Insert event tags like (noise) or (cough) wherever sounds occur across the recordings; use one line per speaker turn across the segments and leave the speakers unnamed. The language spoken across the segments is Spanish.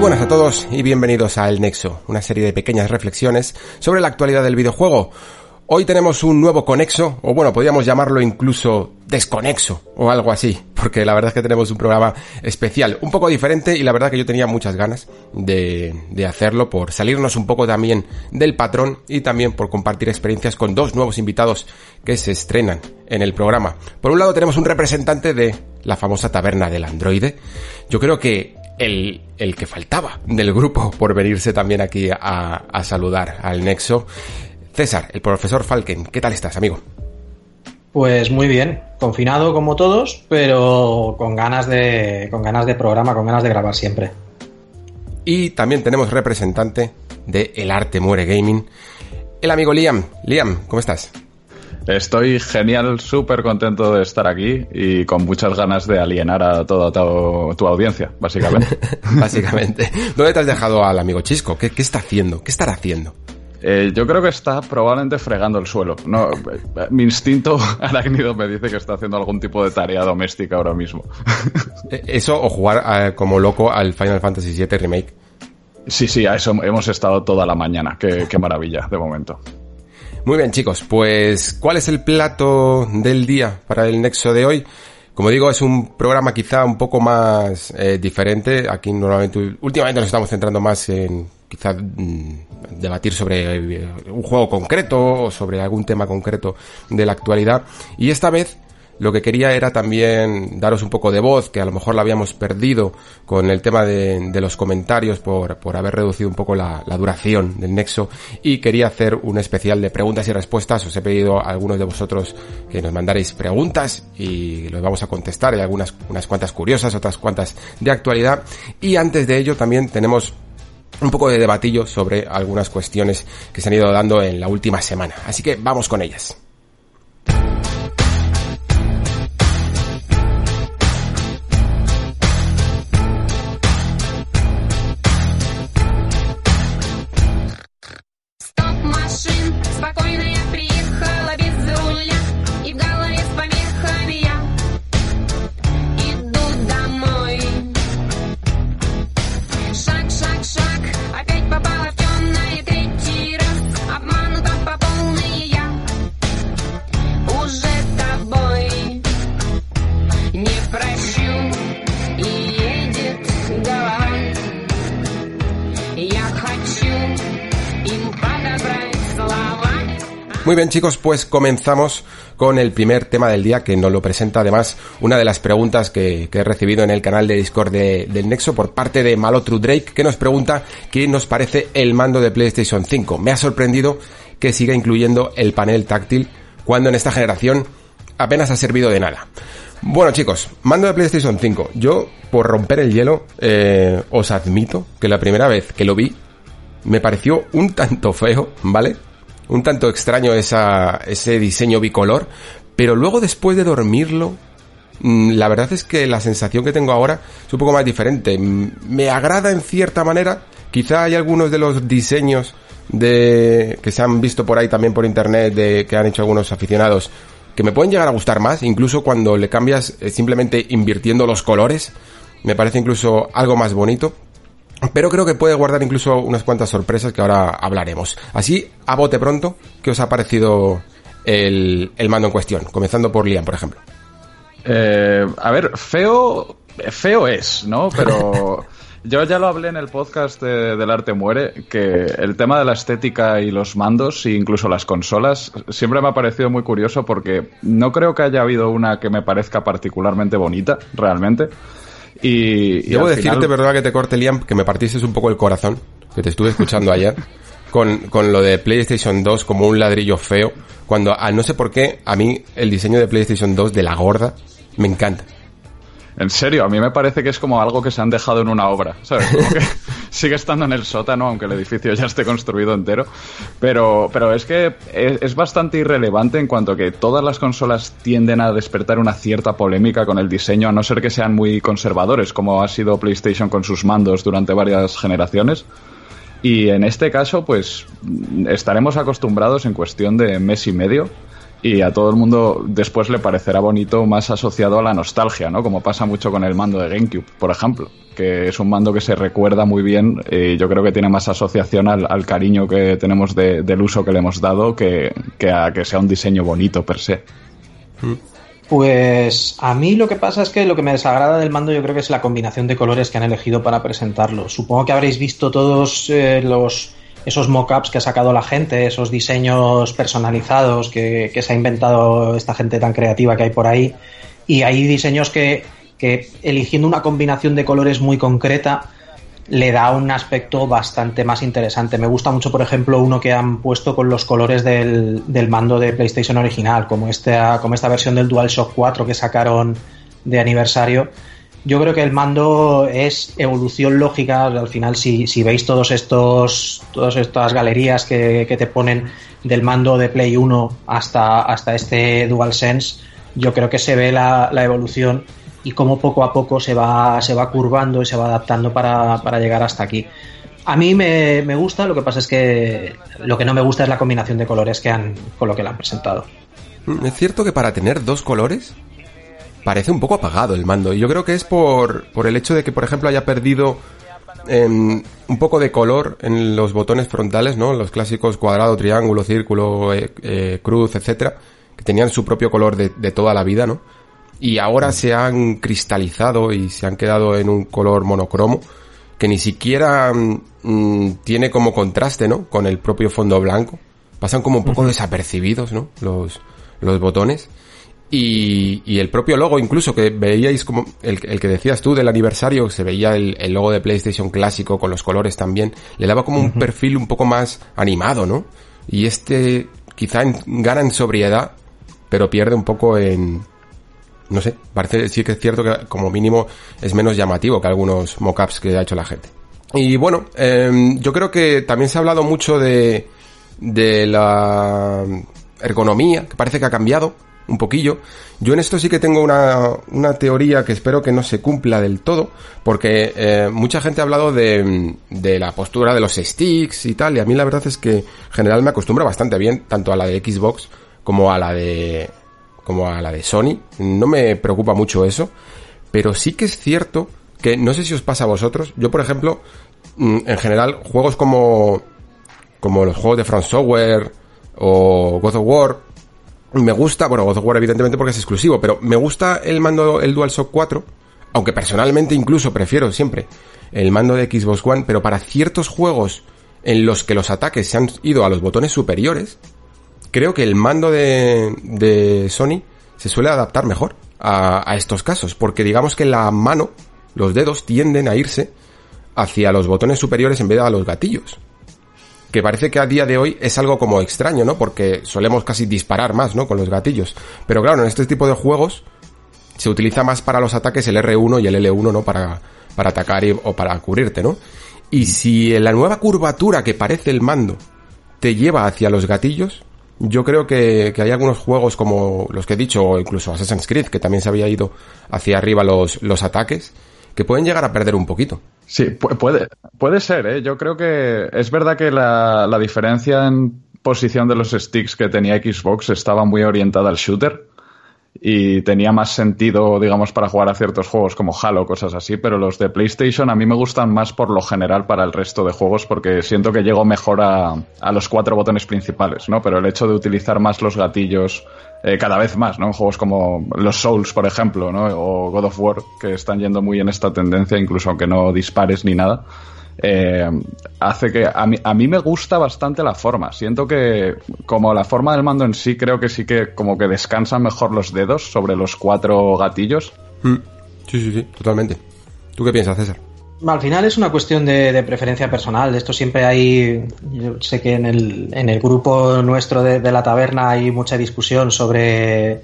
buenas a todos y bienvenidos a El Nexo, una serie de pequeñas reflexiones sobre la actualidad del videojuego. Hoy tenemos un nuevo conexo, o bueno, podríamos llamarlo incluso desconexo o algo así, porque la verdad es que tenemos un programa especial, un poco diferente y la verdad que yo tenía muchas ganas de, de hacerlo por salirnos un poco también del patrón y también por compartir experiencias con dos nuevos invitados que se estrenan en el programa. Por un lado tenemos un representante de la famosa taberna del androide. Yo creo que el, el, que faltaba del grupo por venirse también aquí a, a, saludar al Nexo. César, el profesor Falken, ¿qué tal estás, amigo?
Pues muy bien, confinado como todos, pero con ganas de, con ganas de programa, con ganas de grabar siempre.
Y también tenemos representante de El Arte Muere Gaming, el amigo Liam. Liam, ¿cómo estás?
Estoy genial, súper contento de estar aquí y con muchas ganas de alienar a toda tu, tu audiencia, básicamente. (laughs)
básicamente. ¿Dónde te has dejado al amigo Chisco? ¿Qué, qué está haciendo? ¿Qué estará haciendo?
Eh, yo creo que está probablemente fregando el suelo. No, mi instinto (laughs) arácnido me dice que está haciendo algún tipo de tarea doméstica ahora mismo. (laughs)
¿Eso o jugar como loco al Final Fantasy VII Remake?
Sí, sí, a eso hemos estado toda la mañana. Qué, qué maravilla, de momento.
Muy bien, chicos, pues ¿cuál es el plato del día para el nexo de hoy? Como digo, es un programa quizá un poco más eh, diferente. Aquí normalmente, últimamente nos estamos centrando más en quizá mmm, debatir sobre un juego concreto o sobre algún tema concreto de la actualidad. Y esta vez lo que quería era también daros un poco de voz, que a lo mejor la habíamos perdido con el tema de, los comentarios por, por, haber reducido un poco la, la, duración del nexo y quería hacer un especial de preguntas y respuestas. Os he pedido a algunos de vosotros que nos mandaréis preguntas y los vamos a contestar. Hay algunas unas cuantas curiosas, otras cuantas de actualidad. Y antes de ello también tenemos un poco de debatillo sobre algunas cuestiones que se han ido dando en la última semana. Así que vamos con ellas. Muy bien chicos, pues comenzamos con el primer tema del día que nos lo presenta además una de las preguntas que, he recibido en el canal de Discord de, del Nexo por parte de Malotru Drake que nos pregunta qué nos parece el mando de PlayStation 5. Me ha sorprendido que siga incluyendo el panel táctil cuando en esta generación apenas ha servido de nada. Bueno chicos, mando de PlayStation 5. Yo, por romper el hielo, eh, os admito que la primera vez que lo vi me pareció un tanto feo, ¿vale? Un tanto extraño esa, ese diseño bicolor, pero luego después de dormirlo, la verdad es que la sensación que tengo ahora es un poco más diferente. Me agrada en cierta manera, quizá hay algunos de los diseños de que se han visto por ahí también por internet de que han hecho algunos aficionados que me pueden llegar a gustar más, incluso cuando le cambias eh, simplemente invirtiendo los colores, me parece incluso algo más bonito, pero creo que puede guardar incluso unas cuantas sorpresas que ahora hablaremos. Así, a bote pronto, ¿qué os ha parecido el, el mando en cuestión? Comenzando por Liam, por ejemplo.
Eh, a ver, feo, feo es, ¿no? Pero (laughs) yo ya lo hablé en el podcast de, del Arte Muere, que el tema de la estética y los mandos, e incluso las consolas, siempre me ha parecido muy curioso porque no creo que haya habido una que me parezca particularmente bonita, realmente. Y, y
Debo decirte, final... verdad, que te corte, Liam, que me partiste un poco el corazón, que te estuve escuchando ayer. (laughs) con, con lo de PlayStation 2 como un ladrillo feo, cuando a no sé por qué, a mí el diseño de PlayStation 2 de la gorda me encanta.
En serio, a mí me parece que es como algo que se han dejado en una obra, ¿sabes? Como que (laughs) sigue estando en el sótano, aunque el edificio ya esté construido entero. Pero, pero es que es, bastante irrelevante en cuanto a que todas las consolas tienden a despertar una cierta polémica con el diseño, a no ser que sean muy conservadores, como ha sido PlayStation con sus mandos durante varias generaciones. Y en este caso, pues estaremos acostumbrados en cuestión de mes y medio y a todo el mundo después le parecerá bonito más asociado a la nostalgia, ¿no? Como pasa mucho con el mando de GameCube, por ejemplo, que es un mando que se recuerda muy bien y yo creo que tiene más asociación al, al cariño que tenemos de, del uso que le hemos dado que, que, a que sea un diseño bonito per se.
Pues a mí lo que pasa es que lo que me desagrada del mando yo creo que es la combinación de colores que han elegido para presentarlo. Supongo que habréis visto todos eh, los esos mockups que ha sacado la gente, esos diseños personalizados que, que, se ha inventado esta gente tan creativa que hay por ahí. Y hay diseños que, que eligiendo una combinación de colores muy concreta le da un aspecto bastante más interesante. Me gusta mucho, por ejemplo, uno que han puesto con los colores del, del mando de PlayStation original, como esta, como esta versión del DualShock 4 que sacaron de aniversario yo creo que el mando es evolución lógica. Al final, si, si veis todos estos, todas estas galerías que, que, te ponen del mando de Play 1 hasta, hasta este DualSense, yo creo que se ve la, la evolución y cómo poco a poco se va, se va curvando y se va adaptando para, para llegar hasta aquí. A mí me, me, gusta, lo que pasa es que lo que no me gusta es la combinación de colores que han, con lo que lo han presentado.
Es cierto que para tener dos colores parece un poco apagado el mando. Y yo creo que es por, por el hecho de que, por ejemplo, haya perdido eh, un poco de color en los botones frontales, ¿no? Los clásicos cuadrado, triángulo, círculo, eh, eh, cruz, etcétera, que tenían su propio color de, de, toda la vida, ¿no? Y ahora se han cristalizado y se han quedado en un color monocromo que ni siquiera mmm, tiene como contraste, ¿no? Con el propio fondo blanco. Pasan como un poco uh -huh. desapercibidos, ¿no? Los, los botones. Y, y, el propio logo, incluso que veíais como el, el, que decías tú del aniversario, se veía el, el, logo de PlayStation clásico con los colores también, le daba como uh -huh. un perfil un poco más animado, ¿no? Y este quizá en, gana en sobriedad, pero pierde un poco en... No sé, parece sí que es cierto que como mínimo es menos llamativo que algunos mockups que ha hecho la gente. Y bueno, eh, yo creo que también se ha hablado mucho de, de la ergonomía, que parece que ha cambiado un poquillo. Yo en esto sí que tengo una, una teoría que espero que no se cumpla del todo, porque eh, mucha gente ha hablado de, de, la postura de los sticks y tal, y a mí la verdad es que en general me acostumbro bastante bien, tanto a la de Xbox como a la de como a la de Sony. No me preocupa mucho eso, pero sí que es cierto que no sé si os pasa a vosotros. Yo, por ejemplo, mm, en general, juegos como como los juegos de Front Software o God of War me gusta, bueno, God of War evidentemente porque es exclusivo, pero me gusta el mando, el DualShock 4, aunque personalmente incluso prefiero siempre el mando de Xbox One, pero para ciertos juegos en los que los ataques se han ido a los botones superiores, creo que el mando de, de Sony se suele adaptar mejor a, a estos casos, porque digamos que la mano, los dedos tienden a irse hacia los botones superiores en vez de a los gatillos que parece que a día de hoy es algo como extraño, ¿no? Porque solemos casi disparar más, ¿no? Con los gatillos. Pero claro, en este tipo de juegos se utiliza más para los ataques el R1 y el L1, ¿no? Para, para atacar o para cubrirte, ¿no? Y si la nueva curvatura que parece el mando te lleva hacia los gatillos, yo creo que, que, hay algunos juegos como los que he dicho, o incluso Assassin's Creed, que también se había ido hacia arriba los, los ataques, que pueden llegar a perder un poquito.
Sí, puede, puede ser, ¿eh? Yo creo que es verdad que la, la, diferencia en posición de los sticks que tenía Xbox estaba muy orientada al shooter y tenía más sentido, digamos, para jugar a ciertos juegos como Halo, cosas así, pero los de PlayStation a mí me gustan más por lo general para el resto de juegos porque siento que llego mejor a, a los cuatro botones principales, ¿no? Pero el hecho de utilizar más los gatillos eh, cada vez más, ¿no? Juegos como los Souls, por ejemplo, ¿no? O God of War, que están yendo muy en esta tendencia, incluso aunque no dispares ni nada. Eh, hace que a mí, a mí me gusta bastante la forma. Siento que como la forma del mando en sí, creo que sí que como que descansan mejor los dedos sobre los cuatro gatillos.
Mm. Sí, sí, sí, totalmente. ¿Tú qué piensas, César?
Al final es una cuestión de, preferencia personal. Esto siempre hay. Yo sé que en el, en el grupo nuestro de, la taberna hay mucha discusión sobre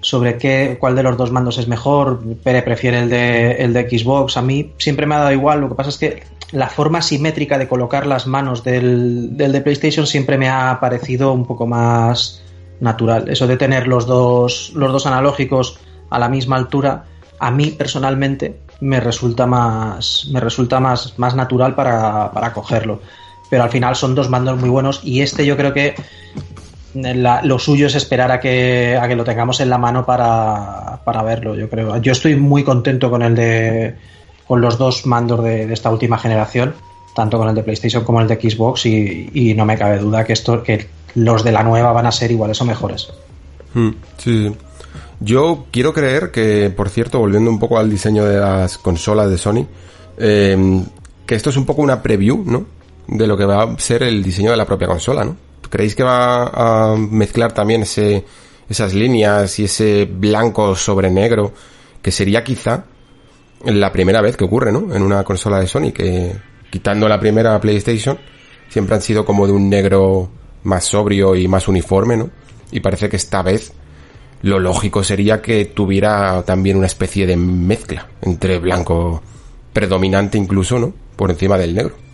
sobre qué, cuál de los dos mandos es mejor. Pere prefiere el de, el de Xbox. A mí siempre me ha dado igual. Lo que pasa es que la forma simétrica de colocar las manos del, del de PlayStation siempre me ha parecido un poco más natural. Eso de tener los dos, los dos analógicos a la misma altura, a mí personalmente me resulta más, me resulta más, más natural para, para cogerlo. Pero al final son dos mandos muy buenos y este yo creo que lo suyo es esperar a que, a que lo tengamos en la mano para, para, verlo, yo creo. Yo estoy muy contento con el de con los dos mandos de, esta última generación, tanto con el de PlayStation como el de Xbox, y, y, no me cabe duda que esto, que los de la nueva van a ser iguales o mejores.
Hmm, sí. Yo quiero creer que, por cierto, volviendo un poco al diseño de las consolas de Sony, em, que esto es un poco una preview, ¿no? De lo que va a ser el diseño de la propia consola, ¿no? ¿Creéis que va a mezclar también ese, esas líneas y ese blanco sobre negro? Que sería quizá la primera vez que ocurre, ¿no? En una consola de Sony, que quitando la primera PlayStation, siempre han sido como de un negro más sobrio y más uniforme, ¿no? Y parece que esta vez lo lógico sería que tuviera también una especie de mezcla entre blanco predominante incluso, ¿no? Por encima del negro.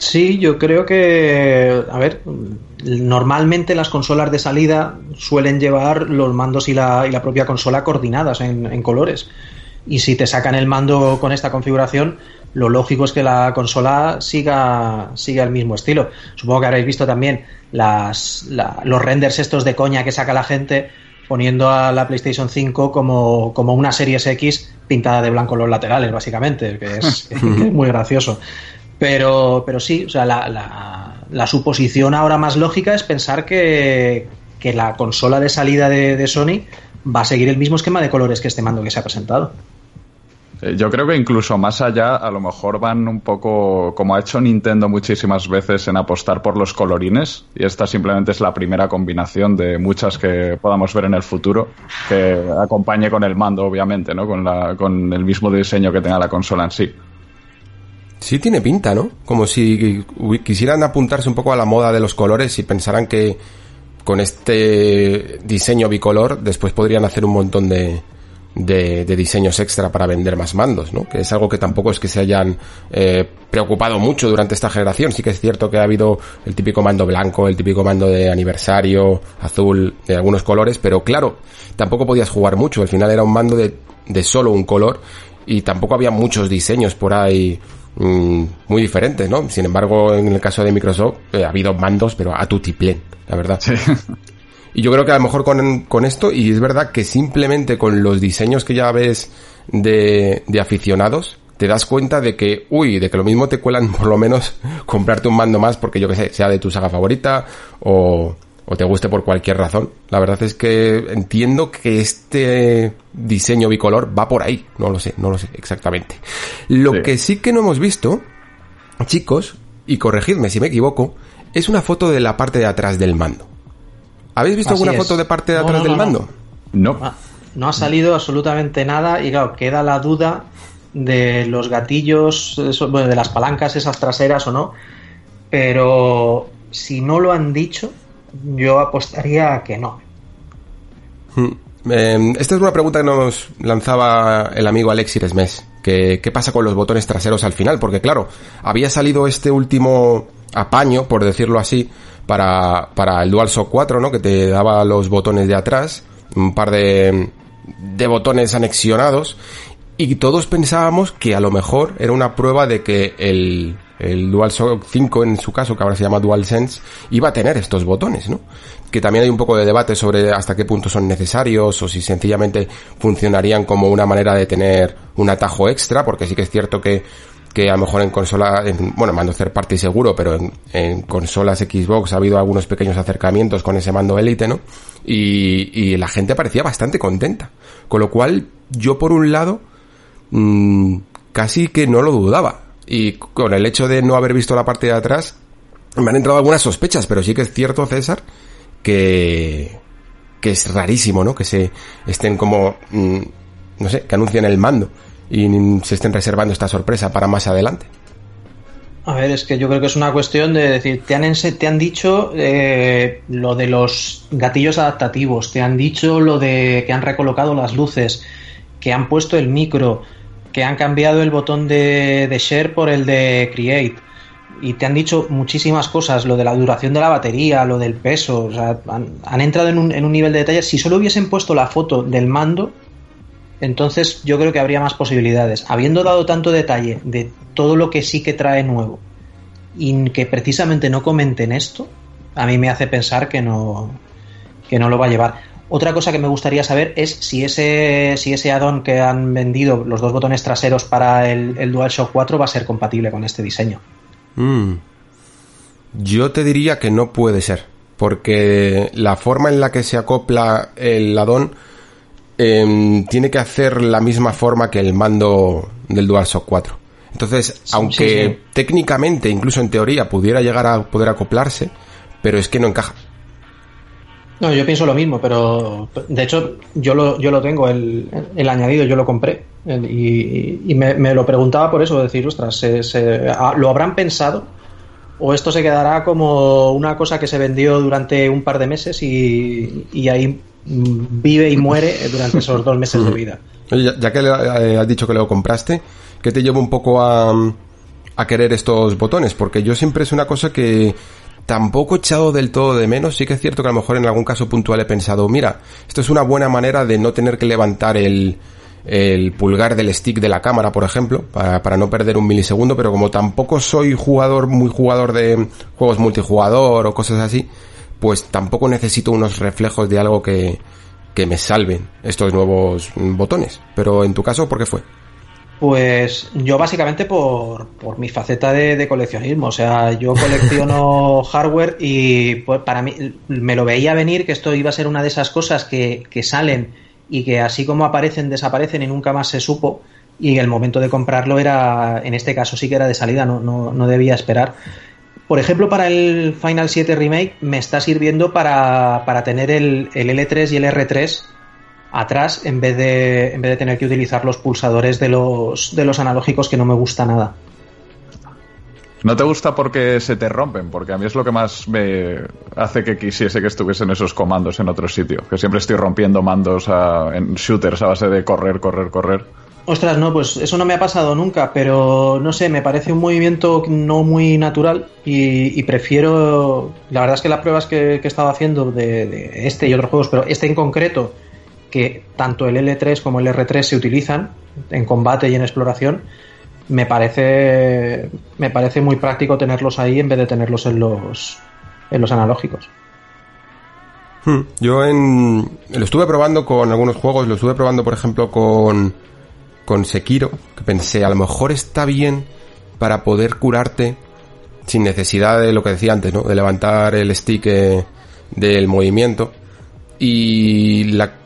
Sí, yo creo que, a ver, normalmente las consolas de salida suelen llevar los mandos y la, y la propia consola coordinadas en, colores. Y si te sacan el mando con esta configuración, lo lógico es que la consola siga, siga el mismo estilo. Supongo que habréis visto también las, los renders estos de coña que saca la gente poniendo a la PlayStation 5 como, como una Series X pintada de blanco en los laterales, básicamente, que es, (laughs) muy gracioso. Pero, pero sí, o sea, la, la, suposición ahora más lógica es pensar que, que la consola de salida de, de Sony va a seguir el mismo esquema de colores que este mando que se ha presentado.
Eh, yo creo que incluso más allá, a lo mejor van un poco como ha hecho Nintendo muchísimas veces en apostar por los colorines, y esta simplemente es la primera combinación de muchas que podamos ver en el futuro, que acompañe con el mando, obviamente, ¿no? Con, la, con el mismo diseño que tenga la consola en sí.
Sí tiene pinta, ¿no? Como si quisieran apuntarse un poco a la moda de los colores y pensaran que con este diseño bicolor después podrían hacer un montón de, de, diseños extra para vender más mandos, ¿no? Que es algo que tampoco es que se hayan eh, preocupado mucho durante esta generación. Sí que es cierto que ha habido el típico mando blanco, el típico mando de aniversario, azul, de algunos colores, pero claro, tampoco podías jugar mucho. Al final era un mando de, de solo un color y tampoco había muchos diseños por ahí mm, muy diferentes, ¿no? Sin embargo, en el caso de Microsoft eh, ha habido mandos, pero a tutiplén, la verdad. (laughs) Y yo creo que a lo mejor con, con esto, y es verdad que simplemente con los diseños que ya ves de, de aficionados, te das cuenta de que, uy, de que lo mismo te cuelan (laughs) por lo menos comprarte un mando más porque yo que sé, sea de tu saga favorita o, o te guste por cualquier razón. La verdad es que entiendo que este diseño bicolor va por ahí. No lo sé, no lo sé exactamente. Lo que sí que no hemos visto, chicos, y corregidme si me equivoco, es una foto de la parte de atrás del mando. ¿Habéis visto alguna foto de parte de atrás del mando?
No.
Ah, no. ha salido absolutamente nada y claro, queda la duda de los gatillos, de las palancas esas traseras o no. Pero si no lo han dicho, yo apostaría a que no.
Hmm. Em, esta es una pregunta que nos lanzaba el amigo Alexis Resmes. Que, ¿Qué pasa con los botones traseros al final? Porque claro, había salido este último apaño, por decirlo así, para, para el DualShock 4, ¿no? Que te daba los botones de atrás, un par de, de botones anexionados, y todos pensábamos que a lo mejor era una prueba de que el, el DualShock 5 en su caso, que ahora se llama DualSense, iba a tener estos botones, ¿no? Que también hay un poco de debate sobre hasta qué punto son necesarios o si sencillamente funcionarían como una manera de tener un atajo extra, porque sí que es cierto que que a lo mejor en consola, bueno, mando third party seguro, pero en, consolas Xbox ha habido algunos pequeños acercamientos con ese mando Elite, ¿no? Y, la gente parecía bastante contenta. Con lo cual, yo por un lado, mmm, casi que no lo dudaba. Y con el hecho de no haber visto la parte de atrás, me han entrado algunas sospechas, pero sí que es cierto, César, que, que es rarísimo, ¿no? Que se estén como, mm, no sé, que anuncien el mando y se estén reservando esta sorpresa para más adelante.
A ver, es que yo creo que es una cuestión de decir, te han, te han dicho eh, lo de los gatillos adaptativos, te han dicho lo de que han recolocado las luces, que han puesto el micro, que han cambiado el botón de, share por el de create. Y te han dicho muchísimas cosas, lo de la duración de la batería, lo del peso, o sea, han, entrado en un, en un nivel de detalle. Si solo hubiesen puesto la foto del mando, entonces yo creo que habría más posibilidades. Habiendo dado tanto detalle de todo lo que sí que trae nuevo y que precisamente no comenten esto, a mí me hace pensar que no, que no lo va a llevar. Otra cosa que me gustaría saber es si ese, si ese add-on que han vendido, los dos botones traseros para el, el DualShock 4, va a ser compatible con este diseño.
Mm. Yo te diría que no puede ser, porque la forma en la que se acopla el add-on em, tiene que hacer la misma forma que el mando del DualShock 4. Entonces, aunque técnicamente, incluso en teoría, pudiera llegar a poder acoplarse, pero es que no encaja.
No, yo pienso lo mismo, pero de hecho yo lo, yo lo tengo, el, el añadido, yo lo compré y, me, lo preguntaba por eso, decir, ostras, se, ah, ¿lo habrán pensado? ¿O esto se quedará como una cosa que se vendió durante un par de meses y, y ahí vive y muere durante esos dos meses de vida?
Ya, ya que eh, has dicho que lo compraste, ¿qué te lleva un poco a, a querer estos botones? Porque yo siempre es una cosa que tampoco he echado del todo de menos. Sí que es cierto que a lo mejor en algún caso puntual he pensado, mira, esto es una buena manera de no tener que levantar el, el pulgar del stick de la cámara, por ejemplo, para, para, no perder un milisegundo, pero como tampoco soy jugador, muy jugador de juegos multijugador o cosas así, pues tampoco necesito unos reflejos de algo que, que me salven estos nuevos botones. Pero en tu caso, ¿por qué fue?
Pues yo básicamente por, por mi faceta de, coleccionismo, o sea, yo colecciono (laughs) hardware y pues para mí me lo veía venir que esto iba a ser una de esas cosas que, que salen y que así como aparecen, desaparecen y nunca más se supo y el momento de comprarlo era, en este caso sí que era de salida, no, no, no debía esperar. Por ejemplo, para el Final 7 Remake me está sirviendo para, para tener el, el L3 y el R3 atrás en vez de, en vez de tener que utilizar los pulsadores de los, de los analógicos que no me gusta nada.
¿No te gusta porque se te rompen? Porque a mí es lo que más me hace que quisiese que estuviesen esos comandos en otro sitio. Que siempre estoy rompiendo mandos en shooters a base de correr, correr, correr.
Ostras, no, pues eso no me ha pasado nunca, pero no sé, me parece un movimiento no muy natural y, prefiero. La verdad es que las pruebas que, he estado haciendo de, de, este y otros juegos, pero este en concreto, que tanto el L3 como el R3 se utilizan en combate y en exploración, me parece, me parece muy práctico tenerlos ahí en vez de tenerlos en los, en los analógicos.
Hmm, yo en, lo estuve probando con algunos juegos, lo estuve probando por ejemplo con, con Sekiro, que pensé a lo mejor está bien para poder curarte sin necesidad de lo que decía antes, ¿no? De levantar el stick eh, del movimiento. Y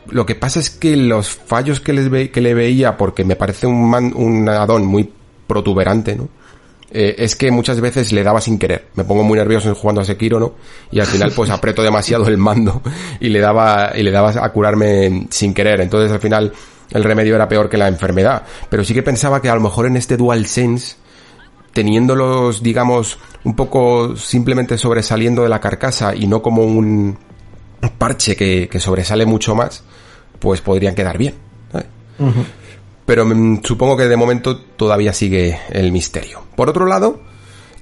lo que pasa es que los fallos que, les que le veía, porque me parece un, man, un addon muy protuberante, ¿no? Eh, es que muchas veces le daba sin querer. Me pongo muy nervioso jugando a Sekiro, ¿no? Y al final pues (laughs) aprieto demasiado el mando y le daba, y le daba a curarme sin querer. Entonces al final el remedio era peor que la enfermedad. Pero sí que pensaba que a lo mejor en este DualSense, teniéndolos, digamos, un poco simplemente sobresaliendo de la carcasa y no como un, parche que, sobresale mucho más, pues podrían quedar bien. Pero mm, supongo que de momento todavía sigue el misterio. Por otro lado,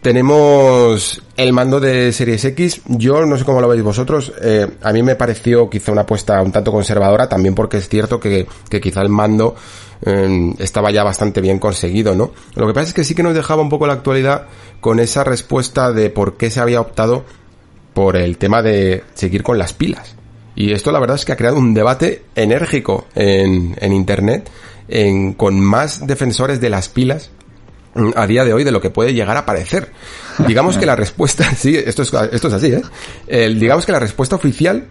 tenemos el mando de Series X. Yo no sé cómo lo veis vosotros. Eh, a mí me pareció quizá una apuesta un tanto conservadora, también porque es cierto que, quizá el mando em, estaba ya bastante bien conseguido, ¿no? Lo que pasa es que sí que nos dejaba un poco la actualidad con esa respuesta de por qué se había optado por el tema de seguir con las pilas. Y esto la verdad es que ha creado un debate enérgico en, en Internet en, con más defensores de las pilas mm, a día de hoy de lo que puede llegar a parecer. Digamos que la respuesta, (laughs) sí, esto es, esto es así, ¿eh? digamos que la respuesta oficial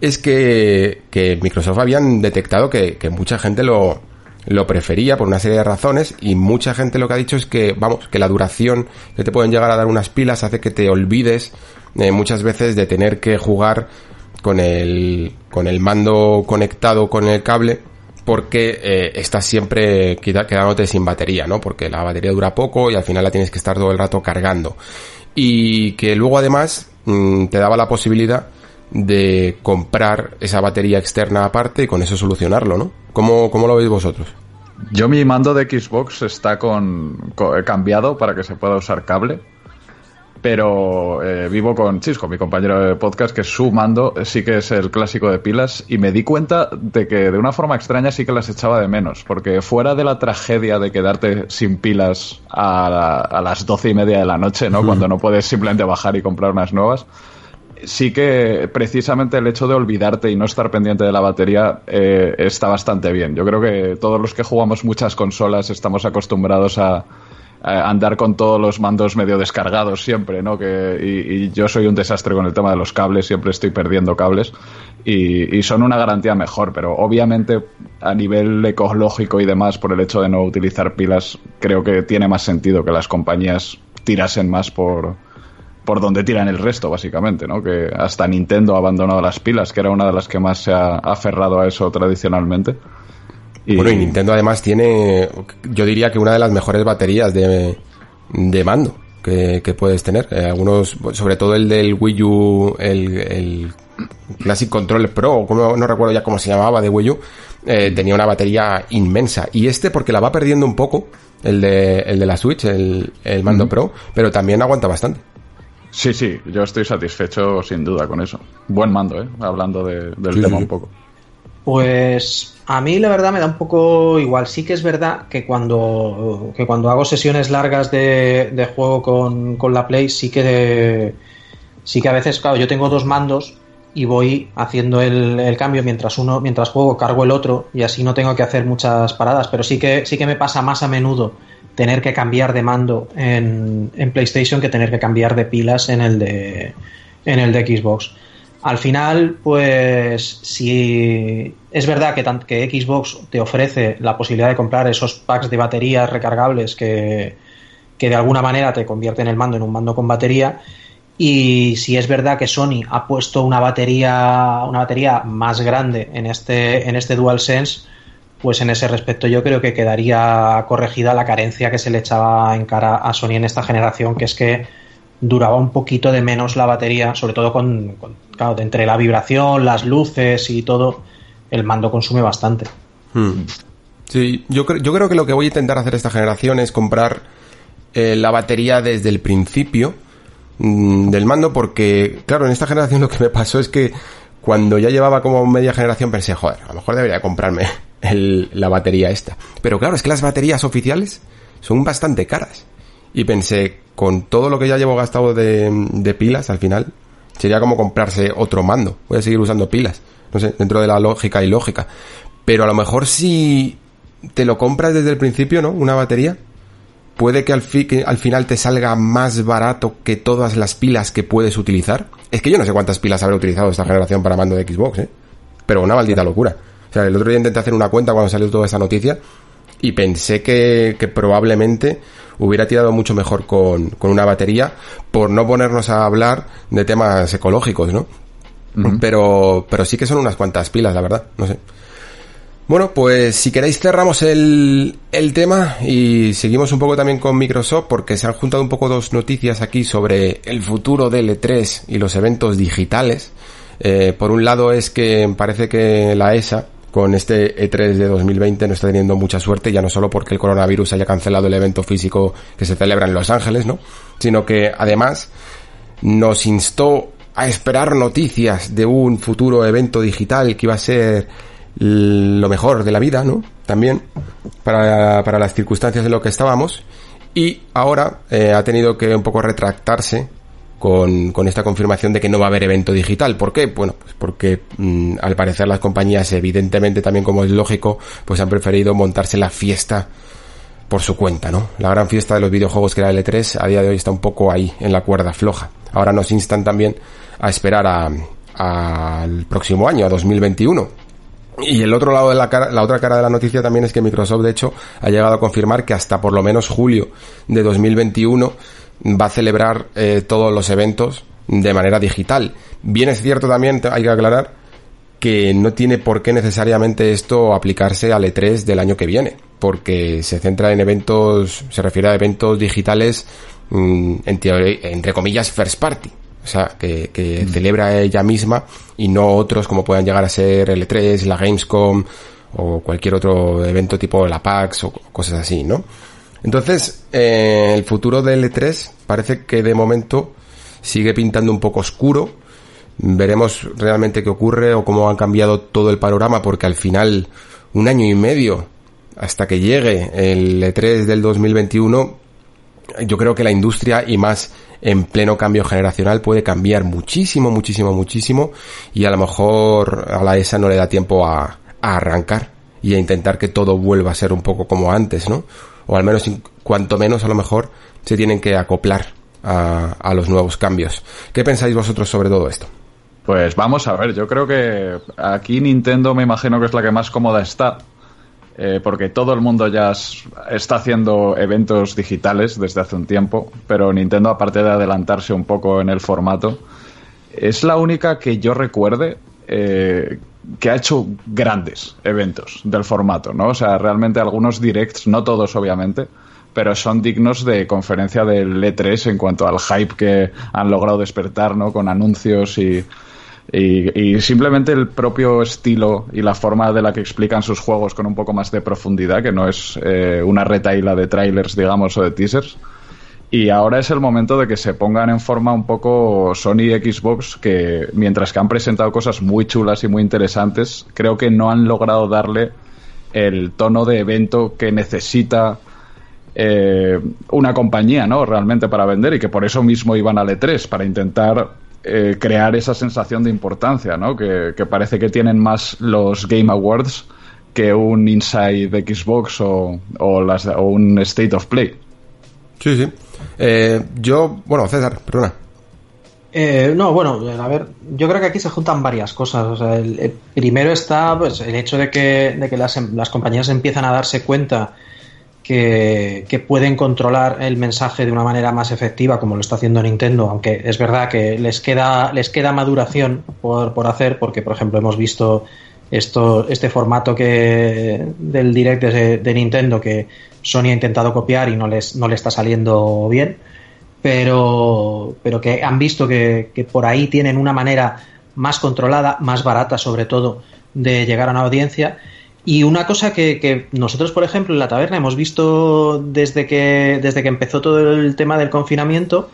es que, que Microsoft habían detectado que, que mucha gente lo, lo prefería por una serie de razones y mucha gente lo que ha dicho es que, vamos, que la duración que te pueden llegar a dar unas pilas hace que te olvides eh, muchas veces de tener que jugar con el, con el mando conectado con el cable porque eh, estás siempre quedándote sin batería, ¿no? Porque la batería dura poco y al final la tienes que estar todo el rato cargando. Y que luego además mm, te daba la posibilidad de comprar esa batería externa aparte y con eso solucionarlo, ¿no? ¿Cómo, cómo lo veis vosotros?
Yo mi mando de Xbox está con, cambiado para que se pueda usar cable pero eh, vivo con Chisco, mi compañero de podcast, que su mando sí que es el clásico de pilas y me di cuenta de que de una forma extraña sí que las echaba de menos, porque fuera de la tragedia de quedarte sin pilas a, las doce y media de la noche, ¿no? Cuando no puedes simplemente bajar y comprar unas nuevas, sí que precisamente el hecho de olvidarte y no estar pendiente de la batería eh, está bastante bien. Yo creo que todos los que jugamos muchas consolas estamos acostumbrados a andar con todos los mandos medio descargados siempre, ¿no? Que, y, yo soy un desastre con el tema de los cables, siempre estoy perdiendo cables y, son una garantía mejor, pero obviamente a nivel ecológico y demás, por el hecho de no utilizar pilas, creo que tiene más sentido que las compañías tirasen más por, por donde tiran el resto, básicamente, ¿no? Que hasta Nintendo ha abandonado las pilas, que era una de las que más se ha aferrado a eso tradicionalmente.
Bueno, y Nintendo además tiene, yo diría que una de las mejores baterías de, de mando que, puedes tener. Eh, algunos, sobre todo el del Wii U, el, el Classic Control Pro, como, no recuerdo ya cómo se llamaba, de Wii U, eh, tenía una batería inmensa. Y este porque la va perdiendo un poco, el de, el de la Switch, el, el mando Pro, pero también aguanta bastante.
Sí, sí, yo estoy satisfecho sin duda con eso. Buen mando, ¿eh? Hablando del tema un poco.
Pues a mí la verdad me da un poco igual. Sí que es verdad que cuando, que cuando hago sesiones largas de, juego con, la Play, sí que, sí que a veces, claro, yo tengo dos mandos y voy haciendo el, cambio mientras uno, mientras juego, cargo el otro y así no tengo que hacer muchas paradas. Pero sí que, sí que me pasa más a menudo tener que cambiar de mando en, en PlayStation que tener que cambiar de pilas en el de, en el de Xbox. Al final, pues si es verdad que, que Xbox te ofrece la posibilidad de comprar esos packs de baterías recargables que, de alguna manera te convierten el mando en un mando con batería. Y si es verdad que Sony ha puesto una batería, una batería más grande en este, en este DualSense, pues en ese respecto yo creo que quedaría corregida la carencia que se le echaba en cara a Sony en esta generación, que es que duraba un poquito de menos la batería, sobre todo con, claro, entre la vibración, las luces y todo, el mando consume bastante.
Hmm. Sí, yo, yo creo que lo que voy a intentar hacer esta generación es comprar eh, la batería desde el principio mm, del mando, porque, claro, en esta generación lo que me pasó es que cuando ya llevaba como media generación pensé, joder, a lo mejor debería comprarme (laughs) la batería esta. Pero claro, es que las baterías oficiales son bastante caras. Y pensé, con todo lo que ya llevo gastado de, pilas al final, sería como comprarse otro mando. Voy a seguir usando pilas. No sé, dentro de la lógica y lógica. Pero a lo mejor si te lo compras desde el principio, ¿no? Una batería. Puede que al, al final te salga más barato que todas las pilas que puedes utilizar. Es que yo no sé cuántas pilas habré utilizado esta generación para mando de Xbox, ¿eh? Pero una maldita locura. O sea, el otro día intenté hacer una cuenta cuando salió toda esa noticia y pensé que, que probablemente hubiera tirado mucho mejor con, con una batería por no ponernos a hablar de temas ecológicos, ¿no? Pero, pero sí que son unas cuantas pilas, la verdad, no sé. Bueno, pues si queréis cerramos el, el tema y seguimos un poco también con Microsoft porque se han juntado un poco dos noticias aquí sobre el futuro del E3 y los eventos digitales. Eh, por un lado es que parece que la ESA con este E3 de 2020 no está teniendo mucha suerte, ya no solo porque el coronavirus haya cancelado el evento físico que se celebra en Los Ángeles, ¿no? Sino que además nos instó a esperar noticias de un futuro evento digital que iba a ser lo mejor de la vida, ¿no? También para, para las circunstancias en lo que estábamos. Y ahora eh, ha tenido que un poco retractarse con, con, esta confirmación de que no va a haber evento digital. ¿Por qué? Bueno, pues porque mm, al parecer las compañías, evidentemente también como es lógico, pues han preferido montarse la fiesta por su cuenta, ¿no? La gran fiesta de los videojuegos que era el E3 a día de hoy está un poco ahí, en la cuerda floja. Ahora nos instan también a esperar al próximo año, a 2021. Y el otro lado de la cara, la otra cara de la noticia también es que Microsoft, de hecho, ha llegado a confirmar que hasta por lo menos julio de 2021 va a celebrar eh, todos los eventos de manera digital. Bien es cierto también, hay que aclarar, que no tiene por qué necesariamente esto aplicarse al E3 del año que viene, porque se centra en eventos, se refiere a eventos digitales, mm, en teoría, entre comillas, first party. O sea, que, que celebra ella misma y no otros como puedan llegar a ser el E3, la Gamescom o cualquier otro evento tipo la PAX o cosas así, ¿no? Entonces, eh, el futuro del E3 parece que de momento sigue pintando un poco oscuro. Veremos realmente qué ocurre o cómo han cambiado todo el panorama porque al final, un año y medio hasta que llegue el E3 del 2021, yo creo que la industria y más en pleno cambio generacional puede cambiar muchísimo, muchísimo, muchísimo y a lo mejor a la ESA no le da tiempo a, a arrancar y a intentar que todo vuelva a ser un poco como antes, ¿no? O al menos, cuanto menos a lo mejor, se tienen que acoplar a, los nuevos cambios. ¿Qué pensáis vosotros sobre todo esto?
Pues vamos a ver, yo creo que aquí Nintendo me imagino que es la que más cómoda está, eh, porque todo el mundo ya está haciendo eventos digitales desde hace un tiempo, pero Nintendo, aparte de adelantarse un poco en el formato, es la única que yo recuerde eh, que ha hecho grandes eventos del formato, ¿no? O sea, realmente algunos directs, no todos obviamente, pero son dignos de conferencia del E3 en cuanto al hype que han logrado despertar, ¿no? Con anuncios y, y, simplemente el propio estilo y la forma de la que explican sus juegos con un poco más de profundidad, que no es eh, una retaíla de trailers, digamos, o de teasers. Y ahora es el momento de que se pongan en forma un poco Sony Xbox, que mientras que han presentado cosas muy chulas y muy interesantes, creo que no han logrado darle el tono de evento que necesita eh, una compañía, ¿no? Realmente para vender y que por eso mismo iban al E3, para intentar eh, crear esa sensación de importancia, ¿no? Que, parece que tienen más los Game Awards que un Inside de Xbox o, las, o un State of Play.
Sí, sí. Eh, yo, bueno, César, perdona.
Eh, no, bueno, a ver, yo creo que aquí se juntan varias cosas. O sea, el, primero está pues, el hecho de que, de que las, las, compañías empiezan a darse cuenta que, que, pueden controlar el mensaje de una manera más efectiva, como lo está haciendo Nintendo, aunque es verdad que les queda, les queda maduración por, por hacer, porque, por ejemplo, hemos visto esto, este formato que del direct de, Nintendo que Sony ha intentado copiar y no, les, no le está saliendo bien, pero, pero que han visto que, por ahí tienen una manera más controlada, más barata sobre todo, de llegar a una audiencia. Y una cosa que, nosotros, por ejemplo, en la taberna hemos visto desde que, desde que empezó todo el tema del confinamiento,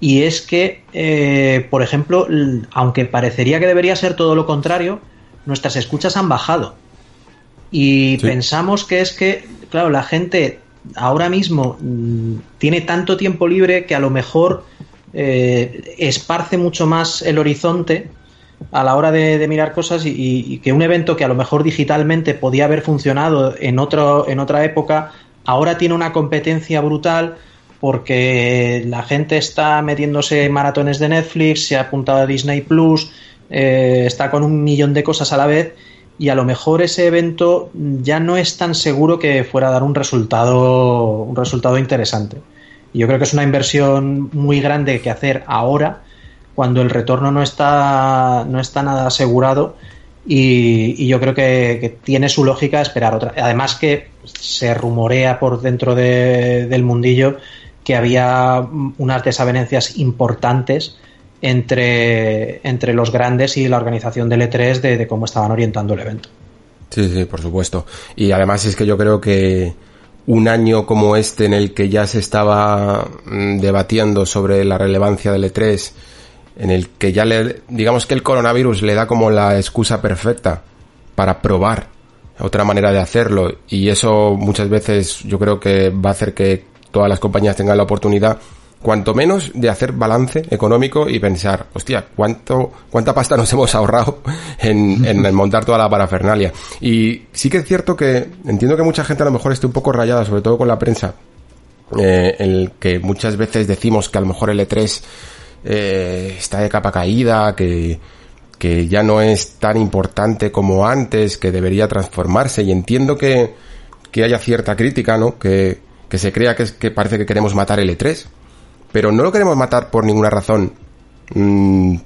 y es que, eh, por ejemplo, aunque parecería que debería ser todo lo contrario, nuestras escuchas han bajado. Y pensamos que es que claro, la gente ahora mismo mm, tiene tanto tiempo libre que a lo mejor eh, esparce mucho más el horizonte a la hora de, mirar cosas y, que un evento que a lo mejor digitalmente podía haber funcionado en, otro, en otra época, ahora tiene una competencia brutal porque la gente está metiéndose en maratones de Netflix, se ha apuntado a Disney Plus, eh, está con un millón de cosas a la vez y a lo mejor ese evento ya no es tan seguro que fuera a dar un resultado, un resultado interesante. Yo creo que es una inversión muy grande que hacer ahora, cuando el retorno no está, no está nada asegurado. Y, yo creo que, tiene su lógica esperar otra. Además que se rumorea por dentro del mundillo que había unas desavenencias importantes entre, entre los grandes y la organización del E3 de, cómo estaban orientando el evento.
Sí, sí, por supuesto. Y además es que yo creo que un año como este en el que ya se estaba mm, debatiendo sobre la relevancia del E3, en el que ya le, digamos que el coronavirus le da como la excusa perfecta para probar otra manera de hacerlo y eso muchas veces yo creo que va a hacer que todas las compañías tengan la oportunidad cuanto menos de hacer balance económico y pensar, hostia, ¿cuánto, cuánta pasta nos hemos ahorrado en, en, montar toda la parafernalia. Y sí que es cierto que entiendo que mucha gente a lo mejor esté un poco rayada, sobre todo con la prensa, eh, el que muchas veces decimos que a lo mejor el E3 eh, está de capa caída, que, que ya no es tan importante como antes, que debería transformarse y entiendo que, que haya cierta crítica, ¿no? Que, que se crea que, es, que parece que queremos matar el E3 pero no lo queremos matar por ninguna razón mm,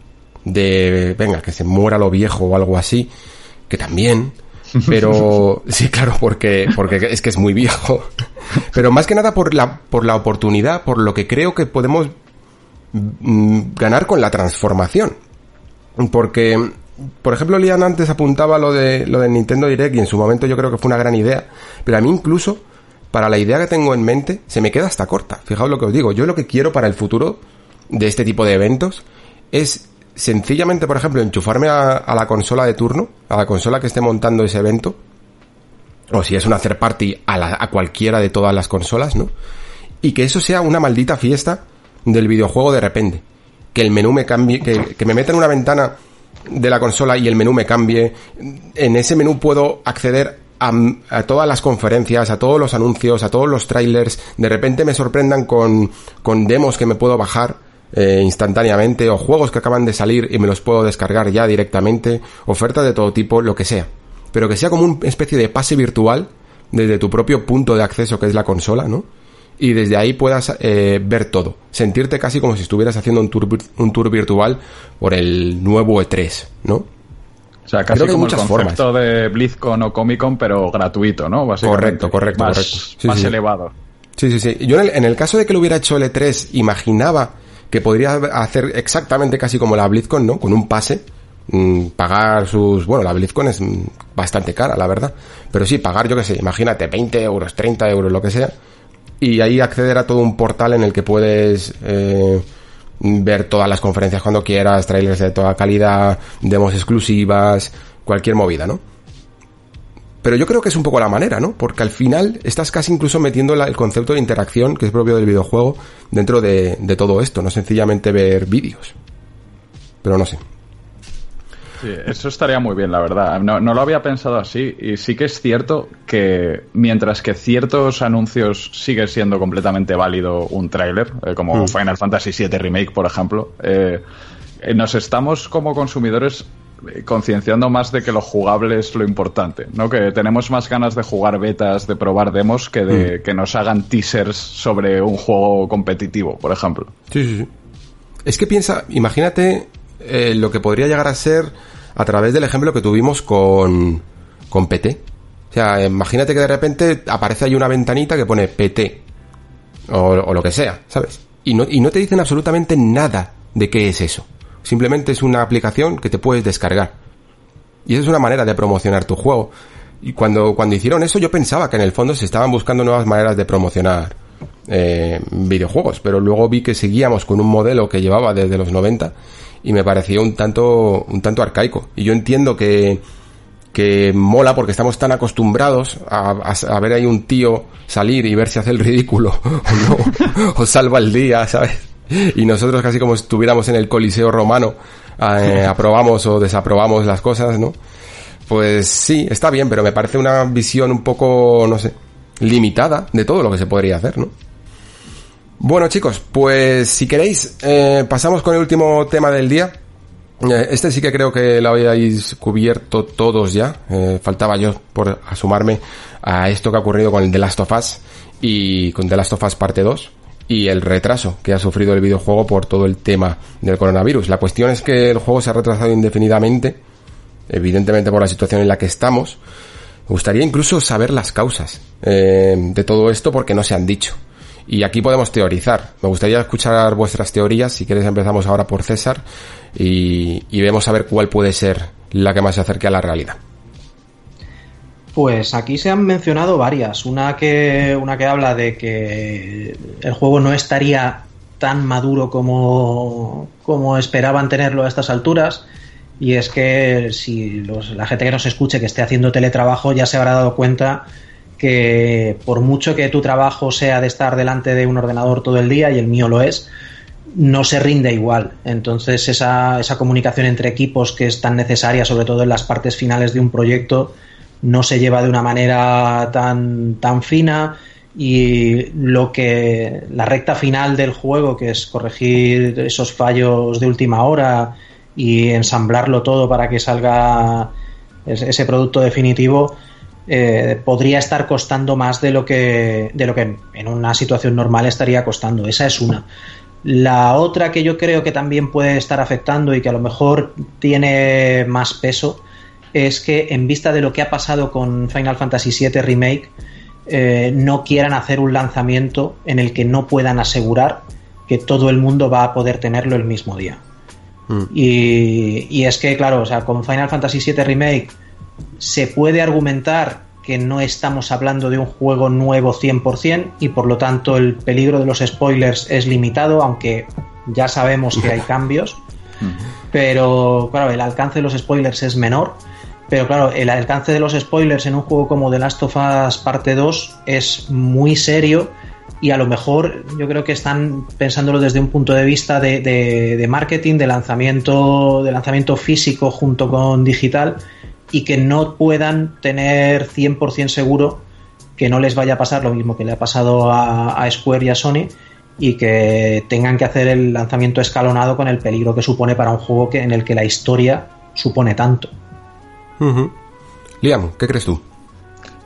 de, venga, que se muera lo viejo o algo así, que también, (laughs) pero sí, claro, porque, porque es que es muy viejo. (laughs) Pero más que nada por la, por la oportunidad, por lo que creo que podemos mm, ganar con la transformación. Porque, por ejemplo, Lian antes apuntaba lo de, lo de Nintendo Direct y en su momento yo creo que fue una gran idea, pero a mí incluso, para la idea que tengo en mente, se me queda hasta corta. Fijaos lo que os digo, yo lo que quiero para el futuro de este tipo de eventos es sencillamente, por ejemplo, enchufarme a, la consola de turno, a la consola que esté montando ese evento, o si es una third party, a, cualquiera de todas las consolas, ¿no? Y que eso sea una maldita fiesta del videojuego de repente. Que el menú me cambie, que, que me meta en una ventana de la consola y el menú me cambie. En ese menú puedo acceder a, todas las conferencias, a todos los anuncios, a todos los trailers. De repente me sorprendan con, con demos que me puedo bajar eh, instantáneamente o juegos que acaban de salir y me los puedo descargar ya directamente, ofertas de todo tipo, lo que sea. Pero que sea como una especie de pase virtual desde tu propio punto de acceso que es la consola, ¿no? Y desde ahí puedas eh, ver todo, sentirte casi como si estuvieras haciendo un tour, un tour virtual por el nuevo E3, ¿no?
Sea, casi como el concepto de BlizzCon o Comic Con, pero gratuito, ¿no?
Correcto, correcto,
más,
correcto.
más elevado.
Sí, sí, sí. Yo en el, en el, caso de que lo hubiera hecho el E3, imaginaba que podría hacer exactamente casi como la BlizzCon, ¿no? Con un pase, mmm, pagar sus... Bueno, la BlizzCon es bastante cara, la verdad. Pero sí, pagar, yo qué sé, imagínate, 20 euros, 30 euros, lo que sea. Y ahí acceder a todo un portal en el que puedes... Eh, ver todas las conferencias cuando quieras, trailers de toda calidad, demos exclusivas, cualquier movida, ¿no? Pero yo creo que es un poco la manera, ¿no? Porque al final estás casi incluso metiendo el concepto de interacción que es propio del videojuego dentro de, de todo esto, no sencillamente ver vídeos. Pero no sé.
Sí, eso estaría muy bien, la verdad. No, no, lo había pensado así y sí que es cierto que mientras que ciertos anuncios sigue siendo completamente válido un tráiler, eh, como mm. Final Fantasy VII Remake, por ejemplo, eh, eh nos estamos como consumidores concienciando más de que lo jugable es lo importante, ¿no? Que tenemos más ganas de jugar betas, de probar demos, que de mm. que nos hagan teasers sobre un juego competitivo, por ejemplo.
Sí, sí, sí. Es que piensa, imagínate eh, lo que podría llegar a ser a través del ejemplo que tuvimos con, con PT. O sea, imagínate que de repente aparece ahí una ventanita que pone PT. O, o lo que sea, ¿sabes? Y no, y no te dicen absolutamente nada de qué es eso. Simplemente es una aplicación que te puedes descargar. Y esa es una manera de promocionar tu juego. Y cuando, cuando hicieron eso yo pensaba que en el fondo se estaban buscando nuevas maneras de promocionar eh, videojuegos, pero luego vi que seguíamos con un modelo que llevaba desde los 90 y me pareció un tanto, un tanto arcaico. Y yo entiendo que, que mola porque estamos tan acostumbrados a, a, ver ahí un tío salir y ver si hace el ridículo (laughs) o no, o salva el día, ¿sabes? y nosotros casi como estuviéramos en el Coliseo romano, eh, aprobamos o desaprobamos las cosas, ¿no? Pues sí, está bien, pero me parece una visión un poco, no sé, limitada de todo lo que se podría hacer, ¿no? Bueno chicos, pues si queréis, eh, pasamos con el último tema del día. Eh, este sí que creo que lo habíais cubierto todos ya. Eh, faltaba yo por asumarme a esto que ha ocurrido con el The Last of Us y con The Last of Us parte 2 y el retraso que ha sufrido el videojuego por todo el tema del coronavirus. La cuestión es que el juego se ha retrasado indefinidamente, evidentemente por la situación en la que estamos. Me gustaría incluso saber las causas eh, de todo esto porque no se han dicho. Y aquí podemos teorizar. Me gustaría escuchar vuestras teorías. Si queréis empezamos ahora por César y, y vemos a ver cuál puede ser la que más se acerque a la realidad.
Pues aquí se han mencionado varias. Una que, una que habla de que el juego no estaría tan maduro como, como esperaban tenerlo a estas alturas. Y es que si los, la gente que nos escuche que esté haciendo teletrabajo ya se habrá dado cuenta que por mucho que tu trabajo sea de estar delante de un ordenador todo el día, y el mío lo es, no se rinde igual. Entonces esa, esa comunicación entre equipos que es tan necesaria, sobre todo en las partes finales de un proyecto, no se lleva de una manera tan, tan fina y lo que la recta final del juego, que es corregir esos fallos de última hora y ensamblarlo todo para que salga ese producto definitivo, eh, podría estar costando más de lo que de lo que en una situación normal estaría costando. Esa es una. La otra que yo creo que también puede estar afectando y que a lo mejor tiene más peso es que en vista de lo que ha pasado con Final Fantasy VII Remake, eh, no quieran hacer un lanzamiento en el que no puedan asegurar que todo el mundo va a poder tenerlo el mismo día. Mm. Y, y, es que, claro, o sea, con Final Fantasy VII Remake se puede argumentar que no estamos hablando de un juego nuevo 100% y por lo tanto el peligro de los spoilers es limitado, aunque ya sabemos que hay cambios. Pero claro, el alcance de los spoilers es menor. Pero claro, el alcance de los spoilers en un juego como The Last of Us Parte 2 es muy serio y a lo mejor yo creo que están pensándolo desde un punto de vista de, de marketing, de lanzamiento, de lanzamiento físico junto con digital y que no puedan tener 100% seguro que no les vaya a pasar lo mismo que le ha pasado a, Square y a Sony y que tengan que hacer el lanzamiento escalonado con el peligro que supone para un juego que, en el que la historia supone tanto.
Liam, ¿qué crees tú?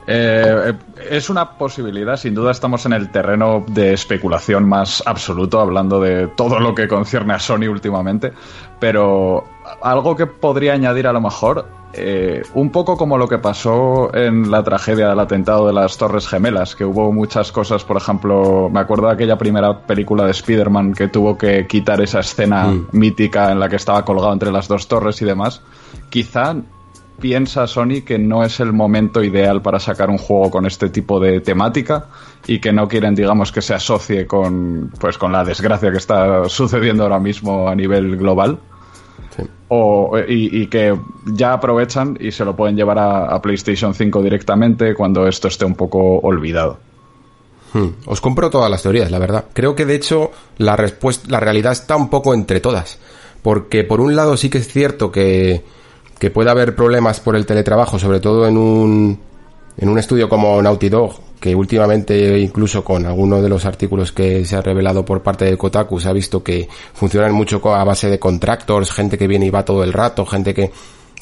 Eh, es una posibilidad, sin duda estamos en el terreno de especulación más absoluto, hablando de todo lo que concierne a Sony últimamente, pero algo que podría añadir a lo mejor eh, un poco como lo que pasó en la tragedia del atentado de las Torres Gemelas, que hubo muchas cosas, por ejemplo, me acuerdo de aquella primera película de Spider-Man que tuvo que quitar esa escena mm. mítica en la que estaba colgado entre las dos torres y demás. Quizá piensa Sony que no es el momento ideal para sacar un juego con este tipo de temática y que no quieren, digamos, que se asocie con, pues, con la desgracia que está sucediendo ahora mismo a nivel global o, y, que ya aprovechan y se lo pueden llevar a, PlayStation 5 directamente cuando esto esté un poco olvidado.
Hmm. Os compro todas las teorías, la verdad. Creo que de hecho la respuesta, la realidad está un poco entre todas. Porque por un lado sí que es cierto que, que puede haber problemas por el teletrabajo, sobre todo en un, en un estudio como Naughty Dog, que últimamente incluso con algunos de los artículos que se ha revelado por parte de Kotaku se ha visto que funcionan mucho a base de contractors, gente que viene y va todo el rato, gente que,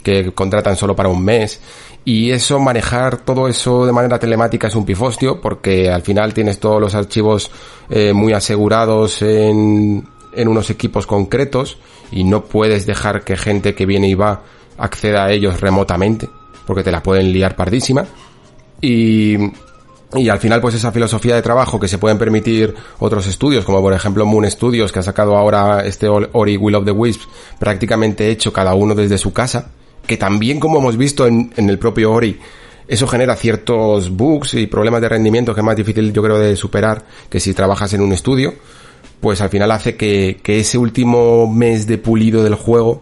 que contratan solo para un mes. Y eso, manejar todo eso de manera telemática es un pifostio, porque al final tienes todos los archivos eh, muy asegurados en, en unos equipos concretos y no puedes dejar que gente que viene y va acceda a ellos remotamente, porque te la pueden liar pardísima. Y, y al final, pues esa filosofía de trabajo que se pueden permitir otros estudios, como por ejemplo Moon Studios, que ha sacado ahora este Ori Will of the Wisps, prácticamente hecho cada uno desde su casa, que también como hemos visto en, en el propio Ori, eso genera ciertos bugs y problemas de rendimiento que es más difícil yo creo de superar que si trabajas en un estudio, pues al final hace que, que ese último mes de pulido del juego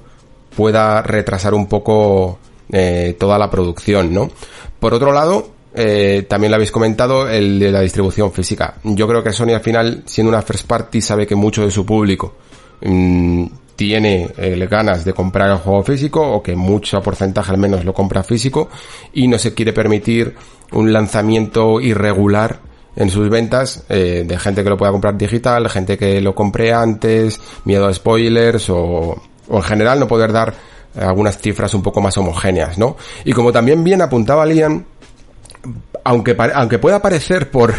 pueda retrasar un poco eh, toda la producción, ¿no? Por otro lado, eh, también lo habéis comentado, el de la distribución física. Yo creo que Sony al final, siendo una first party, sabe que mucho de su público mm, tiene eh, ganas de comprar el juego físico o que mucho porcentaje al menos lo compra físico y no se quiere permitir un lanzamiento irregular en sus ventas eh, de gente que lo pueda comprar digital, gente que lo compre antes, miedo a spoilers o, o en general no poder dar algunas cifras un poco más homogéneas, ¿no? Y como también bien apuntaba Liam, aunque, aunque pueda parecer por,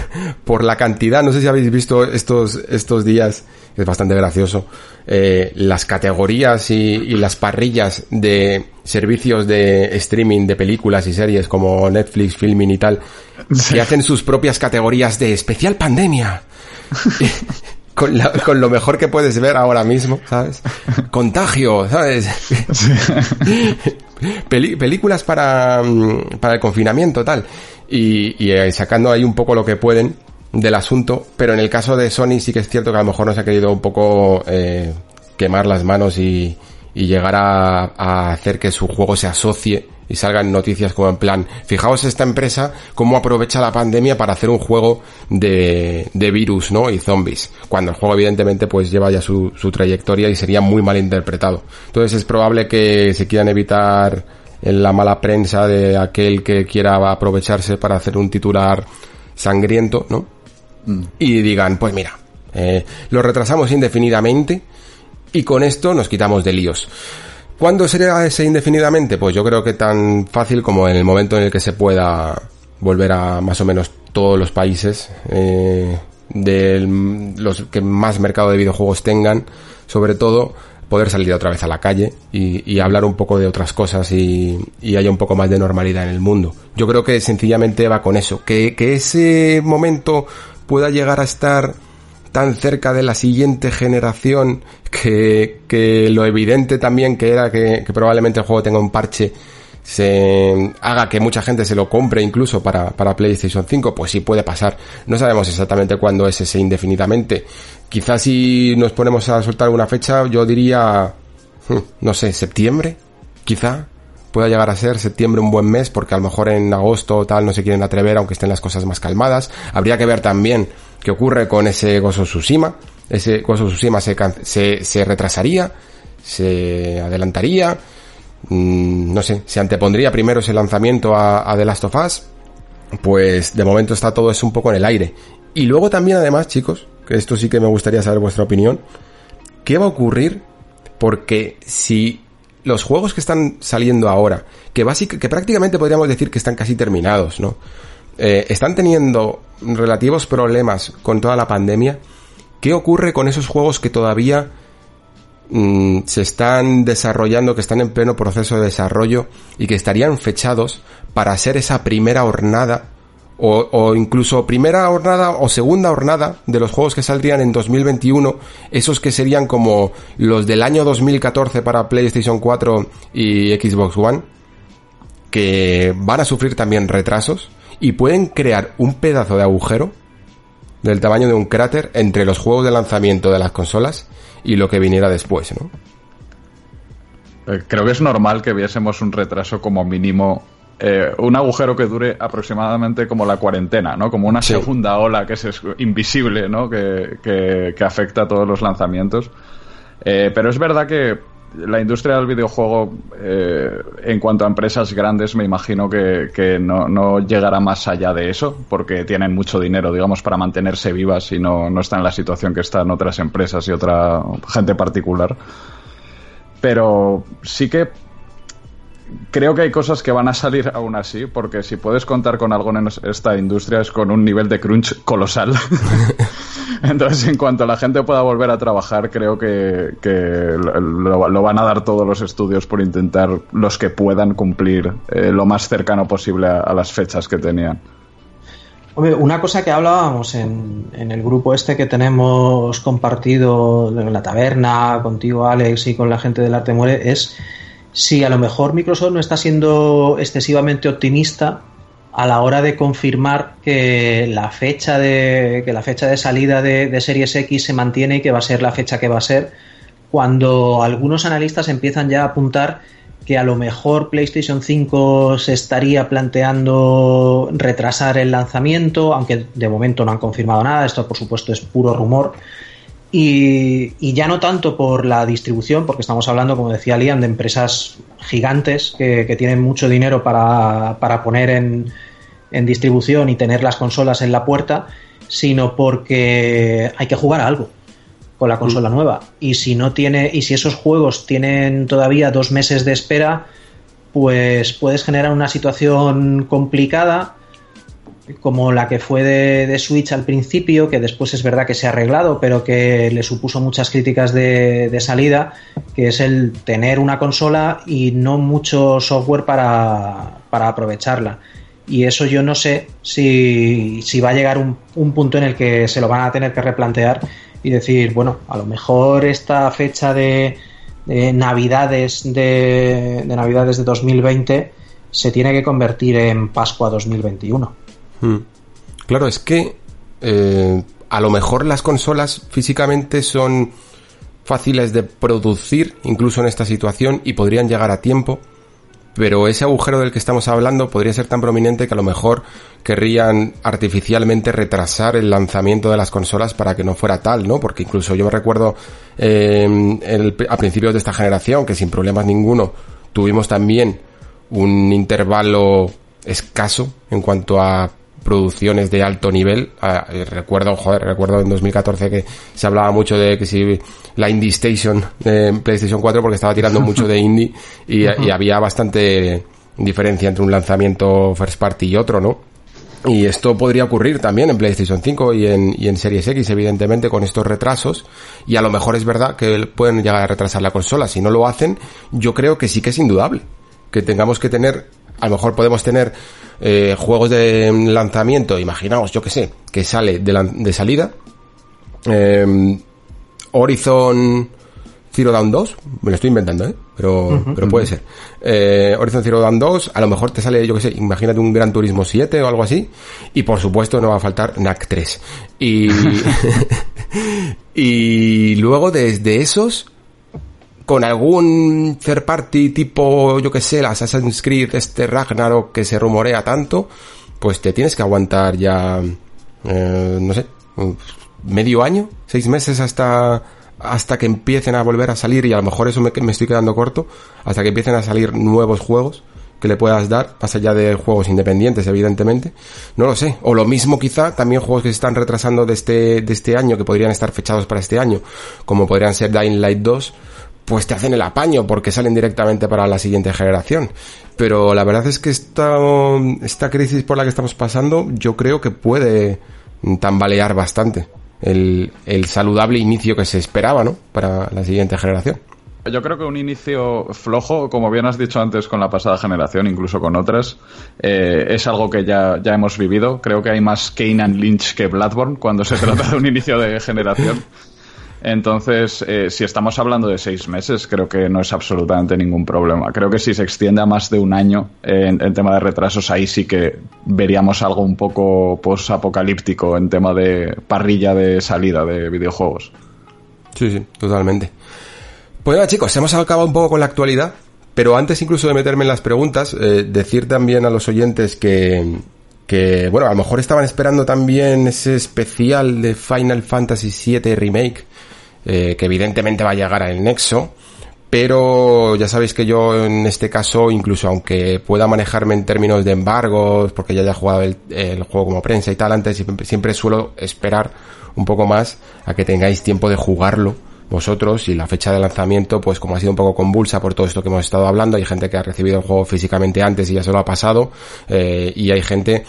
por la cantidad, no sé si habéis visto estos, estos días, es bastante gracioso, eh, las categorías y, las parrillas de servicios de streaming de películas y series como Netflix, Filming y tal, que hacen sus propias categorías de especial pandemia. (laughs) con, con, lo mejor que puedes ver ahora mismo, ¿sabes? Contagio, ¿sabes? películas para, mm, para el confinamiento, tal. Y, y, eh, sacando ahí un poco lo que pueden del asunto, pero en el caso de Sony sí que es cierto que a lo mejor nos ha querido un poco eh, quemar las manos y, y llegar a, a hacer que su juego se asocie y salgan noticias como en plan, fijaos esta empresa cómo aprovecha la pandemia para hacer un juego de, de virus, ¿no? Y zombies. Cuando el juego evidentemente pues lleva ya su, su trayectoria y sería muy mal interpretado. Entonces es probable que se quieran evitar la mala prensa de aquel que quiera aprovecharse para hacer un titular sangriento, ¿no? Mm. Y digan, pues mira, eh, lo retrasamos indefinidamente y con esto nos quitamos de líos. ¿Cuándo sería ese indefinidamente? Pues yo creo que tan fácil como en el momento en el que se pueda volver a más o menos todos los países eh, de los que más mercado de videojuegos tengan, sobre todo, poder salir otra vez a la calle y, hablar un poco de otras cosas y, haya un poco más de normalidad en el mundo. Yo creo que sencillamente va con eso, que, ese momento pueda llegar a estar tan cerca de la siguiente generación que, que lo evidente también que era que, probablemente el juego tenga un parche se haga que mucha gente se lo compre incluso para, para PlayStation 5, pues sí puede pasar. No sabemos exactamente cuándo es ese indefinidamente. Quizás si nos ponemos a soltar una fecha, yo diría, hmm, no sé, septiembre, quizá pueda llegar a ser septiembre un buen mes, porque a lo mejor en agosto o tal no se quieren atrever, aunque estén las cosas más calmadas. Habría que ver también qué ocurre con ese Gozo Tsushima. Ese Gozo Tsushima se, se, se retrasaría, se adelantaría Mm, no sé, se antepondría primero ese lanzamiento a, a, The Last of Us, pues de momento está todo eso un poco en el aire. Y luego también además, chicos, que esto sí que me gustaría saber vuestra opinión, ¿qué va a ocurrir? Porque si los juegos que están saliendo ahora, que, prácticamente podríamos decir que están casi terminados, ¿no? Eh, están teniendo relativos problemas con toda la pandemia, ¿qué ocurre con esos juegos que todavía Mm, se están desarrollando, que están en pleno proceso de desarrollo y que estarían fechados para ser esa primera hornada o, incluso primera hornada o segunda hornada de los juegos que saldrían en 2021, esos que serían como los del año 2014 para PlayStation 4 y Xbox One, que van a sufrir también retrasos y pueden crear un pedazo de agujero del tamaño de un cráter entre los juegos de lanzamiento de las consolas y lo que viniera después, ¿no?
Eh, creo que es normal que viésemos un retraso como mínimo eh, un agujero que dure aproximadamente como la cuarentena, ¿no? Como una segunda ola que es invisible, ¿no? Que, que, afecta a todos los lanzamientos. Eh, pero es verdad que la industria del videojuego, eh, en cuanto a empresas grandes, me imagino que, no, llegará más allá de eso, porque tienen mucho dinero, digamos, para mantenerse vivas y no, no están en la situación que están otras empresas y otra gente particular. Pero sí que creo que hay cosas que van a salir aún así, porque si puedes contar con algo en esta industria es con un nivel de crunch colosal. (laughs) Entonces, en cuanto la gente pueda volver a trabajar, creo que, lo, van a dar todos los estudios por intentar los que puedan cumplir eh, lo más cercano posible a, las fechas que tenían.
Hombre, una cosa que hablábamos en, en, el grupo este que tenemos compartido en la taberna, contigo Alex y con la gente del Arte Muere, es si a lo mejor Microsoft no está siendo excesivamente optimista a la hora de confirmar que la fecha de, que la fecha de salida de, Series X se mantiene y que va a ser la fecha que va a ser, cuando algunos analistas empiezan ya a apuntar que a lo mejor PlayStation 5 se estaría planteando retrasar el lanzamiento, aunque de momento no han confirmado nada, esto por supuesto es puro rumor, y, ya no tanto por la distribución, porque estamos hablando, como decía Liam, de empresas gigantes que, tienen mucho dinero para, poner en, distribución y tener las consolas en la puerta, sino porque hay que jugar a algo con la consola mm. nueva. Y si no tiene, y si esos juegos tienen todavía dos meses de espera, pues puedes generar una situación complicada como la que fue de, Switch al principio, que después es verdad que se ha arreglado, pero que le supuso muchas críticas de, salida, que es el tener una consola y no mucho software para, aprovecharla. Y eso yo no sé si, va a llegar un, un, punto en el que se lo van a tener que replantear y decir, bueno, a lo mejor esta fecha de, Navidades de, de Navidades de 2020 se tiene que convertir en Pascua 2021.
Hmm. Claro, es que eh, a lo mejor las consolas físicamente son fáciles de producir, incluso en esta situación, y podrían llegar a tiempo, pero ese agujero del que estamos hablando podría ser tan prominente que a lo mejor querrían artificialmente retrasar el lanzamiento de las consolas para que no fuera tal, ¿no? Porque incluso yo me recuerdo eh, a principios de esta generación que sin problemas ninguno tuvimos también un intervalo escaso en cuanto a producciones de alto nivel. Ah, eh, recuerdo, joder, recuerdo en 2014 que se hablaba mucho de que si la Indie Station de PlayStation 4 porque estaba tirando (laughs) mucho de indie y, había bastante diferencia entre un lanzamiento first party y otro, ¿no? Y esto podría ocurrir también en PlayStation 5 y en, y en Series X, evidentemente, con estos retrasos. Y a lo mejor es verdad que pueden llegar a retrasar la consola. Si no lo hacen, yo creo que sí que es indudable. Que tengamos que tener, a lo mejor podemos tener eh, juegos de lanzamiento, imaginaos, yo que sé, que sale de, de salida. Eh, Horizon Zero Dawn 2, me lo estoy inventando, ¿eh? Pero, pero puede ser. Eh, Horizon Zero Dawn 2, a lo mejor te sale, yo que sé, imagínate un Gran Turismo 7 o algo así. Y por supuesto no va a faltar NAC 3. Y, (laughs) y luego desde esos, con algún third party tipo, yo que sé, el Assassin's Creed, este Ragnarok que se rumorea tanto, pues te tienes que aguantar ya, eh, no sé, medio año, seis meses hasta hasta que empiecen a volver a salir, y a lo mejor eso me, me, estoy quedando corto, hasta que empiecen a salir nuevos juegos que le puedas dar, más allá de juegos independientes, evidentemente. No lo sé. O lo mismo quizá, también juegos que se están retrasando de este, de este año, que podrían estar fechados para este año, como podrían ser Dying Light 2, pues te hacen el apaño porque salen directamente para la siguiente generación. Pero la verdad es que esta, esta crisis por la que estamos pasando, yo creo que puede tambalear bastante el, el saludable inicio que se esperaba, ¿no? Para la siguiente generación.
Yo creo que un inicio flojo, como bien has dicho antes con la pasada generación, incluso con otras, eh, es algo que ya, ya hemos vivido. Creo que hay más Kane and Lynch que Bloodborne cuando se trata de un inicio de generación. (laughs) Entonces, eh, si estamos hablando de seis meses, creo que no es absolutamente ningún problema. Creo que si se extiende a más de un año en, tema de retrasos, ahí sí que veríamos algo un poco post-apocalíptico en tema de parrilla de salida de videojuegos.
Sí, sí, totalmente. Pues nada, chicos, hemos acabado un poco con la actualidad, pero antes incluso de meterme en las preguntas, eh, decir también a los oyentes que, que, bueno, a lo mejor estaban esperando también ese especial de Final Fantasy VII Remake, eh, que evidentemente va a llegar al Nexo, pero ya sabéis que yo en este caso, incluso aunque pueda manejarme en términos de embargos, porque ya haya jugado el, juego como prensa y tal antes, siempre suelo esperar un poco más a que tengáis tiempo de jugarlo vosotros y la fecha de lanzamiento pues como ha sido un poco convulsa por todo esto que hemos estado hablando hay gente que ha recibido el juego físicamente antes y ya se lo ha pasado eh, y hay gente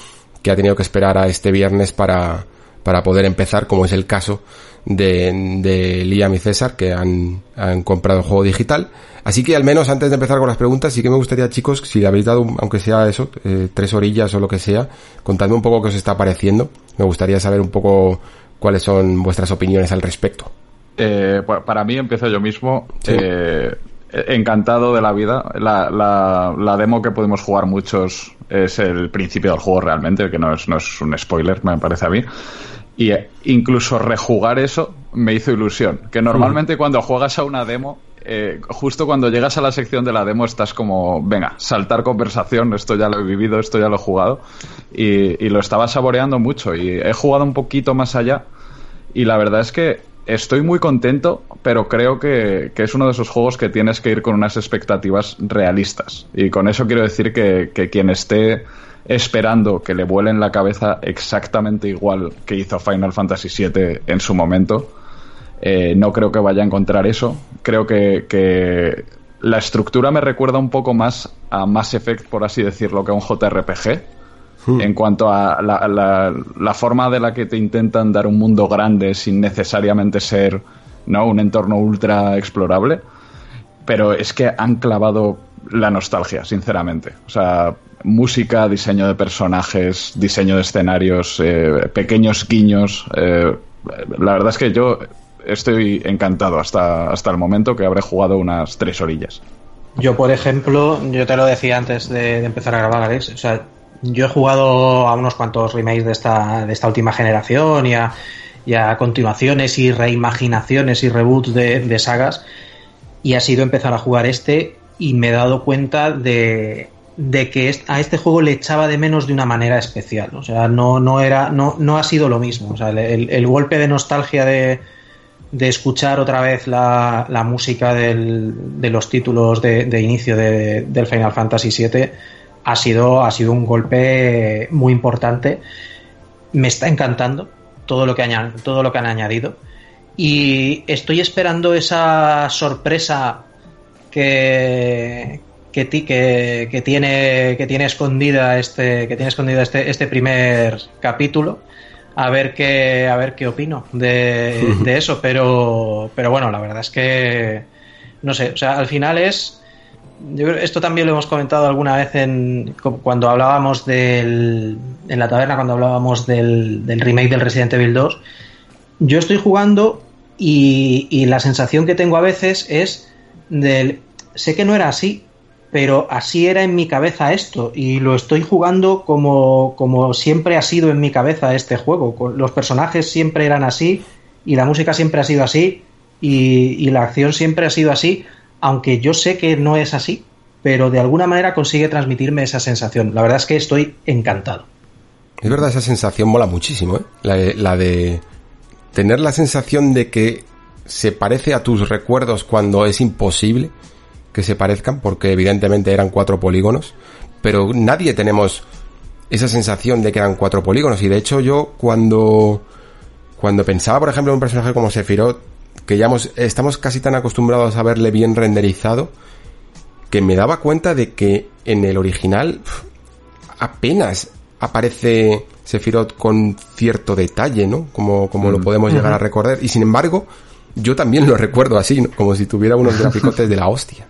que ha tenido que esperar a este viernes para, para poder empezar como es el caso de, de Liam y César que han, han comprado el juego digital. Así que al menos antes de empezar con las preguntas sí que me gustaría chicos si le habéis dado aunque sea eso eh, tres orillas o lo que sea contadme un poco qué os está pareciendo. Me gustaría saber un poco cuáles son vuestras opiniones al respecto
eh, para mí, empiezo yo mismo. Sí. Eh, encantado de la vida. La, la, la, demo que podemos jugar muchos es el principio del juego realmente, que no es, no es un spoiler, me parece a mí. Y incluso rejugar eso me hizo ilusión. Que normalmente cuando juegas a una demo, eh, justo cuando llegas a la sección de la demo estás como, venga, saltar conversación, esto ya lo he vivido, esto ya lo he jugado. Y, y lo estaba saboreando mucho. Y he jugado un poquito más allá. Y la verdad es que estoy muy contento, pero creo que, es uno de esos juegos que tienes que ir con unas expectativas realistas. Y con eso quiero decir que, que quien esté esperando que le vuelen la cabeza exactamente igual que hizo Final Fantasy VII en su momento, eh, no creo que vaya a encontrar eso. Creo que, que la estructura me recuerda un poco más a Mass Effect, por así decirlo, que a un JRPG en cuanto a la, la, la, forma de la que te intentan dar un mundo grande sin necesariamente ser ¿no? un entorno ultra explorable. Pero es que han clavado la nostalgia, sinceramente. O sea, música, diseño de personajes, diseño de escenarios, eh, pequeños guiños. Eh, la verdad es que yo estoy encantado hasta, hasta el momento que habré jugado unas tres orillas.
Yo, por ejemplo, yo te lo decía antes de, de empezar a grabar, Alex, o sea, yo he jugado a unos cuantos remakes de esta, de esta última generación y a, y a continuaciones y reimaginaciones y reboots de, sagas y ha sido empezar a jugar este y me he dado cuenta de, de que a este juego le echaba de menos de una manera especial. O sea, no, no, era, no, no ha sido lo mismo. O sea, el, el golpe de nostalgia de, de escuchar otra vez la, la música de los títulos de, de inicio de, del Final Fantasy VII ha sido, ha sido un golpe muy importante. Me está encantando todo lo que, añad, todo lo que han añadido. Y estoy esperando esa sorpresa que, que, que, que, tiene, que tiene escondida este, que tiene escondida este, este primer capítulo. A ver qué, a ver qué opino de, (laughs) de eso. Pero, pero bueno, la verdad es que no sé, o sea, al final es yo creo, esto también lo hemos comentado alguna vez en, cuando hablábamos del, en la taberna, cuando hablábamos del, del remake del Resident Evil 2. Yo estoy jugando y, la sensación que tengo a veces es del... Sé que no era así, pero así era en mi cabeza esto y lo estoy jugando como, como siempre ha sido en mi cabeza este juego. Los personajes siempre eran así y la música siempre ha sido así y la acción siempre ha sido así aunque yo sé que no es así, pero de alguna manera consigue transmitirme esa sensación. La verdad es que estoy encantado.
Es verdad, esa sensación mola muchísimo, ¿eh? La de, tener la sensación de que se parece a tus recuerdos cuando es imposible que se parezcan, porque evidentemente eran cuatro polígonos, pero nadie tenemos esa sensación de que eran cuatro polígonos, y de hecho yo cuando, cuando pensaba, por ejemplo, en un personaje como Sephiroth, que ya estamos casi tan acostumbrados a verle bien renderizado que me daba cuenta de que en el original apenas aparece Sephiroth con cierto detalle, ¿no? Como, como lo mm. podemos llegar a recordar. Y sin embargo, yo también lo recuerdo así, ¿no? como si tuviera unos graficotes de la hostia.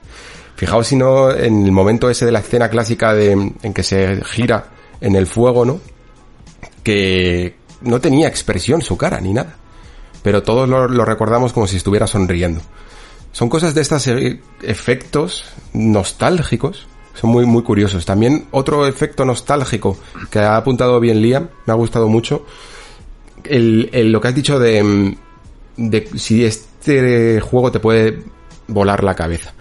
Fijaos si no, en el momento ese de la escena clásica de, en que se gira en el fuego, ¿no? Que no tenía expresión su cara ni nada pero todos lo, recordamos como si estuviera sonriendo. Son cosas de estos e, efectos nostálgicos, son muy, muy curiosos. También otro efecto nostálgico que ha apuntado bien Liam, me ha gustado mucho, el, lo que has dicho de, de si este juego te puede volar la cabeza.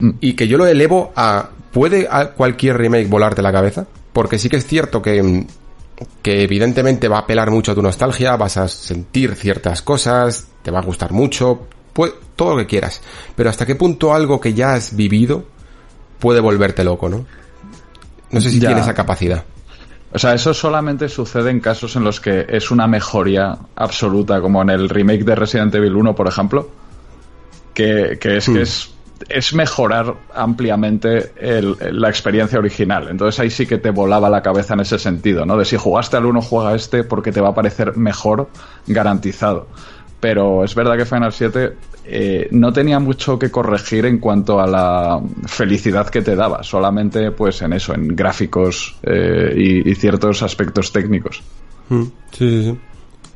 Mm. Y que yo lo elevo a, ¿puede a cualquier remake volarte la cabeza? Porque sí que es cierto que que evidentemente va a apelar mucho a tu nostalgia, vas a sentir ciertas cosas, te va a gustar mucho, pues, todo lo que quieras. Pero hasta qué punto algo que ya has vivido puede volverte loco, ¿no? No sé si tiene esa capacidad.
O sea, eso solamente sucede en casos en los que es una mejoría absoluta, como en el remake de Resident Evil 1, por ejemplo, que, es que hmm. es es mejorar ampliamente la experiencia original. Entonces ahí sí que te volaba la cabeza en ese sentido, ¿no? De si jugaste al uno, juega este porque te va a parecer mejor garantizado. Pero es verdad que Final 7 eh, no tenía mucho que corregir en cuanto a la felicidad que te daba, solamente pues en eso, en gráficos eh, y, ciertos aspectos técnicos.
Mm, sí, sí, sí.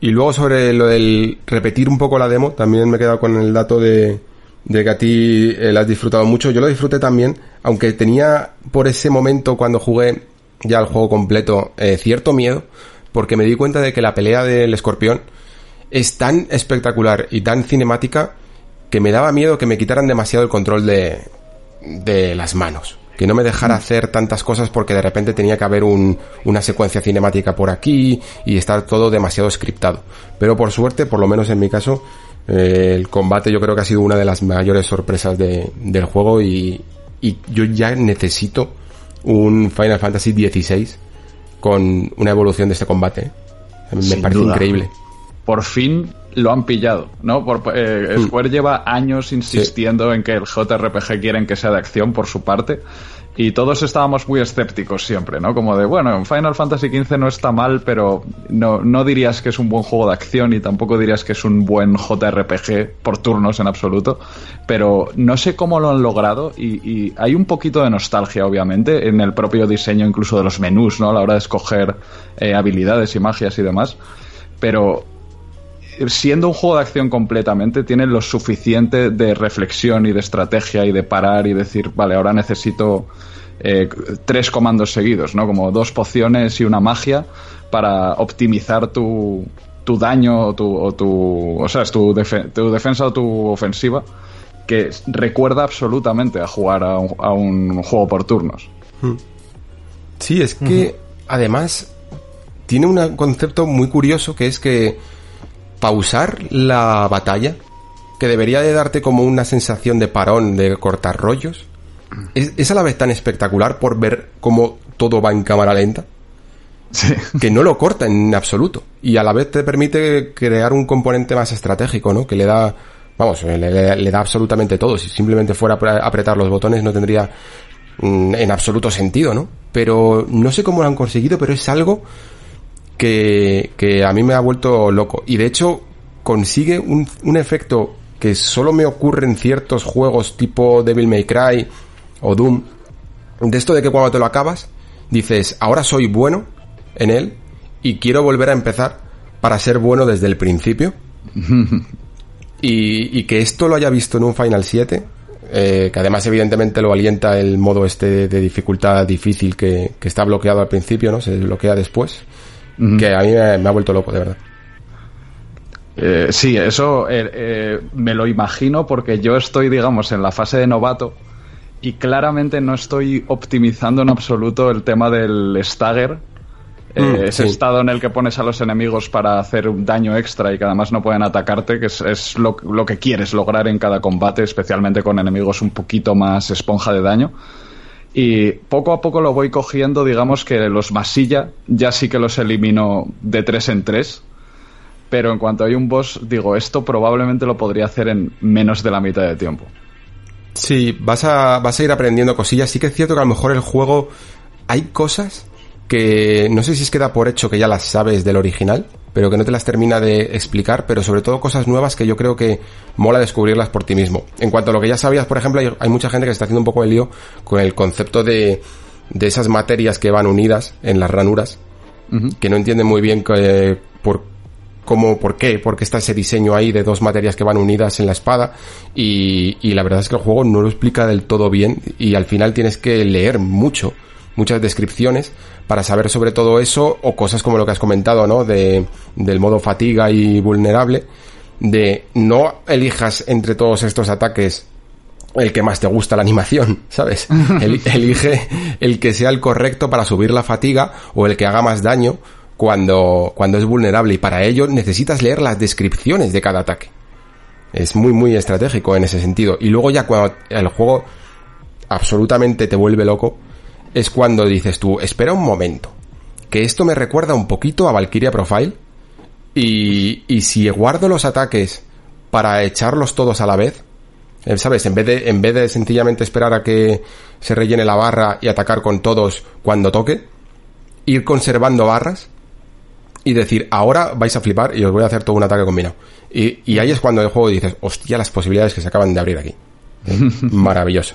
Y luego sobre lo del repetir un poco la demo, también me he quedado con el dato de, de que a ti eh, la has disfrutado mucho. Yo lo disfruté también, aunque tenía por ese momento cuando jugué ya el juego completo eh, cierto miedo, porque me di cuenta de que la pelea del escorpión es tan espectacular y tan cinemática que me daba miedo que me quitaran demasiado el control de, de las manos. Que no me dejara mm. hacer tantas cosas porque de repente tenía que haber un, una secuencia cinemática por aquí y estar todo demasiado scriptado. Pero por suerte, por lo menos en mi caso, eh, el combate yo creo que ha sido una de las mayores sorpresas de, del juego y, y, yo ya necesito un Final Fantasy XVI con una evolución de este combate. Me parece increíble.
Por fin lo han pillado, ¿no? Por, eh, mm. Square lleva años insistiendo en que el JRPG quieren que sea de acción por su parte y todos estábamos muy escépticos siempre, ¿no? Como de, bueno, Final Fantasy XV no está mal, pero no, no dirías que es un buen juego de acción y tampoco dirías que es un buen JRPG por turnos en absoluto, pero no sé cómo lo han logrado y, hay un poquito de nostalgia, obviamente, en el propio diseño incluso de los menús, ¿no? A la hora de escoger eh, habilidades y magias y demás, pero siendo un juego de acción completamente, tiene lo suficiente de reflexión y de estrategia y de parar y decir, vale, ahora necesito eh, tres comandos seguidos, ¿no? Como dos pociones y una magia para optimizar tu, tu daño o tu, o tu, o sea, tu, tu defensa o tu ofensiva, que recuerda absolutamente a jugar a un, juego por turnos. Hmm.
Sí, es que además tiene un concepto muy curioso que es que pausar la batalla, que debería de darte como una sensación de parón, de cortar rollos, es, a la vez tan espectacular por ver cómo todo va en cámara lenta. que no lo corta en absoluto. Y a la vez te permite crear un componente más estratégico, ¿no? Que le da, vamos, le, da absolutamente todo. Si simplemente fuera a apretar los botones no tendría mm, en absoluto sentido, ¿no? Pero no sé cómo lo han conseguido, pero es algo que, que a mí me ha vuelto loco. Y de hecho consigue un, un efecto que solo me ocurre en ciertos juegos tipo Devil May Cry o Doom. De esto de que cuando te lo acabas, dices, ahora soy bueno en él y quiero volver a empezar para ser bueno desde el principio. (laughs) y, y que esto lo haya visto en un Final 7, eh, que además evidentemente lo alienta el modo este de dificultad difícil que, que está bloqueado al principio, ¿no? Se bloquea después. Que a mí me, me ha vuelto loco, de verdad.
Eh, sí, eso eh, eh, me lo imagino porque yo estoy, digamos, en la fase de novato y claramente no estoy optimizando en absoluto el tema del stagger. eh,
Mm,
ese
sí.
estado en el que pones a los enemigos para hacer un daño extra y que además no pueden atacarte, que es, es lo, lo que quieres lograr en cada combate, especialmente con enemigos un poquito más esponja de daño. Y poco a poco lo voy cogiendo, digamos que los masilla, ya sí que los elimino de tres en tres. Pero en cuanto hay un boss, digo, esto probablemente lo podría hacer en menos de la mitad de tiempo.
Sí, vas a, vas a ir aprendiendo cosillas. Sí que es cierto que a lo mejor el juego hay cosas que no sé si es que da por hecho que ya las sabes del original, pero que no te las termina de explicar, pero sobre todo cosas nuevas que yo creo que mola descubrirlas por ti mismo. En cuanto a lo que ya sabías, por ejemplo, hay, hay mucha gente que se está haciendo un poco de lío con el concepto de, de esas materias que van unidas en las ranuras, que no entienden muy bien que, por cómo, por qué, porque está ese diseño ahí de dos materias que van unidas en la espada. Y, y la verdad es que el juego no lo explica del todo bien y al final tienes que leer mucho, muchas descripciones para saber sobre todo eso o cosas como lo que has comentado, ¿no? De, del modo fatiga y vulnerable, de no elijas entre todos estos ataques el que más te gusta la animación, (laughs) ¿sabes? (laughs) El- elige el que sea el correcto para subir la fatiga o el que haga más daño cuando, cuando es vulnerable y para ello necesitas leer las descripciones de cada ataque. Es muy, muy estratégico en ese sentido. Y luego ya cuando el juego absolutamente te vuelve loco, es cuando dices tú, espera un momento, que esto me recuerda un poquito a Valkyria Profile, y, y si guardo los ataques para echarlos todos a la vez, eh, ¿sabes? En vez de, en vez de sencillamente esperar a que se rellene la barra y atacar con todos cuando toque, ir conservando barras y decir, ahora vais a flipar y os voy a hacer todo un ataque combinado. Y, y ahí es cuando el juego dices, hostia, las posibilidades que se acaban de abrir aquí. (laughs) Maravilloso.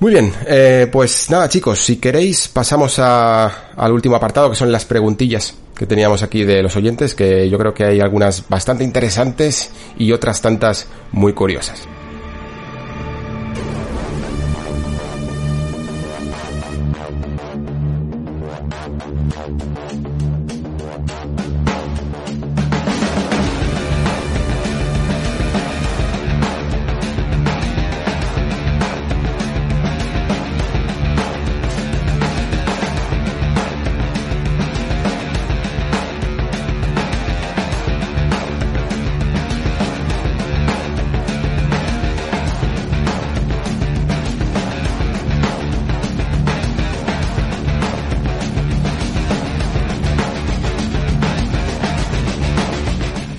Muy bien, eh, pues nada chicos, si queréis pasamos al último apartado que son las preguntillas que teníamos aquí de los oyentes, que yo creo que hay algunas bastante interesantes y otras tantas muy curiosas.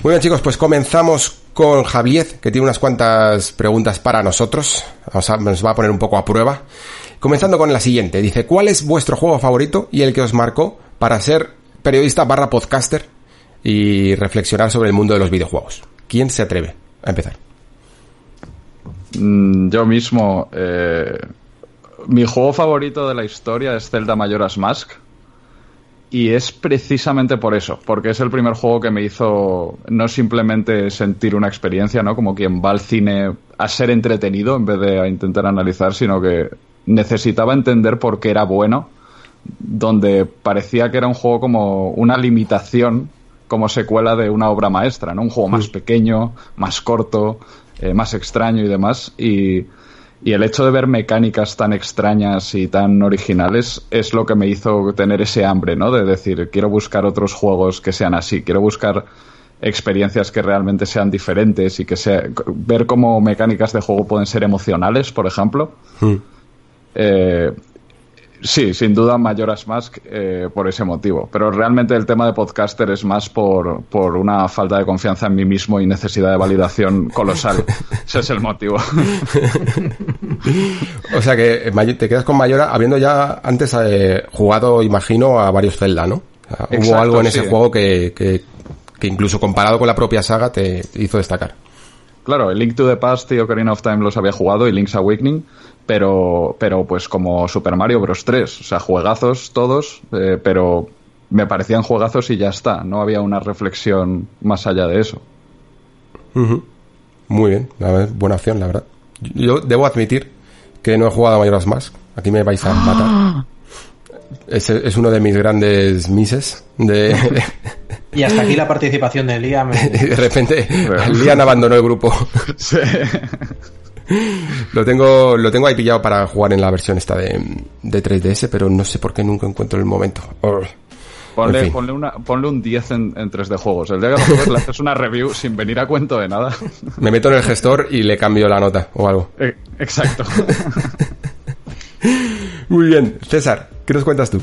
Muy bien chicos, pues comenzamos con Javier, que tiene unas cuantas preguntas para nosotros. Vamos a- nos va a poner un poco a prueba. Comenzando con la siguiente. Dice, ¿cuál es vuestro juego favorito y el que os marcó para ser periodista barra podcaster y reflexionar sobre el mundo de los videojuegos? ¿Quién se atreve a empezar?
Mm, Yo mismo, eh, mi juego favorito de la historia es Zelda Majora's Mask. Y es precisamente por eso, porque es el primer juego que me hizo no simplemente sentir una experiencia, ¿no? Como quien va al cine a ser entretenido en vez de a intentar analizar, sino que necesitaba entender por qué era bueno, donde parecía que era un juego como una limitación como secuela de una obra maestra, ¿no? Un juego más pequeño, más corto, eh, más extraño y demás. Y, y el hecho de ver mecánicas tan extrañas y tan originales es lo que me hizo tener ese hambre, ¿no? De decir, quiero buscar otros juegos que sean así, quiero buscar experiencias que realmente sean diferentes y que sea, ver cómo mecánicas de juego pueden ser emocionales, por ejemplo. Eh, Sí, sin duda Majora's Mask eh, por ese motivo. Pero realmente el tema de podcaster es más por, por una falta de confianza en mí mismo y necesidad de validación colosal. (laughs) ese es el motivo. (laughs)
o sea que eh, te quedas con Mayora habiendo ya antes eh, jugado, imagino, a varios Zelda, ¿no? Hubo algo en ese juego que, que, que, incluso comparado con la propia saga te hizo destacar.
Claro, el Link to the Past y Ocarina of Time los había jugado y Link's Awakening pero, pero pues como Super Mario Bros. 3, o sea, juegazos todos, eh, pero me parecían juegazos y ya está, no había una reflexión más allá de eso.
Muy bien, buena opción, la verdad. Yo debo admitir que no he jugado a Majora's Mask, aquí me vais a matar. Es, es uno de mis grandes mises de...
Y hasta aquí la participación de Liam. (laughs)
de repente, Liam abandonó el grupo. (laughs) Sí lo tengo lo tengo ahí pillado para jugar en la versión esta de, de 3DS, pero no sé por qué nunca encuentro el momento.
Ponle, ponle, un 10 en, 3D juegos. El día que le haces una review sin venir a cuento de nada. (laughs)
Me meto en el gestor y le cambio la nota o algo.
Eh, exacto. (laughs)
Muy bien. César, ¿qué nos cuentas tú?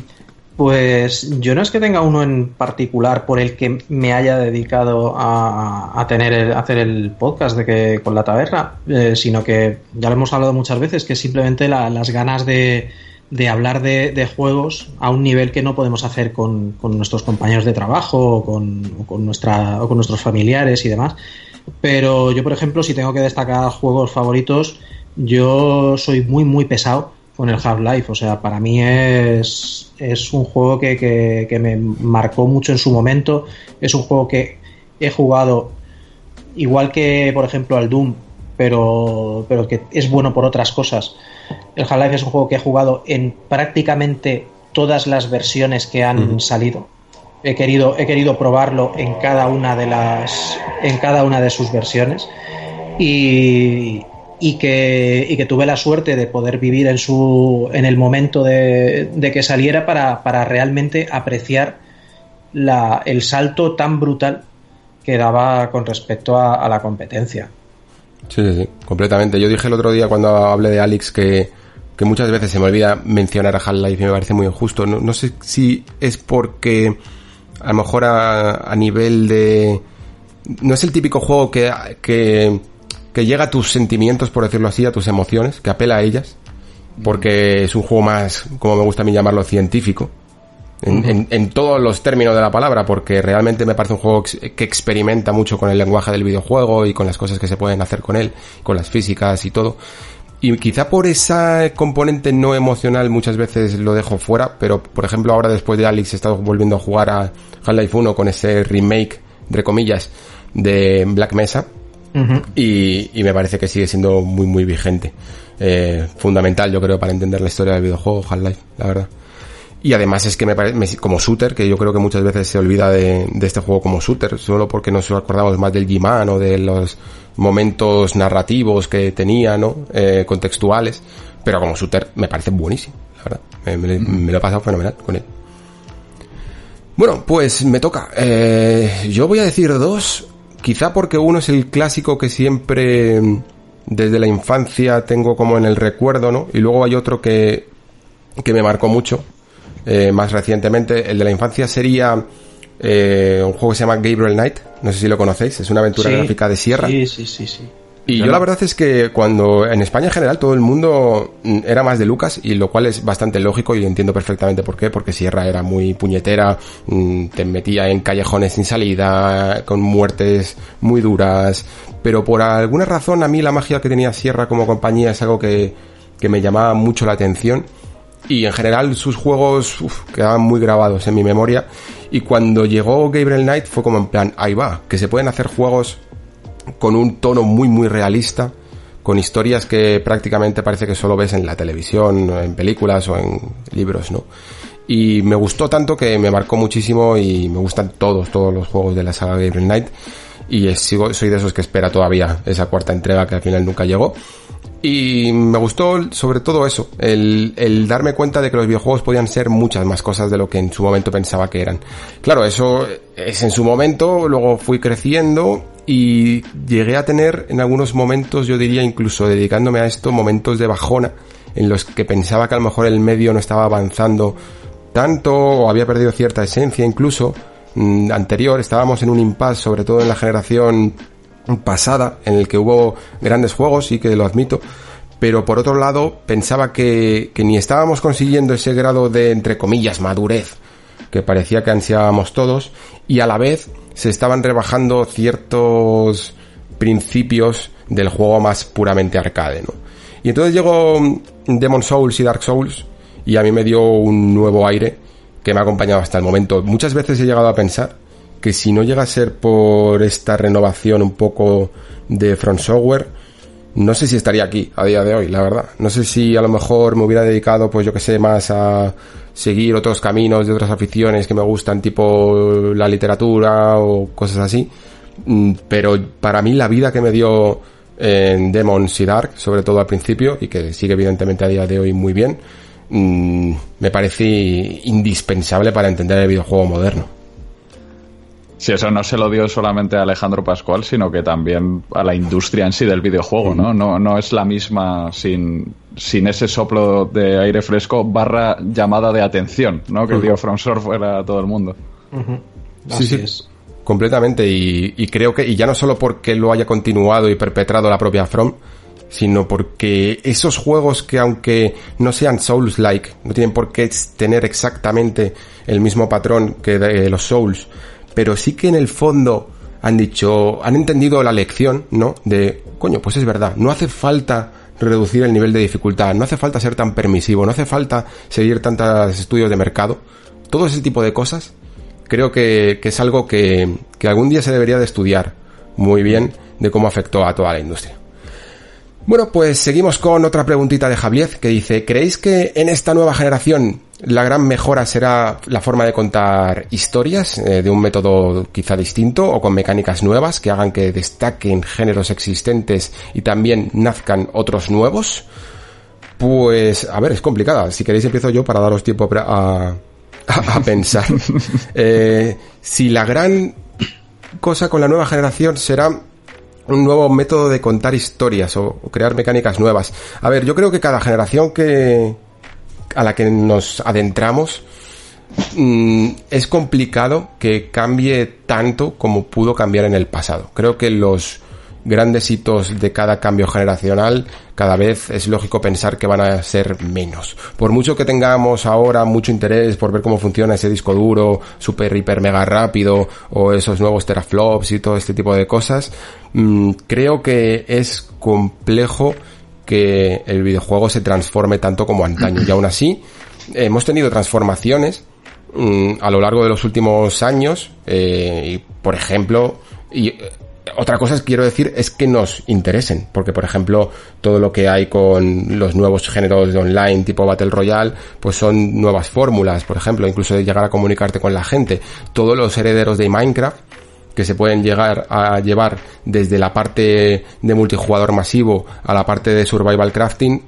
Pues yo no es que tenga uno en particular por el que me haya dedicado a, tener hacer el podcast de que con la taberna, eh, sino que ya lo hemos hablado muchas veces, que simplemente las ganas de, hablar de, juegos a un nivel que no podemos hacer con, nuestros compañeros de trabajo o con, nuestra, o con nuestros familiares y demás. Pero yo, por ejemplo, si tengo que destacar juegos favoritos, yo soy muy, muy pesado con el Half-Life. O sea, para mí es, es un juego que, me marcó mucho en su momento. Es un juego que he jugado igual que, por ejemplo, al Doom, pero, pero que es bueno por otras cosas. El Half-Life es un juego que he jugado en prácticamente todas las versiones que han salido. He querido, he querido probarlo en cada una de las. en cada una de sus versiones. Y, y que, y que tuve la suerte de poder vivir en, su, en el momento de, que saliera para, para realmente apreciar la, el salto tan brutal que daba con respecto a, la competencia.
Sí, sí, sí, completamente. Yo dije el otro día cuando hablé de Alex que, que muchas veces se me olvida mencionar a Half-Life y me parece muy injusto. No, no, sé si es porque a lo mejor a, a nivel de... No es el típico juego que, que que llega a tus sentimientos, por decirlo así, a tus emociones, que apela a ellas, porque es un juego más, como me gusta a mí llamarlo, científico, en, todos los términos de la palabra, porque realmente me parece un juego que experimenta mucho con el lenguaje del videojuego y con las cosas que se pueden hacer con él, con las físicas y todo. Y quizá por esa componente no emocional muchas veces lo dejo fuera, pero por ejemplo ahora después de Alex he estado volviendo a jugar a Half-Life 1 con ese remake, entre comillas, de Black Mesa, y, me parece que sigue siendo muy, muy vigente. Eh, fundamental, yo creo, para entender la historia del videojuego, Half-Life, la verdad. Y además es que me parece, como shooter, que yo creo que muchas veces se olvida de, este juego como shooter, solo porque nos acordamos más del G-Man o de los momentos narrativos que tenía, ¿no? Eh, contextuales. Pero como shooter me parece buenísimo, la verdad. Me, lo he pasado fenomenal con él. Bueno, pues me toca. Eh, yo voy a decir dos Quizá porque uno es el clásico que siempre desde la infancia tengo como en el recuerdo, ¿no? Y luego hay otro que, que me marcó mucho, eh, más recientemente. El de la infancia sería eh, un juego que se llama Gabriel Knight, no sé si lo conocéis, es una aventura gráfica de Sierra.
Sí, sí, sí, sí.
Y yo la verdad es que cuando en España en general todo el mundo mm, era más de Lucas y lo cual es bastante lógico y entiendo perfectamente por qué, porque Sierra era muy puñetera, mm, te metía en callejones sin salida, con muertes muy duras, pero por alguna razón a mí la magia que tenía Sierra como compañía es algo que, que me llamaba mucho la atención y en general sus juegos quedaban muy grabados en mi memoria y cuando llegó Gabriel Knight fue como en plan, ahí va, que se pueden hacer juegos con un tono muy muy realista, con historias que prácticamente parece que solo ves en la televisión, en películas o en libros, ¿no? Y me gustó tanto que me marcó muchísimo y me gustan todos, todos los juegos de la saga Gabriel Knight. Y soy de esos que espera todavía esa cuarta entrega que al final nunca llegó. Y me gustó sobre todo eso, el, el, darme cuenta de que los videojuegos podían ser muchas más cosas de lo que en su momento pensaba que eran. Claro, eso es en su momento, luego fui creciendo y llegué a tener en algunos momentos, yo diría incluso dedicándome a esto, momentos de bajona en los que pensaba que a lo mejor el medio no estaba avanzando tanto o había perdido cierta esencia incluso mm, anterior. Estábamos en un impasse, sobre todo en la generación pasada, en el que hubo grandes juegos, y que lo admito, pero por otro lado pensaba que, que ni estábamos consiguiendo ese grado de, entre comillas, madurez que parecía que ansiábamos todos, y a la vez se estaban rebajando ciertos principios del juego más puramente arcade, ¿no? Y entonces llegó Demon Souls y Dark Souls y a mí me dio un nuevo aire que me ha acompañado hasta el momento. Muchas veces he llegado a pensar que si no llega a ser por esta renovación un poco de Front Software, no sé si estaría aquí a día de hoy, la verdad. No sé si a lo mejor me hubiera dedicado, pues yo que sé, más a seguir otros caminos de otras aficiones que me gustan, tipo la literatura o cosas así. Mm, pero para mí la vida que me dio en Demons y Dark, sobre todo al principio, y que sigue evidentemente a día de hoy muy bien, mm, me parece indispensable para entender el videojuego moderno.
Si eso no se lo dio solamente a Alejandro Pascual, sino que también a la industria en sí del videojuego, ¿no? No, no es la misma sin, sin ese soplo de aire fresco barra llamada de atención, ¿no? Que dio From Software a todo el mundo.
sí, sí. Completamente, y, creo que, y ya no solo porque lo haya continuado y perpetrado la propia From, sino porque esos juegos que aunque no sean Souls-like, no tienen por qué tener exactamente el mismo patrón que de los Souls, pero sí que en el fondo han dicho, han entendido la lección, ¿no? De, coño, pues es verdad, no hace falta reducir el nivel de dificultad, no hace falta ser tan permisivo, no hace falta seguir tantos estudios de mercado, todo ese tipo de cosas creo que, es algo que, que algún día se debería de estudiar muy bien de cómo afectó a toda la industria. Bueno, pues seguimos con otra preguntita de Javier que dice, ¿creéis que en esta nueva generación la gran mejora será la forma de contar historias eh, de un método quizá distinto o con mecánicas nuevas que hagan que destaquen géneros existentes y también nazcan otros nuevos? Pues, a ver, es complicada. Si queréis empiezo yo para daros tiempo a, a, pensar. (laughs) Eh, si la gran cosa con la nueva generación será un nuevo método de contar historias o, crear mecánicas nuevas. A ver, yo creo que cada generación que a la que nos adentramos mm, es complicado que cambie tanto como pudo cambiar en el pasado. Creo que los grandes hitos de cada cambio generacional, cada vez es lógico pensar que van a ser menos. Por mucho que tengamos ahora mucho interés por ver cómo funciona ese disco duro, super, hiper, mega rápido, o esos nuevos teraflops y todo este tipo de cosas, mm, creo que es complejo que el videojuego se transforme tanto como antaño. Y aún así, hemos tenido transformaciones mm, a lo largo de los últimos años, eh, por ejemplo, y otra cosa que quiero decir es que nos interesen, porque por ejemplo todo lo que hay con los nuevos géneros de online tipo Battle Royale, pues son nuevas fórmulas, por ejemplo, incluso de llegar a comunicarte con la gente. Todos los herederos de Minecraft que se pueden llegar a llevar desde la parte de multijugador masivo a la parte de survival crafting,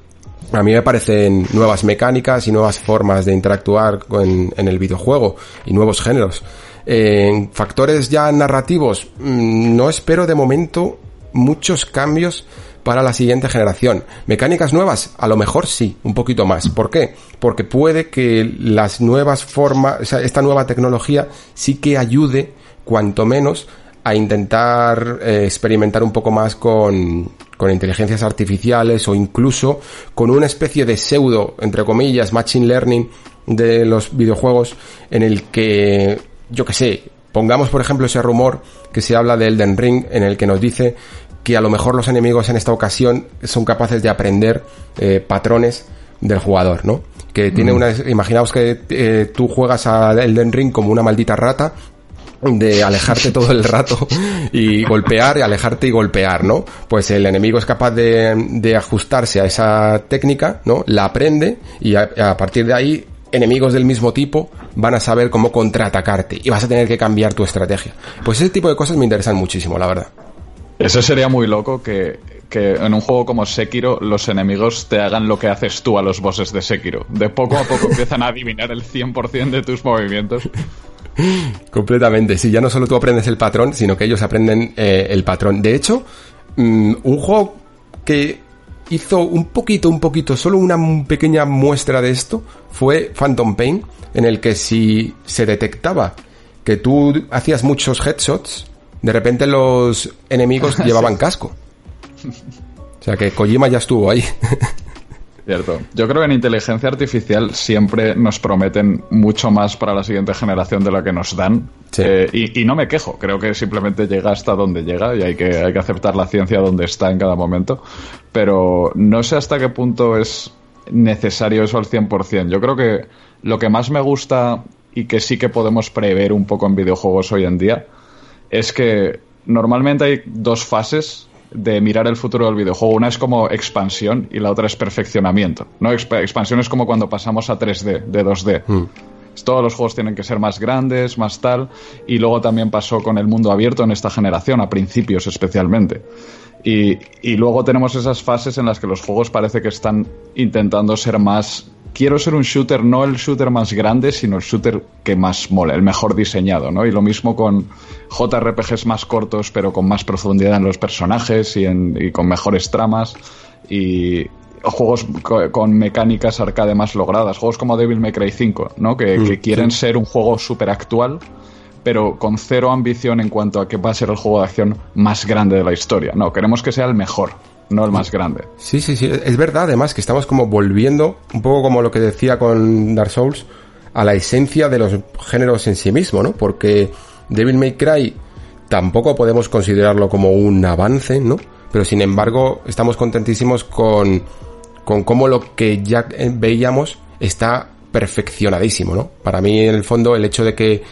a mí me parecen nuevas mecánicas y nuevas formas de interactuar con, en el videojuego y nuevos géneros. En factores ya narrativos, mm, no espero de momento muchos cambios para la siguiente generación. Mecánicas nuevas, a lo mejor sí, un poquito más. ¿Por qué? Porque puede que las nuevas formas, esta nueva tecnología sí que ayude, cuanto menos, a intentar eh, experimentar un poco más con, con inteligencias artificiales o incluso con una especie de pseudo, entre comillas, machine learning de los videojuegos en el que yo que sé, pongamos por ejemplo ese rumor que se habla de Elden Ring en el que nos dice que a lo mejor los enemigos en esta ocasión son capaces de aprender eh, patrones del jugador, ¿no? Que tiene mm. una... Imaginaos que eh, tú juegas a Elden Ring como una maldita rata de alejarte todo el rato y golpear y alejarte y golpear, ¿no? Pues el enemigo es capaz de, de ajustarse a esa técnica, ¿no? La aprende y a partir de ahí enemigos del mismo tipo van a saber cómo contraatacarte y vas a tener que cambiar tu estrategia. Pues ese tipo de cosas me interesan muchísimo, la verdad.
Eso sería muy loco que, en un juego como Sekiro los enemigos te hagan lo que haces tú a los bosses de Sekiro. De poco a poco (laughs) empiezan a adivinar el 100% de tus movimientos.
Completamente, sí, ya no solo tú aprendes el patrón, sino que ellos aprenden eh, el patrón. De hecho, mm, un juego que hizo un poquito, un poquito, solo una pequeña muestra de esto fue Phantom Pain, en el que si se detectaba que tú hacías muchos headshots, de repente los enemigos (laughs) llevaban casco. O sea que Kojima ya estuvo ahí. (laughs)
Cierto. Yo creo que en inteligencia artificial siempre nos prometen mucho más para la siguiente generación de lo que nos dan. Eh, y, no me quejo, creo que simplemente llega hasta donde llega y hay que, hay que aceptar la ciencia donde está en cada momento. Pero no sé hasta qué punto es necesario eso al 100%. Yo creo que lo que más me gusta y que sí que podemos prever un poco en videojuegos hoy en día es que normalmente hay dos fases de mirar el futuro del videojuego. Una es como expansión y la otra es perfeccionamiento. ¿no? expansión es como cuando pasamos a 3D, de 2D. Mm. Todos los juegos tienen que ser más grandes, más tal. Y luego también pasó con el mundo abierto en esta generación, a principios especialmente. Y, y luego tenemos esas fases en las que los juegos parece que están intentando ser más quiero ser un shooter, no el shooter más grande, sino el shooter que más mola, el mejor diseñado, ¿no? Y lo mismo con JRPGs más cortos, pero con más profundidad en los personajes y, en, con mejores tramas. Y juegos con mecánicas arcade más logradas, juegos como Devil May Cry 5, ¿no? Que, mm, quieren ser un juego súper actual, pero con cero ambición en cuanto a que va a ser el juego de acción más grande de la historia. No, queremos que sea el mejor no el más grande.
Sí, sí, sí. Es verdad, además, que estamos como volviendo, un poco como lo que decía con Dark Souls, a la esencia de los géneros en sí mismo, ¿no? Porque Devil May Cry tampoco podemos considerarlo como un avance, ¿no? Pero sin embargo, estamos contentísimos con, con cómo lo que ya veíamos está perfeccionadísimo, ¿no? Para mí, en el fondo, el hecho de que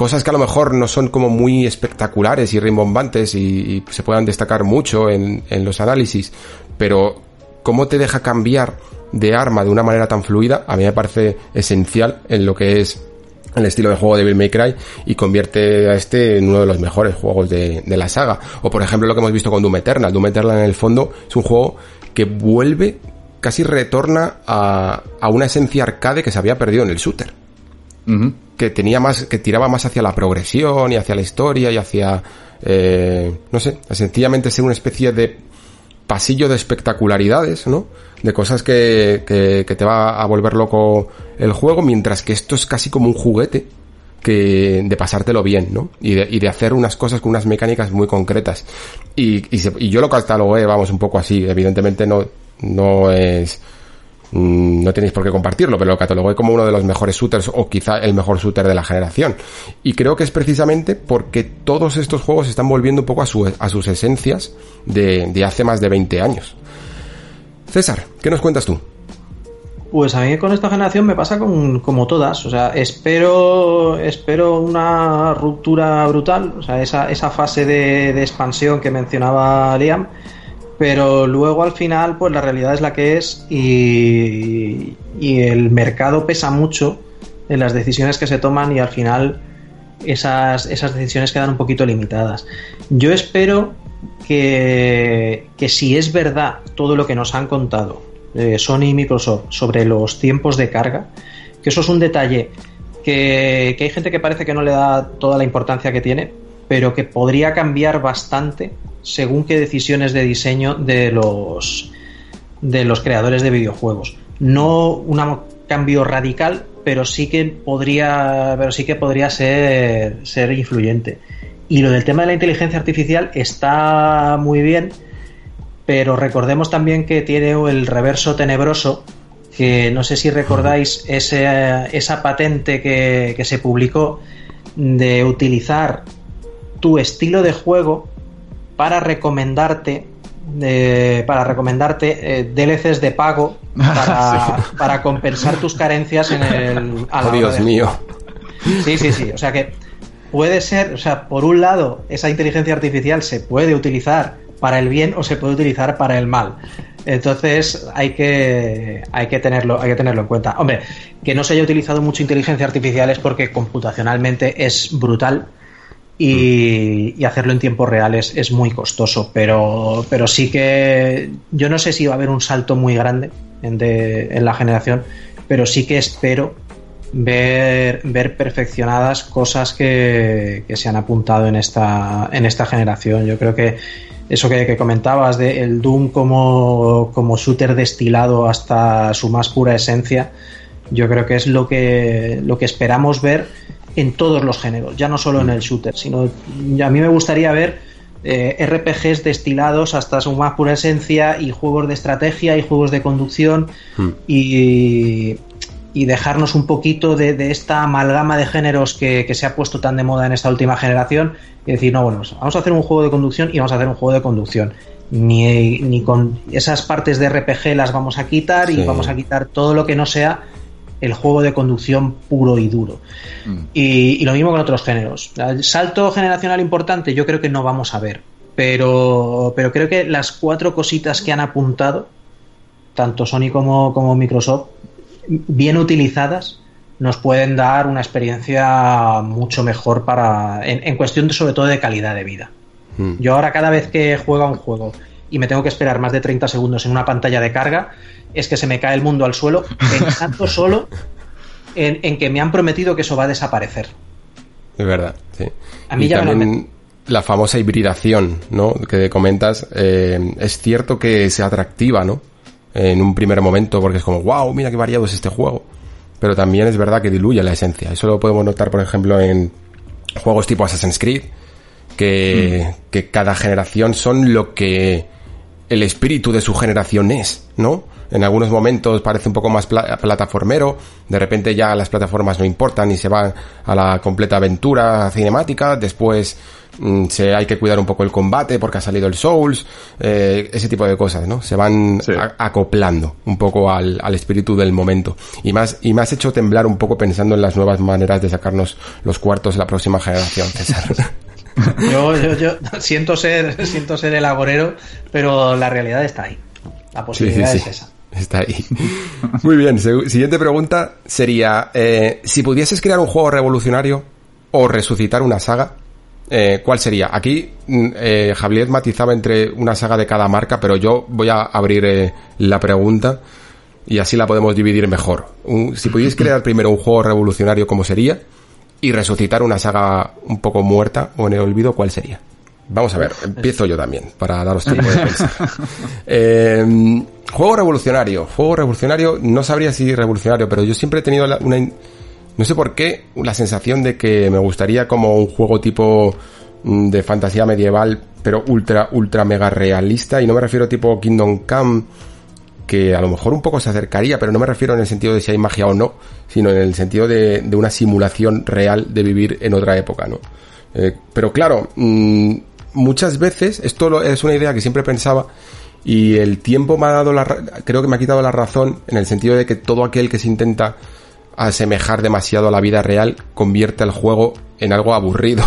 cosas que a lo mejor no son como muy espectaculares y rimbombantes y, se puedan destacar mucho en, los análisis, pero cómo te deja cambiar de arma de una manera tan fluida, a mí me parece esencial en lo que es el estilo de juego de Bill May Cry y convierte a este en uno de los mejores juegos de, la saga. O por ejemplo lo que hemos visto con Doom Eternal. Doom Eternal en el fondo es un juego que vuelve, casi retorna a, una esencia arcade que se había perdido en el shooter que tenía más, que tiraba más hacia la progresión y hacia la historia y hacia, eh, no sé, sencillamente ser una especie de pasillo de espectacularidades, ¿no? De cosas que, que, te va a volver loco el juego, mientras que esto es casi como un juguete que de pasártelo bien, ¿no? Y de, y de hacer unas cosas con unas mecánicas muy concretas. Y, y, y yo lo catalogué, vamos, un poco así. Evidentemente no, no es no tenéis por qué compartirlo, pero lo catalogué como uno de los mejores shooters o quizá el mejor shooter de la generación. Y creo que es precisamente porque todos estos juegos están volviendo un poco a, a sus esencias de, hace más de 20 años. César, ¿qué nos cuentas tú?
Pues a mí con esta generación me pasa con, como todas. O sea, espero, espero una ruptura brutal. O sea, esa, esa fase de, de expansión que mencionaba Liam pero luego al final pues la realidad es la que es y, el mercado pesa mucho en las decisiones que se toman y al final esas, esas decisiones quedan un poquito limitadas. Yo espero que, que si es verdad todo lo que nos han contado eh, Sony y Microsoft sobre los tiempos de carga, que eso es un detalle que, que hay gente que parece que no le da toda la importancia que tiene, pero que podría cambiar bastante según qué decisiones de diseño de los de los creadores de videojuegos. No un cambio radical, pero sí que podría, pero sí que podría ser, ser influyente. Y lo del tema de la inteligencia artificial está muy bien, pero recordemos también que tiene el reverso tenebroso, que no sé si recordáis ese, esa patente que, que se publicó de utilizar tu estilo de juego para recomendarte para recomendarte eh, DLCs de pago (laughs) para, compensar tus carencias en el
oh, Dios mío.
sí sí sí. O sea que puede ser o sea por un lado esa inteligencia artificial se puede utilizar para el bien o se puede utilizar para el mal. Entonces hay que hay que tenerlo hay que tenerlo en cuenta. Hombre que no se haya utilizado mucho inteligencia artificial es porque computacionalmente es brutal y, hacerlo en tiempo real es, muy costoso, pero, pero sí que yo no sé si va a haber un salto muy grande en, la generación, pero sí que espero ver, ver perfeccionadas cosas que, que se han apuntado en esta, en esta generación. Yo creo que eso que, comentabas de el Doom como, como shooter destilado hasta su más pura esencia, yo creo que es lo que, lo que esperamos ver en todos los géneros, ya no solo en el shooter, sino a mí me gustaría ver eh, RPGs destilados hasta su más pura esencia y juegos de estrategia y juegos de conducción hmm. y, y, dejarnos un poquito de, esta amalgama de géneros que, se ha puesto tan de moda en esta última generación y decir, no, bueno, pues vamos a hacer un juego de conducción y vamos a hacer un juego de conducción. Ni, ni con esas partes de RPG las vamos a quitar y vamos a quitar todo lo que no sea el juego de conducción puro y duro. Mm. Y, lo mismo con otros géneros. salto generacional importante yo creo que no vamos a ver, pero, pero creo que las cuatro cositas que han apuntado, tanto Sony como, como Microsoft, bien utilizadas, nos pueden dar una experiencia mucho mejor para en, en cuestión de, sobre todo de calidad de vida. Mm. Yo ahora cada vez que juego a un juego y me tengo que esperar más de 30 segundos en una pantalla de carga, es que se me cae el mundo al suelo pensando (laughs) solo en, que me han prometido que eso va a desaparecer.
Es verdad, sí. A mí ya también la famosa hibridación, ¿no? Que comentas, eh, es cierto que sea atractiva, ¿no? En un primer momento, porque es como, wow, mira qué variado es este juego. Pero también es verdad que diluye la esencia. Eso lo podemos notar, por ejemplo, en juegos tipo Assassin's Creed, que, mm. que cada generación son lo que el espíritu de su generación es, ¿no? En algunos momentos parece un poco más plataformero, de repente ya las plataformas no importan y se van a la completa aventura cinemática, después mm, se hay que cuidar un poco el combate porque ha salido el Souls, eh, ese tipo de cosas, ¿no? Se van acoplando un poco al, al, espíritu del momento. Y más, y me has hecho temblar un poco pensando en las nuevas maneras de sacarnos los cuartos de la próxima generación, César. (laughs) (laughs)
Yo, yo, yo siento ser, (laughs) siento ser el agorero, pero la realidad está ahí. La posibilidad es esa.
Está ahí. (laughs) Muy bien, siguiente pregunta sería, eh, si pudieses crear un juego revolucionario o resucitar una saga, eh, ¿cuál sería? Aquí mm, eh, Javier matizaba entre una saga de cada marca, pero yo voy a abrir eh, la pregunta y así la podemos dividir mejor. si pudieses crear primero un juego revolucionario, ¿cómo sería? Y resucitar una saga un poco muerta o en el olvido, ¿cuál sería? Vamos a ver, empiezo yo también, para daros (laughs) tiempo de pensar. Eh, juego revolucionario. Juego revolucionario, no sabría si revolucionario, pero yo siempre he tenido una... No sé por qué, la sensación de que me gustaría como un juego tipo mm, de fantasía medieval, pero ultra, ultra mega realista, y no me refiero tipo Kingdom Come, que a lo mejor un poco se acercaría, pero no me refiero en el sentido de si hay magia o no, sino en el sentido de, una simulación real de vivir en otra época, ¿no? Eh, pero claro, mm, muchas veces, esto es una idea que siempre pensaba, y el tiempo me ha dado la, creo que me ha quitado la razón en el sentido de que todo aquel que se intenta asemejar demasiado a la vida real convierte el juego en algo aburrido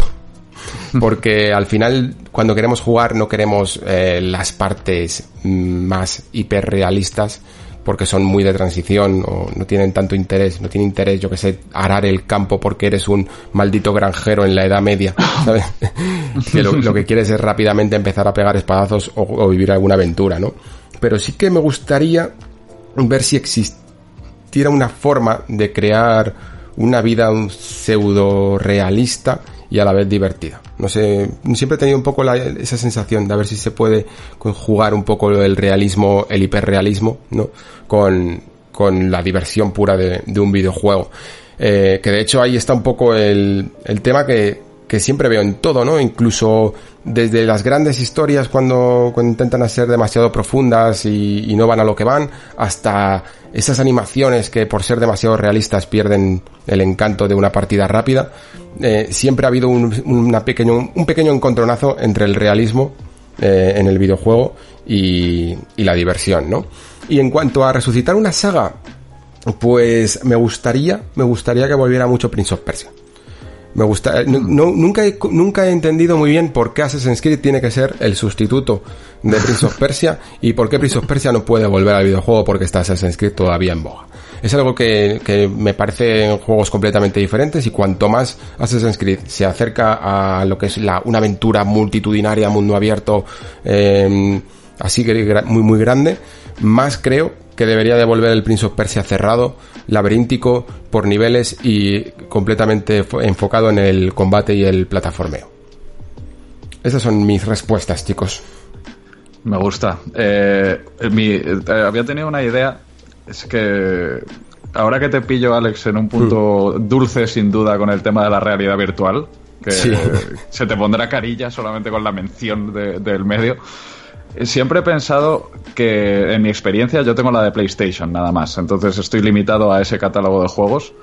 (laughs) porque al final cuando queremos jugar no queremos eh, las partes más hiperrealistas porque son muy de transición o no tienen tanto interés, no tiene interés, yo que sé, arar el campo porque eres un maldito granjero en la Edad Media, (laughs) ¿sabes? que lo, que quieres es rápidamente empezar a pegar espadazos o, vivir alguna aventura, ¿no? Pero sí que me gustaría ver si existiera una forma de crear una vida pseudo realista y a la vez divertida. No sé, siempre he tenido un poco esa sensación de a ver si se puede conjugar un poco el realismo, el hiperrealismo, ¿no? Con, con la diversión pura de, un videojuego. Eh, que de hecho ahí está un poco el, el tema que, que siempre veo en todo, ¿no? Incluso desde las grandes historias cuando, intentan ser demasiado profundas y, no van a lo que van, hasta esas animaciones que por ser demasiado realistas pierden el encanto de una partida rápida. Eh, siempre ha habido un, pequeño, un pequeño encontronazo entre el realismo eh, en el videojuego y, y la diversión, ¿no? Y en cuanto a resucitar una saga, pues me gustaría, me gustaría que volviera mucho Prince of Persia. Me gusta, eh, nunca, he, nunca he entendido muy bien por qué Assassin's Creed tiene que ser el sustituto de Prince of Persia y por qué Prince of Persia no puede volver al videojuego porque está Assassin's Creed todavía en boga. Es algo que, que me parece juegos completamente diferentes y cuanto más Assassin's Creed se acerca a lo que es la, una aventura multitudinaria, mundo abierto, eh, así que muy muy grande, más creo que debería devolver el Prince of Persia cerrado, laberíntico, por niveles y completamente enfocado en el combate y el plataformeo. Esas son mis respuestas, chicos.
Me gusta. Eh, eh, había tenido una idea. Es que ahora que te pillo, Alex, en un punto mm. dulce, sin duda, con el tema de la realidad virtual, que (laughs) se te pondrá carilla solamente con la mención del medio. Siempre he pensado que, en mi experiencia, yo tengo la de PlayStation, nada más. Entonces estoy limitado a ese catálogo de juegos.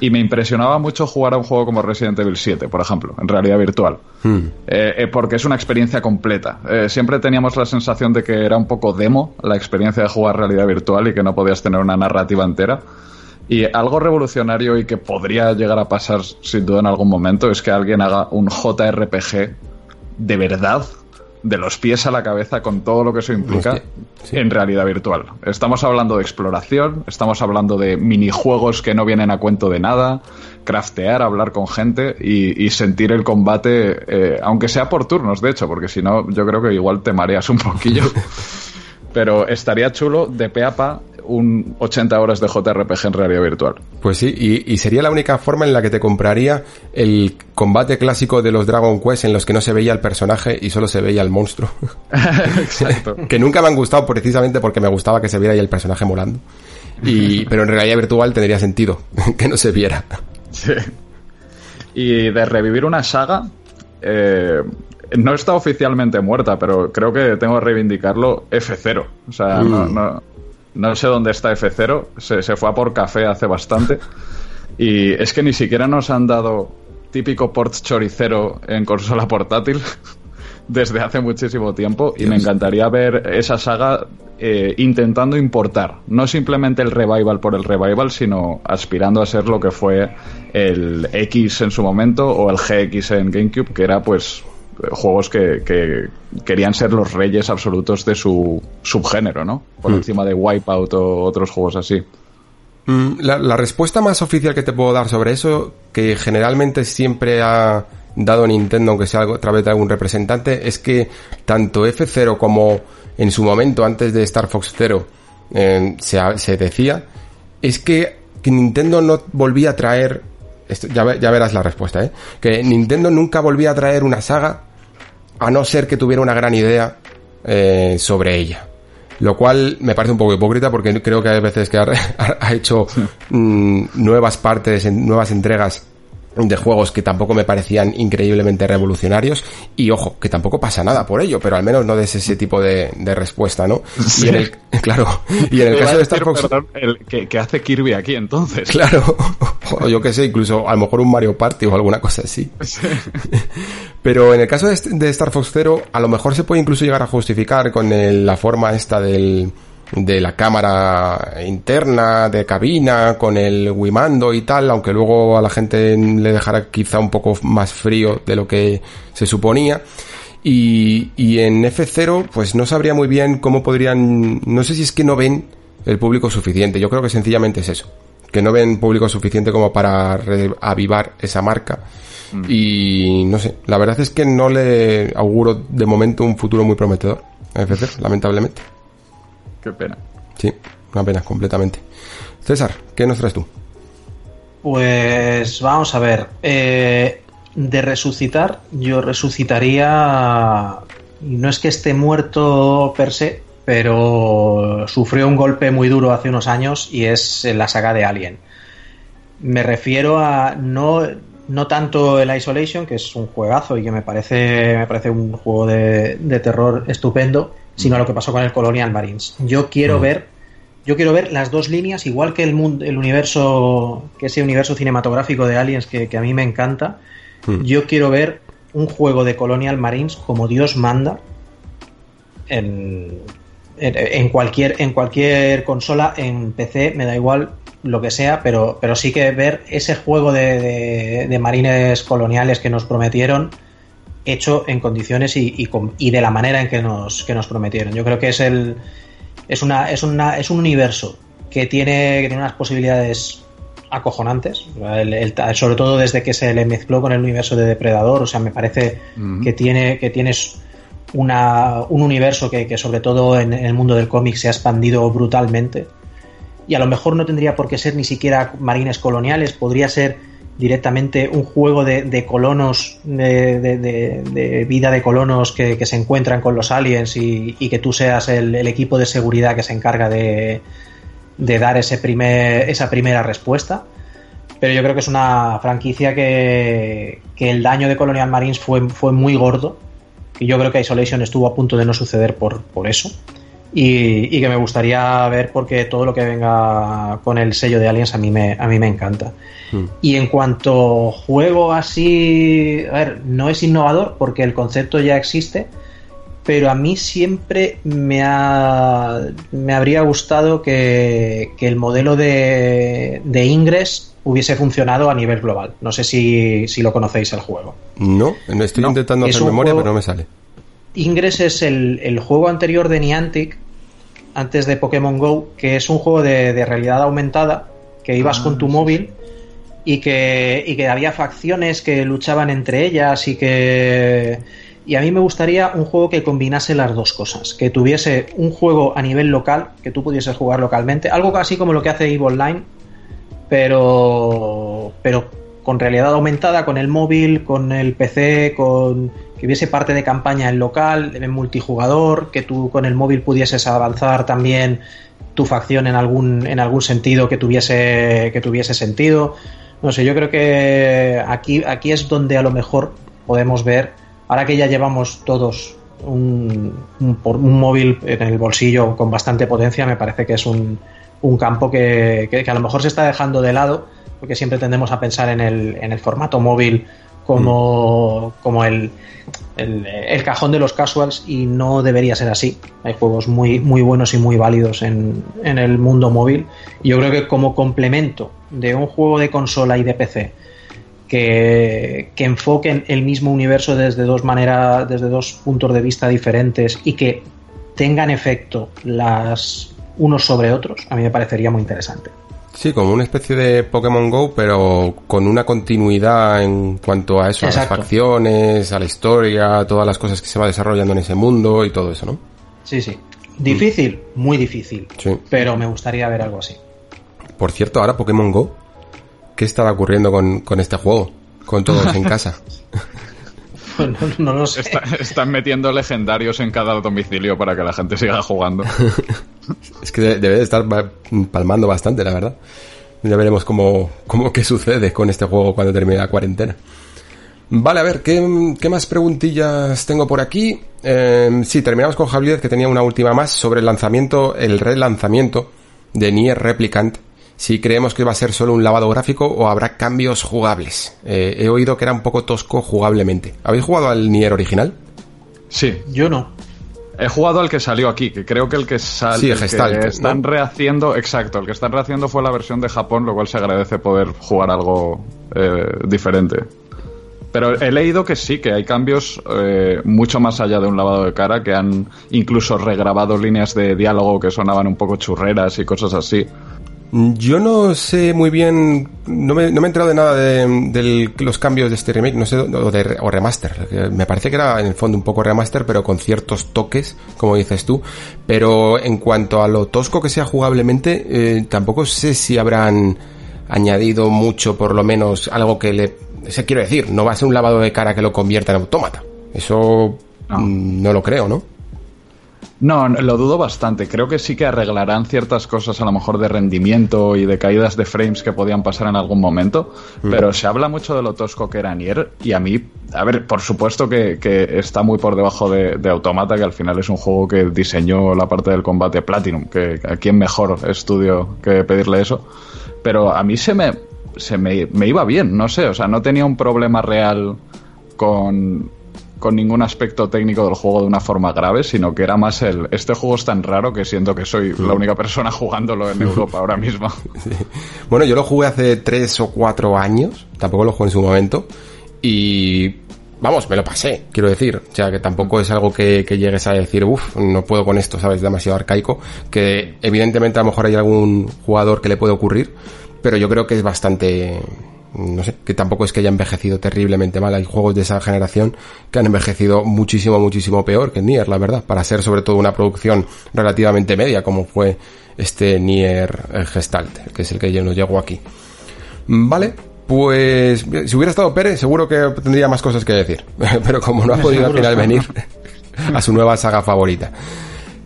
Y me impresionaba mucho jugar a un juego como Resident Evil 7, por ejemplo, en realidad virtual. Hmm. Eh, eh, porque es una experiencia completa. Eh, siempre teníamos la sensación de que era un poco demo la experiencia de jugar realidad virtual y que no podías tener una narrativa entera. Y algo revolucionario y que podría llegar a pasar sin duda en algún momento es que alguien haga un JRPG de verdad de los pies a la cabeza con todo lo que eso implica en realidad virtual. Estamos hablando de exploración, estamos hablando de minijuegos que no vienen a cuento de nada, craftear, hablar con gente y, sentir el combate, eh, aunque sea por turnos, de hecho, porque si no, yo creo que igual te mareas un poquillo. (laughs) Pero estaría chulo de pe a pa un 80 horas de JRPG en realidad virtual.
Pues sí, y, sería la única forma en la que te compraría el combate clásico de los Dragon Quest en los que no se veía el personaje y solo se veía el monstruo. (laughs) (laughs) Exacto. que nunca me han gustado precisamente porque me gustaba que se viera ahí el personaje molando. Y, (laughs) pero en realidad virtual tendría sentido que no se viera. Sí.
Y de revivir una saga, eh, no está oficialmente muerta, pero creo que tengo que reivindicarlo F0. O sea, no. No sé dónde está F0, se, fue a por café hace bastante. (laughs) Y es que ni siquiera nos han dado típico port choricero en consola portátil (laughs) desde hace muchísimo tiempo y me encantaría ver esa saga eh, intentando importar, no simplemente el revival por el revival, sino aspirando a ser lo que fue el X en su momento o el GX en GameCube, que era pues juegos que, querían ser los reyes absolutos de su subgénero, ¿no? Por hmm. encima de Wipeout o otros juegos así.
Mm, la, respuesta más oficial que te puedo dar sobre eso, que generalmente siempre ha dado Nintendo, aunque sea a través de algún representante, es que tanto F0 como en su momento, antes de Star Fox Zero, eh, se, decía, es que, que Nintendo no volvía a traer ya, ya, verás la respuesta, ¿eh? Que Nintendo nunca volvía a traer una saga a no ser que tuviera una gran idea eh, sobre ella. Lo cual me parece un poco hipócrita porque creo que hay veces que ha, (laughs) hecho mm, nuevas partes, nuevas entregas de juegos que tampoco me parecían increíblemente revolucionarios y ojo, que tampoco pasa nada por ello, pero al menos no des ese tipo de, respuesta, ¿no? Y en el, (laughs) claro, y en el caso de Star Fox...
el, que, hace Kirby aquí entonces. (laughs)
Claro, o yo que sé, incluso a lo mejor un Mario Party o alguna cosa así. (laughs) Pero en el caso de, Star Fox Zero, a lo mejor se puede incluso llegar a justificar con la forma esta del de la cámara interna, de cabina, con el Wimando y tal, aunque luego a la gente le dejara quizá un poco más frío de lo que se suponía. Y, y en F0, pues no sabría muy bien cómo podrían, no sé si es que no ven el público suficiente, yo creo que sencillamente es eso, que no ven público suficiente como para avivar esa marca. Mm. Y no sé, la verdad es que no le auguro de momento un futuro muy prometedor a F0, lamentablemente.
Qué pena.
Sí, una pena, completamente. César, ¿qué nos traes tú?
Pues vamos a ver. Eh, de resucitar, yo resucitaría. No es que esté muerto per se, pero sufrió un golpe muy duro hace unos años y es la saga de Alien. Me refiero a no, no tanto el Isolation, que es un juegazo y que me parece, me parece un juego de, de terror estupendo, sino a lo que pasó con el Colonial Marines. Yo quiero mm. ver yo quiero ver las dos líneas, igual que el mundo, el universo, que ese universo cinematográfico de Aliens que, a mí me encanta. Mm. Yo quiero ver un juego de Colonial Marines como Dios manda en, en, cualquier, en cualquier consola, en PC, me da igual lo que sea, pero, pero sí que ver ese juego de, de marines coloniales que nos prometieron hecho en condiciones y, y, de la manera en que nos, que nos prometieron. Yo creo que es el es una es una es un universo que tiene, que tiene unas posibilidades acojonantes, sobre todo desde que se le mezcló con el universo de Depredador, o sea, me parece que tiene que tienes una, un universo que, que, sobre todo en, el mundo del cómic se ha expandido brutalmente. Y a lo mejor no tendría por qué ser ni siquiera marines coloniales, podría ser directamente un juego de, de colonos, de, de, vida de colonos que, que, se encuentran con los aliens y, y que tú seas el, el, equipo de seguridad que se encarga de, dar ese primer, esa primera respuesta. Pero yo creo que es una franquicia que, que el daño de Colonial Marines fue, fue muy gordo. Y yo creo que Isolation estuvo a punto de no suceder por, por eso. Y, y, que me gustaría ver porque todo lo que venga con el sello de Aliens a mí me, a mí me encanta. Hmm. Y en cuanto juego así, a ver, no es innovador porque el concepto ya existe, pero a mí siempre me, ha, me habría gustado que, que el modelo de, de Ingress hubiese funcionado a nivel global. No sé si, si lo conocéis el juego.
No, estoy no. intentando hacer memoria, juego... pero no me sale.
Ingress es el, el, juego anterior de Niantic, antes de Pokémon Go, que es un juego de, de realidad aumentada, que ibas ah, con tu sí. móvil y que, y que había facciones que luchaban entre ellas y que... Y a mí me gustaría un juego que combinase las dos cosas, que tuviese un juego a nivel local, que tú pudieses jugar localmente, algo así como lo que hace EVE Online, pero, pero con realidad aumentada, con el móvil, con el PC, con que hubiese parte de campaña en local, en multijugador, que tú con el móvil pudieses avanzar también tu facción en algún, en algún sentido que tuviese, que tuviese sentido. No sé, yo creo que aquí, aquí es donde a lo mejor podemos ver, ahora que ya llevamos todos un, un, un móvil en el bolsillo con bastante potencia, me parece que es un, un campo que, que, que, a lo mejor se está dejando de lado, porque siempre tendemos a pensar en el, en el formato móvil como, como el, el, cajón de los casuals y no debería ser así. Hay juegos muy, muy buenos y muy válidos en, en el mundo móvil. Y yo creo que como complemento de un juego de consola y de PC que, que enfoquen el mismo universo desde dos maneras, desde dos puntos de vista diferentes y que tengan efecto las unos sobre otros, a mí me parecería muy interesante.
Sí, como una especie de Pokémon Go, pero con una continuidad en cuanto a eso, Exacto. a las facciones, a la historia, a todas las cosas que se va desarrollando en ese mundo y todo eso, ¿no?
Sí, sí. Difícil, mm. muy difícil. Sí. Pero me gustaría ver algo así.
Por cierto, ahora Pokémon Go, ¿qué estará ocurriendo con, con este juego? Con todos en casa. (laughs) (laughs)
no, no, lo sé.
Está, están metiendo legendarios en cada domicilio para que la gente siga jugando. (laughs)
es que debe de estar palmando bastante, la verdad. Ya veremos cómo, cómo qué sucede con este juego cuando termine la cuarentena. Vale, a ver, ¿qué, qué más preguntillas tengo por aquí? Eh, sí, terminamos con Javier, que tenía una última más sobre el lanzamiento, el relanzamiento de Nier Replicant. Si creemos que va a ser solo un lavado gráfico o habrá cambios jugables. Eh, he oído que era un poco tosco jugablemente. ¿Habéis jugado al Nier original?
Sí.
Yo no.
He jugado al que salió aquí, que creo que el que sale.
Sí, el Gestalt,
que están ¿no? rehaciendo, exacto, el que están rehaciendo fue la versión de Japón, lo cual se agradece poder jugar algo eh, diferente. Pero he leído que sí, que hay cambios eh, mucho más allá de un lavado de cara, que han incluso regrabado líneas de diálogo que sonaban un poco churreras y cosas así.
Yo no sé muy bien, no me, no me he enterado de nada de, de, los cambios de este remake, no sé, o, de, o remaster. Me parece que era en el fondo un poco remaster, pero con ciertos toques, como dices tú. Pero en cuanto a lo tosco que sea jugablemente, eh, tampoco sé si habrán añadido mucho, por lo menos, algo que le... Se quiero decir, no va a ser un lavado de cara que lo convierta en autómata. Eso no, no lo creo, ¿no?
No, lo dudo bastante. Creo que sí que arreglarán ciertas cosas a lo mejor de rendimiento y de caídas de frames que podían pasar en algún momento, mm. pero se habla mucho de lo tosco que era Nier y a mí, a ver, por supuesto que, que está muy por debajo de, de, Automata, que al final es un juego que diseñó la parte del combate Platinum, que a quién mejor estudio que pedirle eso, pero a mí se me, se me, me iba bien, no sé, o sea, no tenía un problema real con con ningún aspecto técnico del juego de una forma grave, sino que era más el este juego es tan raro que siento que soy la única persona jugándolo en (laughs) Europa ahora mismo.
Sí. Bueno, yo lo jugué hace tres o cuatro años, tampoco lo jugué en su momento, y vamos, me lo pasé, quiero decir. O sea, que tampoco es algo que, que llegues a decir, uff, no puedo con esto, ¿sabes? Demasiado arcaico, que evidentemente a lo mejor hay algún jugador que le puede ocurrir, pero yo creo que es bastante no sé, que tampoco es que haya envejecido terriblemente mal. Hay juegos de esa generación que han envejecido muchísimo, muchísimo peor que Nier, la verdad, para ser sobre todo una producción relativamente media, como fue este Nier eh, Gestalt, que es el que yo nos llegó aquí. Vale, pues si hubiera estado Pérez, seguro que tendría más cosas que decir, (laughs) pero como no ha podido al final venir (laughs) a su nueva saga favorita.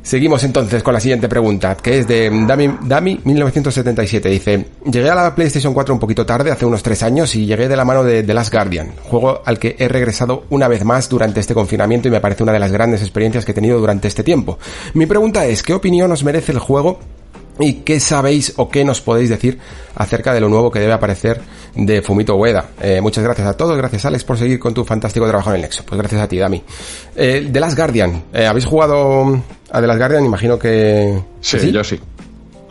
Seguimos entonces con la siguiente pregunta, que es de Dami, Dami 1977. Dice, llegué a la PlayStation 4 un poquito tarde, hace unos tres años, y llegué de la mano de The Last Guardian, juego al que he regresado una vez más durante este confinamiento y me parece una de las grandes experiencias que he tenido durante este tiempo. Mi pregunta es, ¿qué opinión os merece el juego ¿Y qué sabéis o qué nos podéis decir acerca de lo nuevo que debe aparecer de Fumito Ueda? Eh, muchas gracias a todos, gracias Alex por seguir con tu fantástico trabajo en el Nexo. Pues gracias a ti, Dami. Eh, The Last Guardian, eh, ¿habéis jugado a The Last Guardian? Imagino que...
Sí, yo sí.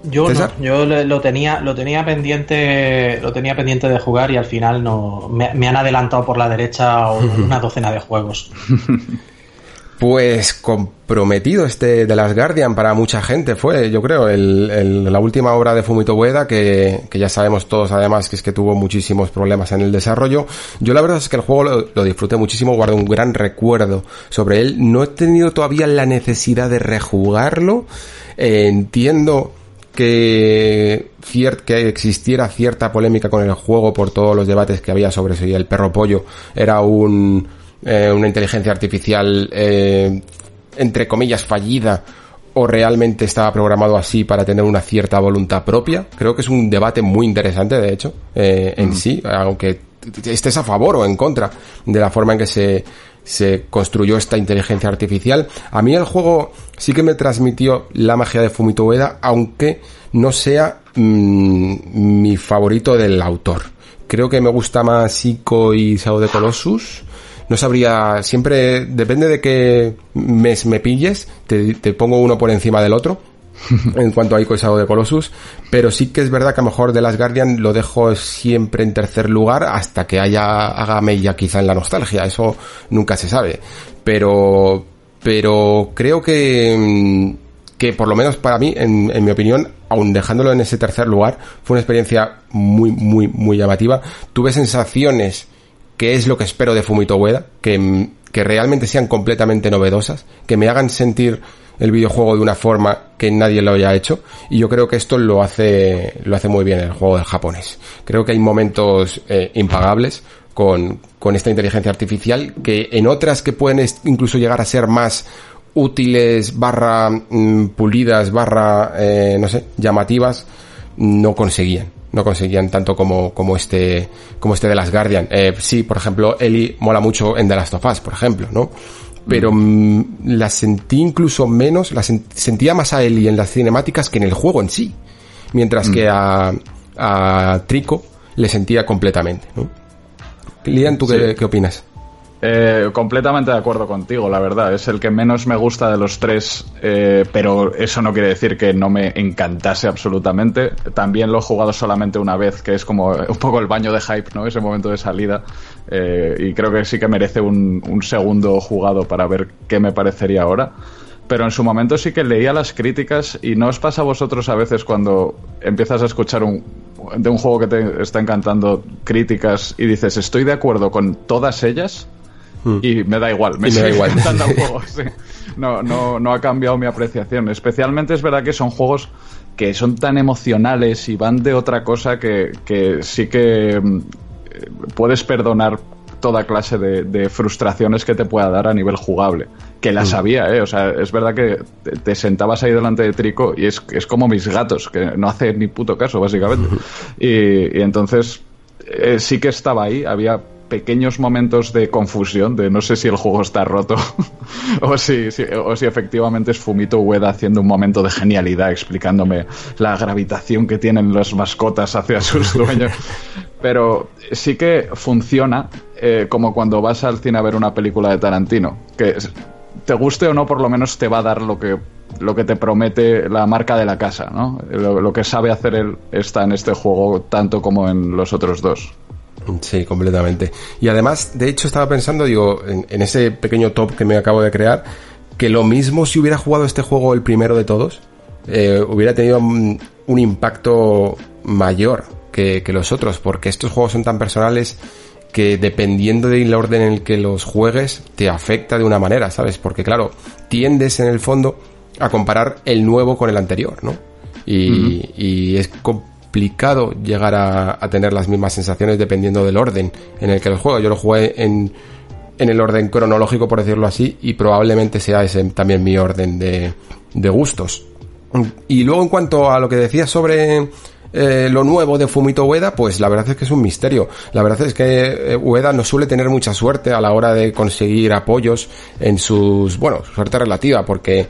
Yo no, yo lo tenía, lo tenía pendiente, lo tenía pendiente de jugar y al final no me, me han adelantado por la derecha (laughs) una docena de juegos. (laughs)
Pues comprometido este de las Guardian para mucha gente fue, yo creo, el, la última obra de Fumito Ueda que, que, ya sabemos todos además que es que tuvo muchísimos problemas en el desarrollo. Yo la verdad es que el juego lo, disfruté muchísimo, guardo un gran recuerdo sobre él. No he tenido todavía la necesidad de rejugarlo. Eh, entiendo que, que existiera cierta polémica con el juego por todos los debates que había sobre si el perro pollo era un eh, una inteligencia artificial eh, entre comillas fallida o realmente estaba programado así para tener una cierta voluntad propia. Creo que es un debate muy interesante, de hecho, eh, en sí, aunque estés a favor o en contra de la forma en que se, se construyó esta inteligencia artificial. A mí el juego sí que me transmitió la magia de Fumito Ueda, aunque no sea mm, mi favorito del autor. Creo que me gusta más Ico y Sao de Colossus no sabría, siempre depende de qué mes me pilles, te, pongo uno por encima del otro. (laughs) en cuanto a Ico y de Colossus, pero sí que es verdad que a lo mejor The Last Guardian lo dejo siempre en tercer lugar hasta que haya haga mella quizá en la nostalgia, eso nunca se sabe. Pero pero creo que que por lo menos para mí, en, en mi opinión, aun dejándolo en ese tercer lugar, fue una experiencia muy, muy, muy llamativa. Tuve sensaciones que es lo que espero de Fumito Ueda, que, que realmente sean completamente novedosas, que me hagan sentir el videojuego de una forma que nadie lo haya hecho y yo creo que esto lo hace lo hace muy bien el juego del japonés. Creo que hay momentos eh, impagables con, con esta inteligencia artificial que en otras que pueden incluso llegar a ser más útiles barra mm, pulidas barra eh, no sé llamativas no conseguían no conseguían tanto como, como este, como este de las Guardian. Eh, sí, por ejemplo, Ellie mola mucho en The Last of Us, por ejemplo, ¿no? Pero mm. Mm, la sentí incluso menos, la sentía más a Ellie en las cinemáticas que en el juego en sí. Mientras que mm. a, a Trico le sentía completamente, ¿no? Lian, ¿tú qué, qué opinas?
Eh, completamente de acuerdo contigo, la verdad. Es el que menos me gusta de los tres, eh, pero eso no quiere decir que no me encantase absolutamente. También lo he jugado solamente una vez, que es como un poco el baño de hype, ¿no? Ese momento de salida. Eh, y creo que sí que merece un, un segundo jugado para ver qué me parecería ahora pero en su momento sí que leía las críticas y no os pasa a vosotros a veces cuando empiezas a escuchar un, de un juego que te está encantando críticas y dices estoy de acuerdo con todas ellas Hmm. Y me da igual, me, sigue da igual. el (laughs) juego. No, no, no ha cambiado mi apreciación. Especialmente es verdad que son juegos que son tan emocionales y van de otra cosa que, que sí que mm, puedes perdonar toda clase de, frustraciones que te pueda dar a nivel jugable. Que las hmm. había, ¿eh? O sea, es verdad que te, sentabas ahí delante de Trico y es, es como mis gatos, que no hace ni puto caso, básicamente. Y, entonces eh, sí que estaba ahí, había pequeños momentos de confusión, de no sé si el juego está roto (laughs) o, si, o si efectivamente es Fumito Ueda haciendo un momento de genialidad explicándome la gravitación que tienen las mascotas hacia sus (laughs) dueños. Pero sí que funciona eh, como cuando vas al cine a ver una película de Tarantino, que te guste o no, por lo menos te va a dar lo que lo que te promete la marca de la casa, ¿no? lo, que sabe hacer él está en este juego tanto como en los otros dos.
Sí, completamente. Y además, de hecho, estaba pensando, digo, en, ese pequeño top que me acabo de crear, que lo mismo si hubiera jugado este juego el primero de todos, eh, hubiera tenido un, impacto mayor que, que los otros, porque estos juegos son tan personales que dependiendo del orden en el que los juegues te afecta de una manera, ¿sabes? Porque claro, tiendes en el fondo a comparar el nuevo con el anterior, ¿no? Y, y es complicado llegar a, tener las mismas sensaciones dependiendo del orden en el que los juego. Yo lo jugué en, en el orden cronológico, por decirlo así, y probablemente sea ese también mi orden de, de gustos. Y luego en cuanto a lo que decías sobre eh, lo nuevo de Fumito Ueda, pues la verdad es que es un misterio. La verdad es que eh, Ueda no suele tener mucha suerte a la hora de conseguir apoyos en sus, bueno, suerte relativa, porque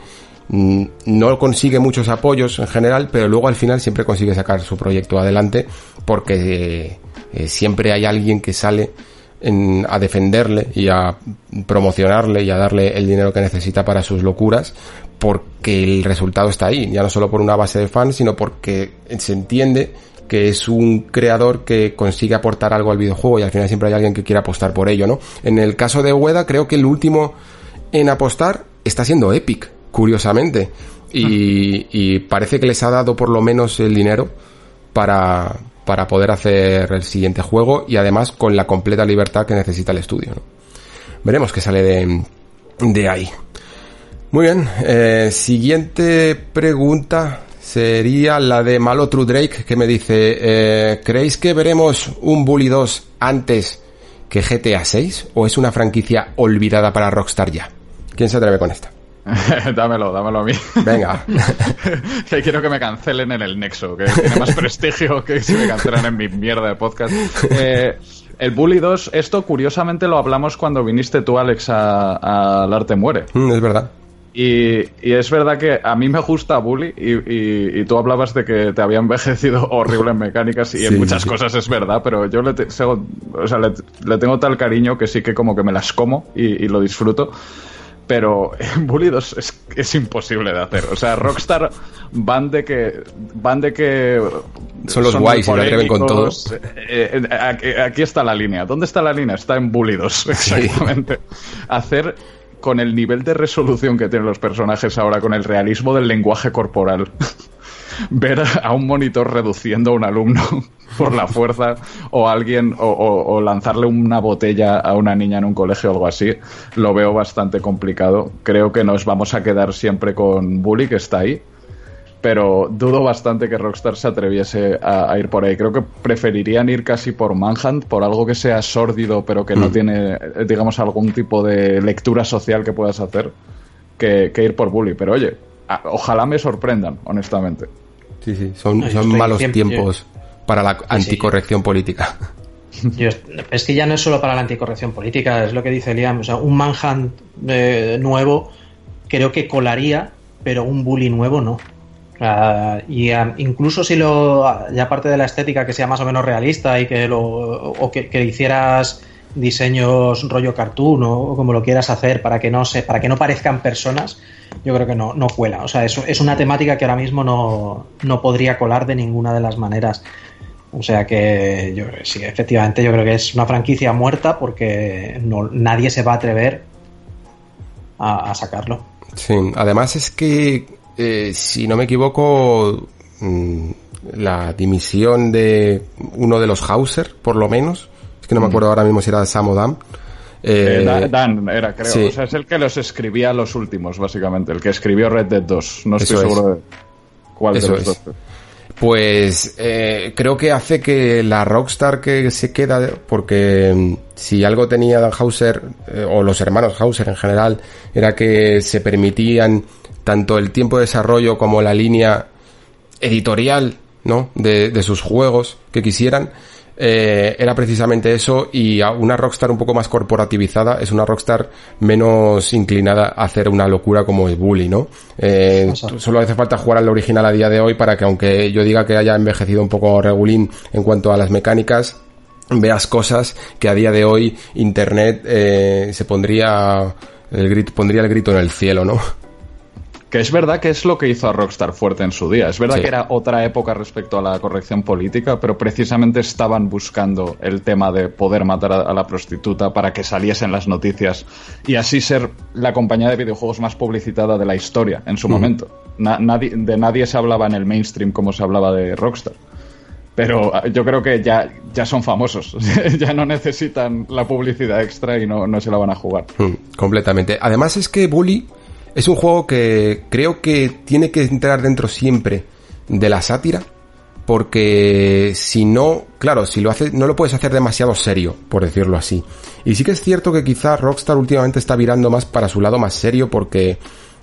no consigue muchos apoyos en general, pero luego al final siempre consigue sacar su proyecto adelante, porque eh, siempre hay alguien que sale en, a defenderle y a promocionarle y a darle el dinero que necesita para sus locuras, porque el resultado está ahí, ya no solo por una base de fans, sino porque se entiende que es un creador que consigue aportar algo al videojuego y al final siempre hay alguien que quiere apostar por ello, ¿no? En el caso de Ueda, creo que el último en apostar está siendo Epic, curiosamente. Y, y parece que les ha dado por lo menos el dinero para, para poder hacer el siguiente juego y además con la completa libertad que necesita el estudio. ¿no? Veremos qué sale de, de ahí. Muy bien, eh, siguiente pregunta sería la de Malo True Drake que me dice, eh, ¿creéis que veremos un Bully 2 antes que GTA 6 o es una franquicia olvidada para Rockstar ya? ¿Quién se atreve con esta? (laughs)
dámelo, dámelo a mí.
Venga. (laughs)
que quiero que me cancelen en el Nexo, que tiene más prestigio que si me cancelan en mi mierda de podcast. Eh, el Bully 2, esto curiosamente lo hablamos cuando viniste tú, Alex, al Arte Muere.
Mm, es verdad.
Y, y, es verdad que a mí me gusta Bully y, y, y, tú hablabas de que te había envejecido (laughs) horrible en mecánicas y sí, en muchas sí. cosas es verdad, pero yo le, te, o sea, le, le, tengo tal cariño que sí que como que me las como y, lo disfruto. Pero en Bully 2 es, es, imposible de hacer. O sea, Rockstar van de que. Van de que.
Son los son guays y se atreven con todos.
Eh, eh, aquí, aquí, está la línea. ¿Dónde está la línea? Está en Bully 2, exactamente. Hacer con el nivel de resolución que tienen los personajes ahora, con el realismo del lenguaje corporal, ver a un monitor reduciendo a un alumno (laughs) por la fuerza o alguien o, o, o, lanzarle una botella a una niña en un colegio o algo así, lo veo bastante complicado. Creo que nos vamos a quedar siempre con Bully, que está ahí. Pero dudo bastante que Rockstar se atreviese a, a, ir por ahí. Creo que preferirían ir casi por Manhunt, por algo que sea sórdido, pero que mm. no tiene, digamos, algún tipo de lectura social que puedas hacer, que, que ir por Bully. Pero oye, a, ojalá me sorprendan, honestamente.
Sí, sí, son, son malos tiempos para la anticorrección sí, política. (laughs)
Yo, es que ya no es solo para la anticorrección política, es lo que dice Liam. O sea, un Manhunt eh, nuevo creo que colaría, pero un bully nuevo no. Uh, y um, incluso si lo, ya aparte de la estética que sea más o menos realista y que lo, o que, que hicieras diseños rollo cartoon o, como lo quieras hacer para que no se, para que no parezcan personas, yo creo que no, no cuela. O sea, es, es una temática que ahora mismo no, no podría colar de ninguna de las maneras. O sea que yo sí, efectivamente yo creo que es una franquicia muerta porque no, nadie se va a atrever a, sacarlo.
Sí, además es que eh, si no me equivoco, mmm, la dimisión de uno de los Hauser, por lo menos, que no me acuerdo ahora mismo si era Sam o Dan.
Eh, eh, Dan era, creo. Sí. O sea, es el que los escribía los últimos, básicamente. El que escribió Red Dead 2. No estoy Eso seguro es. de cuál
Eso
de los
es.
dos.
Pues eh, creo que hace que la Rockstar que se queda, porque mm, si algo tenía Dan Hauser, eh, o los hermanos Hauser en general, era que se permitían tanto el tiempo de desarrollo como la línea editorial, ¿no? De, de sus juegos que quisieran. Eh, era precisamente eso y una Rockstar un poco más corporativizada es una Rockstar menos inclinada a hacer una locura como es Bully, ¿no? Eh, solo hace falta jugar al original a día de hoy para que aunque yo diga que haya envejecido un poco regulín en cuanto a las mecánicas, veas cosas que a día de hoy Internet eh, se pondría el grito, pondría el grito en el cielo, ¿no?
Que es verdad que es lo que hizo a Rockstar fuerte en su día. Es verdad sí. que era otra época respecto a la corrección política, pero precisamente estaban buscando el tema de poder matar a, la prostituta para que saliesen las noticias y así ser la compañía de videojuegos más publicitada de la historia en su mm. momento. Na nadie, de nadie se hablaba en el mainstream como se hablaba de Rockstar. pero ah, yo creo que ya, ya son famosos, (laughs) ya no necesitan la publicidad extra y no, no se la van a jugar.
Mm, completamente. Además es que Bully es un juego que creo que tiene que entrar dentro siempre de la sátira, porque si no, claro, si lo haces, no lo puedes hacer demasiado serio, por decirlo así. Y sí que es cierto que quizás Rockstar últimamente está virando más para su lado más serio, porque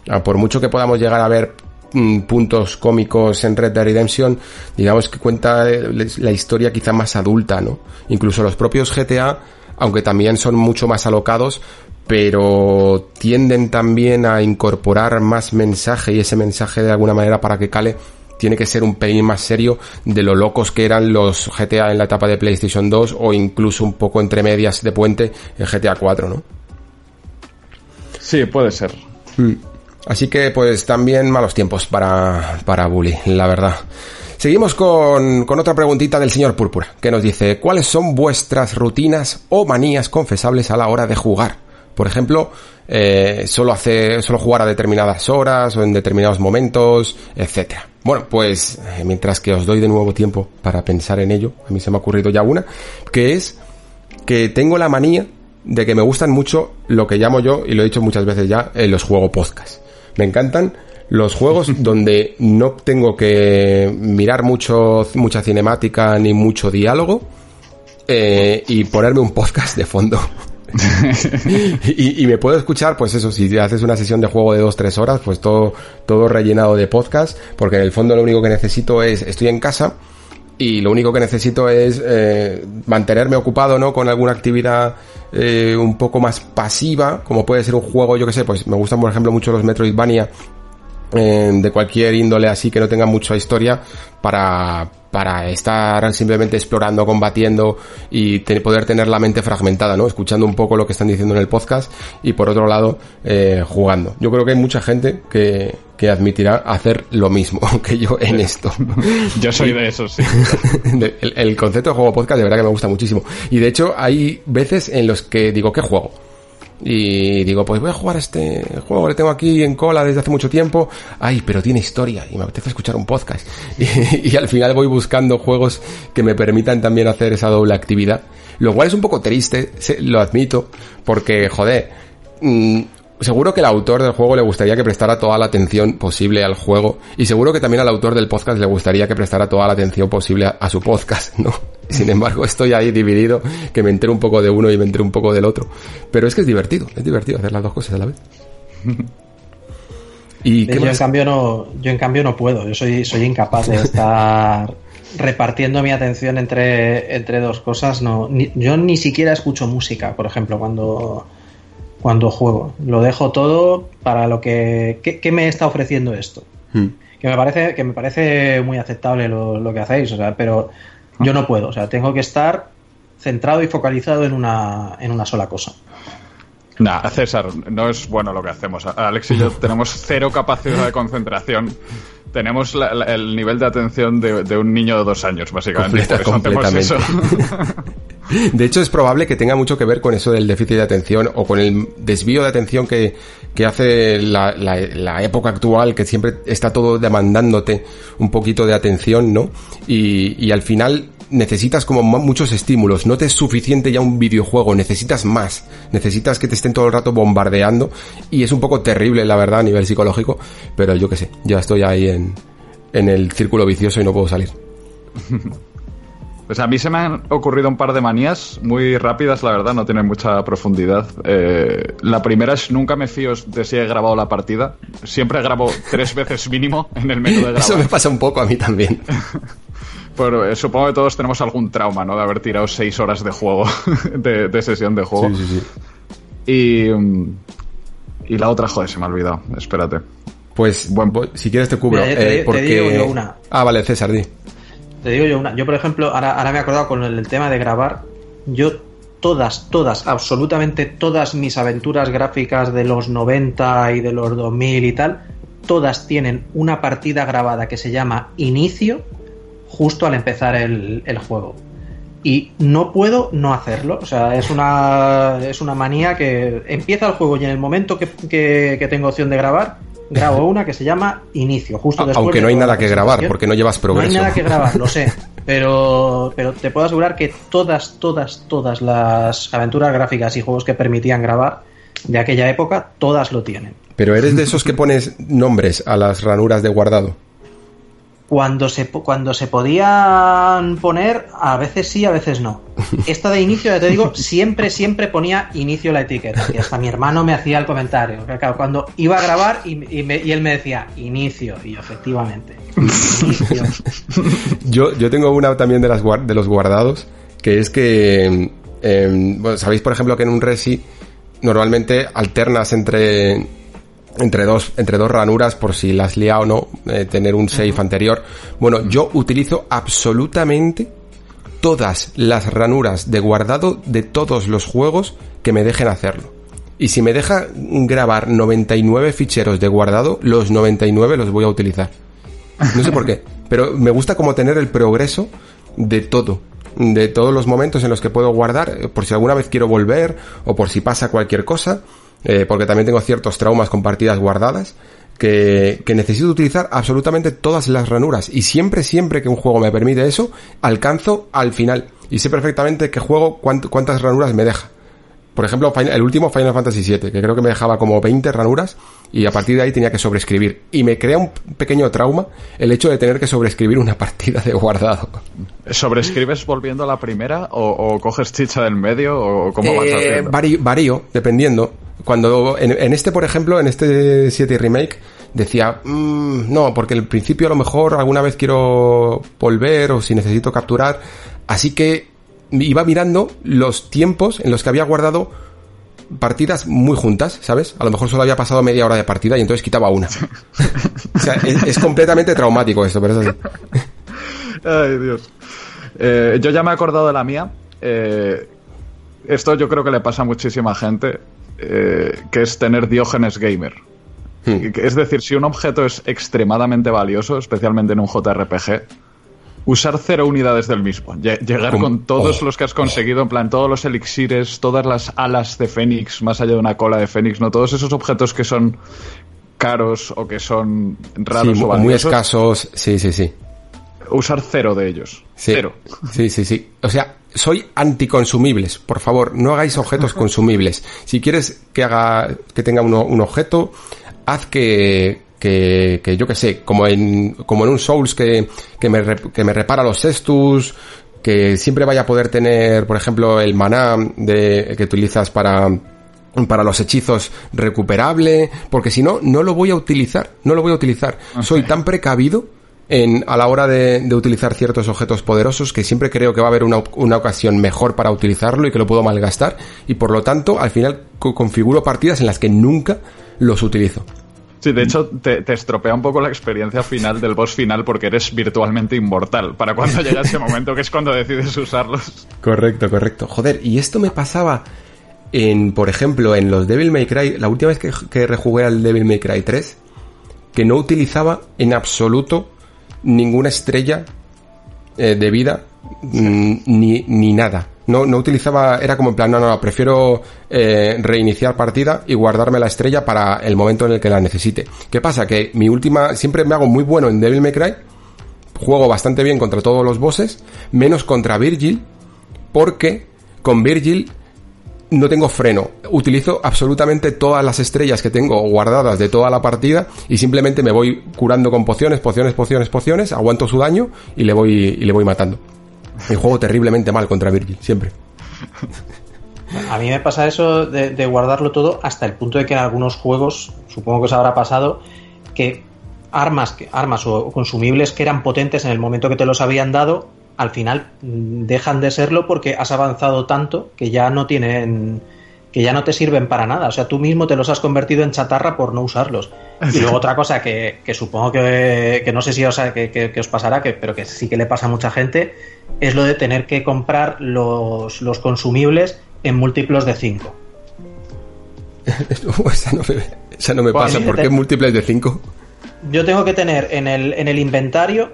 ah, por mucho que podamos llegar a ver mm, puntos cómicos en Red Dead Redemption, digamos que cuenta eh, la historia quizá más adulta, ¿no? Incluso los propios GTA, aunque también son mucho más alocados, pero tienden también a incorporar más mensaje y ese mensaje de alguna manera para que cale tiene que ser un pelín más serio de lo locos que eran los GTA en la etapa de PlayStation 2 o incluso un poco entre medias de puente en GTA 4, ¿no?
Sí, puede ser.
Mm. Así que pues también malos tiempos para, para Bully, la verdad. Seguimos con, con otra preguntita del señor Púrpura, que nos dice, ¿cuáles son vuestras rutinas o manías confesables a la hora de jugar? Por ejemplo, eh, solo hace, solo jugar a determinadas horas o en determinados momentos, etcétera. Bueno, pues eh, mientras que os doy de nuevo tiempo para pensar en ello, a mí se me ha ocurrido ya una, que es que tengo la manía de que me gustan mucho lo que llamo yo, y lo he dicho muchas veces ya, en los juegos podcast. Me encantan los juegos (laughs) donde no tengo que mirar mucho, mucha cinemática ni mucho diálogo eh, y ponerme un podcast de fondo. (laughs) y, me puedo escuchar, pues eso, si haces una sesión de juego de 2-3 horas, pues todo, todo rellenado de podcast, porque en el fondo lo único que necesito es, estoy en casa y lo único que necesito es eh, mantenerme ocupado, ¿no? Con alguna actividad eh, un poco más pasiva, como puede ser un juego, yo que sé, pues me gustan por ejemplo mucho los Metroidvania eh, de cualquier índole así que no tenga mucha historia para, para estar simplemente explorando, combatiendo y poder tener la mente fragmentada, ¿no? Escuchando un poco lo que están diciendo en el podcast y por otro lado eh, jugando. Yo creo que hay mucha gente que, que admitirá hacer lo mismo (laughs) que yo en esto. (laughs)
yo soy de esos, sí. (laughs)
el, el concepto de juego podcast de verdad que me gusta muchísimo. Y de hecho hay veces en los que digo, ¿qué juego? Y digo, pues voy a jugar este juego, le tengo aquí en cola desde hace mucho tiempo. Ay, pero tiene historia y me apetece escuchar un podcast. (laughs) Y, al final voy buscando juegos que me permitan también hacer esa doble actividad. Lo cual es un poco triste, lo admito, porque, joder, mm, seguro que el autor del juego le gustaría que prestara toda la atención posible al juego y seguro que también al autor del podcast le gustaría que prestara toda la atención posible a, su podcast, ¿no? (laughs) Sin embargo, estoy ahí dividido, que me entero un poco de uno y me entero un poco del otro. Pero es que es divertido, es divertido hacer las dos cosas a la vez. (laughs)
¿Y yo en cambio no, yo en cambio no puedo, yo soy, soy incapaz de estar (laughs) repartiendo mi atención entre, entre dos cosas. No, yo ni siquiera escucho música, por ejemplo, cuando cuando juego. Lo dejo todo para lo que... ¿Qué, me está ofreciendo esto? Hmm. Que, me parece, que me parece muy aceptable lo, que hacéis, o sea, pero yo no puedo, o sea, tengo que estar centrado y focalizado en una, en una sola cosa.
Nah, César, no es bueno lo que hacemos. Alex y yo tenemos cero capacidad de concentración. Tenemos el nivel de atención de, un niño de dos años, básicamente.
completamente. (laughs) De hecho, es probable que tenga mucho que ver con eso del déficit de atención o con el desvío de atención que, que hace la, la, época actual, que siempre está todo demandándote un poquito de atención, ¿no? Y, y al final necesitas como muchos estímulos, no te es suficiente ya un videojuego, necesitas más, necesitas que te estén todo el rato bombardeando y es un poco terrible la verdad a nivel psicológico, pero yo qué sé, ya estoy ahí en, en el círculo vicioso y no puedo salir. (laughs)
Pues a mí se me han ocurrido un par de manías muy rápidas, la verdad, no tienen mucha profundidad. Eh, la primera es nunca me fío de si he grabado la partida. Siempre grabo tres veces mínimo en el menú de (laughs) grabar.
Eso me pasa un poco a mí también. (laughs)
Pero eh, supongo que todos tenemos algún trauma, ¿no? De haber tirado seis horas de juego, (laughs) de, sesión de juego. Sí, sí, sí. Y, mm, y la otra, joder, se me ha olvidado. Espérate.
Pues, bueno, si quieres te cubro.
Eh, porque... una.
Ah, vale, César, di.
Te digo yo una. Yo, por ejemplo, ahora, ahora me he acordado con el, tema de grabar. Yo todas, todas, absolutamente todas mis aventuras gráficas de los 90 y de los 2000 y tal, todas tienen una partida grabada que se llama inicio justo al empezar el, juego. Y no puedo no hacerlo. O sea, es una, es una manía que empieza el juego y en el momento que, que tengo opción de grabar, grabo una que se llama Inicio, justo después
Aunque no hay nada que grabar, porque no llevas
No hay
progreso.
nada que grabar, lo sé. (laughs) Pero, pero te puedo asegurar que todas, todas, todas las aventuras gráficas y juegos que permitían grabar de aquella época, todas lo tienen.
Pero eres de esos que pones nombres a las ranuras de guardado.
Cuando se, cuando se podían poner, a veces sí, a veces no. (laughs) Esta de inicio, ya te digo, siempre, siempre ponía inicio la etiqueta. Y hasta mi hermano me hacía el comentario. Claro, cuando iba a grabar y, y me- y él me decía inicio. Y yo, efectivamente. Inicio. (laughs)
Yo, yo tengo una también de, las, de los guardados, que es que, eh, bueno, sabéis por ejemplo que en un Resi normalmente alternas entre, entre, dos, entre dos ranuras por si las lía o no, eh, tener un save anterior. Bueno, yo utilizo absolutamente todas las ranuras de guardado de todos los juegos que me dejen hacerlo. Y si me deja grabar 99 ficheros de guardado, los 99 los voy a utilizar. No sé por qué, pero me gusta como tener el progreso de todo, de todos los momentos en los que puedo guardar, eh, por si alguna vez quiero volver o por si pasa cualquier cosa, eh, porque también tengo ciertos traumas con partidas guardadas, que, que necesito utilizar absolutamente todas las ranuras y siempre, siempre que un juego me permite eso, alcanzo al final y sé perfectamente qué juego, cuánt- cuántas ranuras me deja. Por ejemplo, el último Final Fantasy VII, que creo que me dejaba como 20 ranuras y a partir de ahí tenía que sobreescribir. Y me crea un pequeño trauma el hecho de tener que sobreescribir una (laughs) partida de guardado.
¿Sobrescribes volviendo a la primera o, o coges chicha del medio o cómo vas
Eh,
haciendo?
vari- varío, dependiendo. Cuando en, en este, por ejemplo, en este 7 remake, decía, "Mm, no, porque al principio a lo mejor alguna vez quiero volver o si necesito capturar. Así que iba mirando los tiempos en los que había guardado partidas muy juntas, ¿sabes? A lo mejor solo había pasado media hora de partida y entonces quitaba una. (laughs) o sea, es, es completamente traumático esto, pero es así. (laughs)
Ay, Dios. Eh, yo ya me he acordado de la mía. Eh, esto yo creo que le pasa a muchísima gente, eh, que es tener Diógenes Gamer.
Hmm.
Es decir, si un objeto es extremadamente valioso, especialmente en un JRPG, usar cero unidades del mismo. Lle- Llegar con todos los que has conseguido, en plan, todos los elixires, todas las alas de Fénix, más allá de una cola de Fénix, ¿no? Todos esos objetos que son caros o que son raros
Sí,
o
muy
valiosos,
escasos, sí, sí, sí.
usar cero de ellos.
Sí,
Cero.
Sí, sí, sí. O sea, soy anticonsumibles. Por favor, no hagáis objetos consumibles. Si quieres que haga, que tenga uno- un objeto, haz que, que, que yo que sé, como en, como en un Souls que, que me, que me repara los cestus, que siempre vaya a poder tener, por ejemplo, el maná de, que utilizas para, para los hechizos recuperable, porque si no, no lo voy a utilizar, no lo voy a utilizar. Soy tan precavido en, a la hora de, de utilizar ciertos objetos poderosos que siempre creo que va a haber una, una ocasión mejor para utilizarlo y que lo puedo malgastar y por lo tanto al final co- configuro partidas en las que nunca los utilizo.
Sí, de hecho, te, te estropea un poco la experiencia final del boss final porque eres virtualmente inmortal para cuando llega ese momento que es cuando decides usarlos.
Correcto, correcto. Joder, y esto me pasaba en, por ejemplo, en los Devil May Cry, la última vez que, que rejugué al Devil May Cry 3, que no utilizaba en absoluto ninguna estrella eh, de vida ni, ni nada. No, no utilizaba, era como en plan, no, no, no, prefiero eh, reiniciar partida y guardarme la estrella para el momento en el que la necesite. ¿Qué pasa? Que mi última, siempre me hago muy bueno en Devil May Cry, juego bastante bien contra todos los bosses, menos contra Virgil, porque con Virgil no tengo freno. Utilizo absolutamente todas las estrellas que tengo guardadas de toda la partida y simplemente me voy curando con pociones, pociones, pociones, pociones, aguanto su daño y le voy, y le voy matando. Y juego terriblemente mal contra Virgil, siempre.
A mí me pasa eso de, guardarlo todo hasta el punto de que en algunos juegos, supongo que os habrá pasado, que armas, armas o consumibles que eran potentes en el momento que te los habían dado, al final dejan de serlo porque has avanzado tanto que ya no tienen que ya no te sirven para nada. O sea, tú mismo te los has convertido en chatarra por no usarlos. Y luego otra cosa que, que supongo que, que no sé si os, que, que- que os pasará, que, pero que sí que le pasa a mucha gente, es lo de tener que comprar los, los consumibles en múltiplos de 5. (laughs)
esa, no me, esa no me
Buah,
pasa. ¿Por qué múltiples de 5?
Yo tengo que tener en el, en el inventario,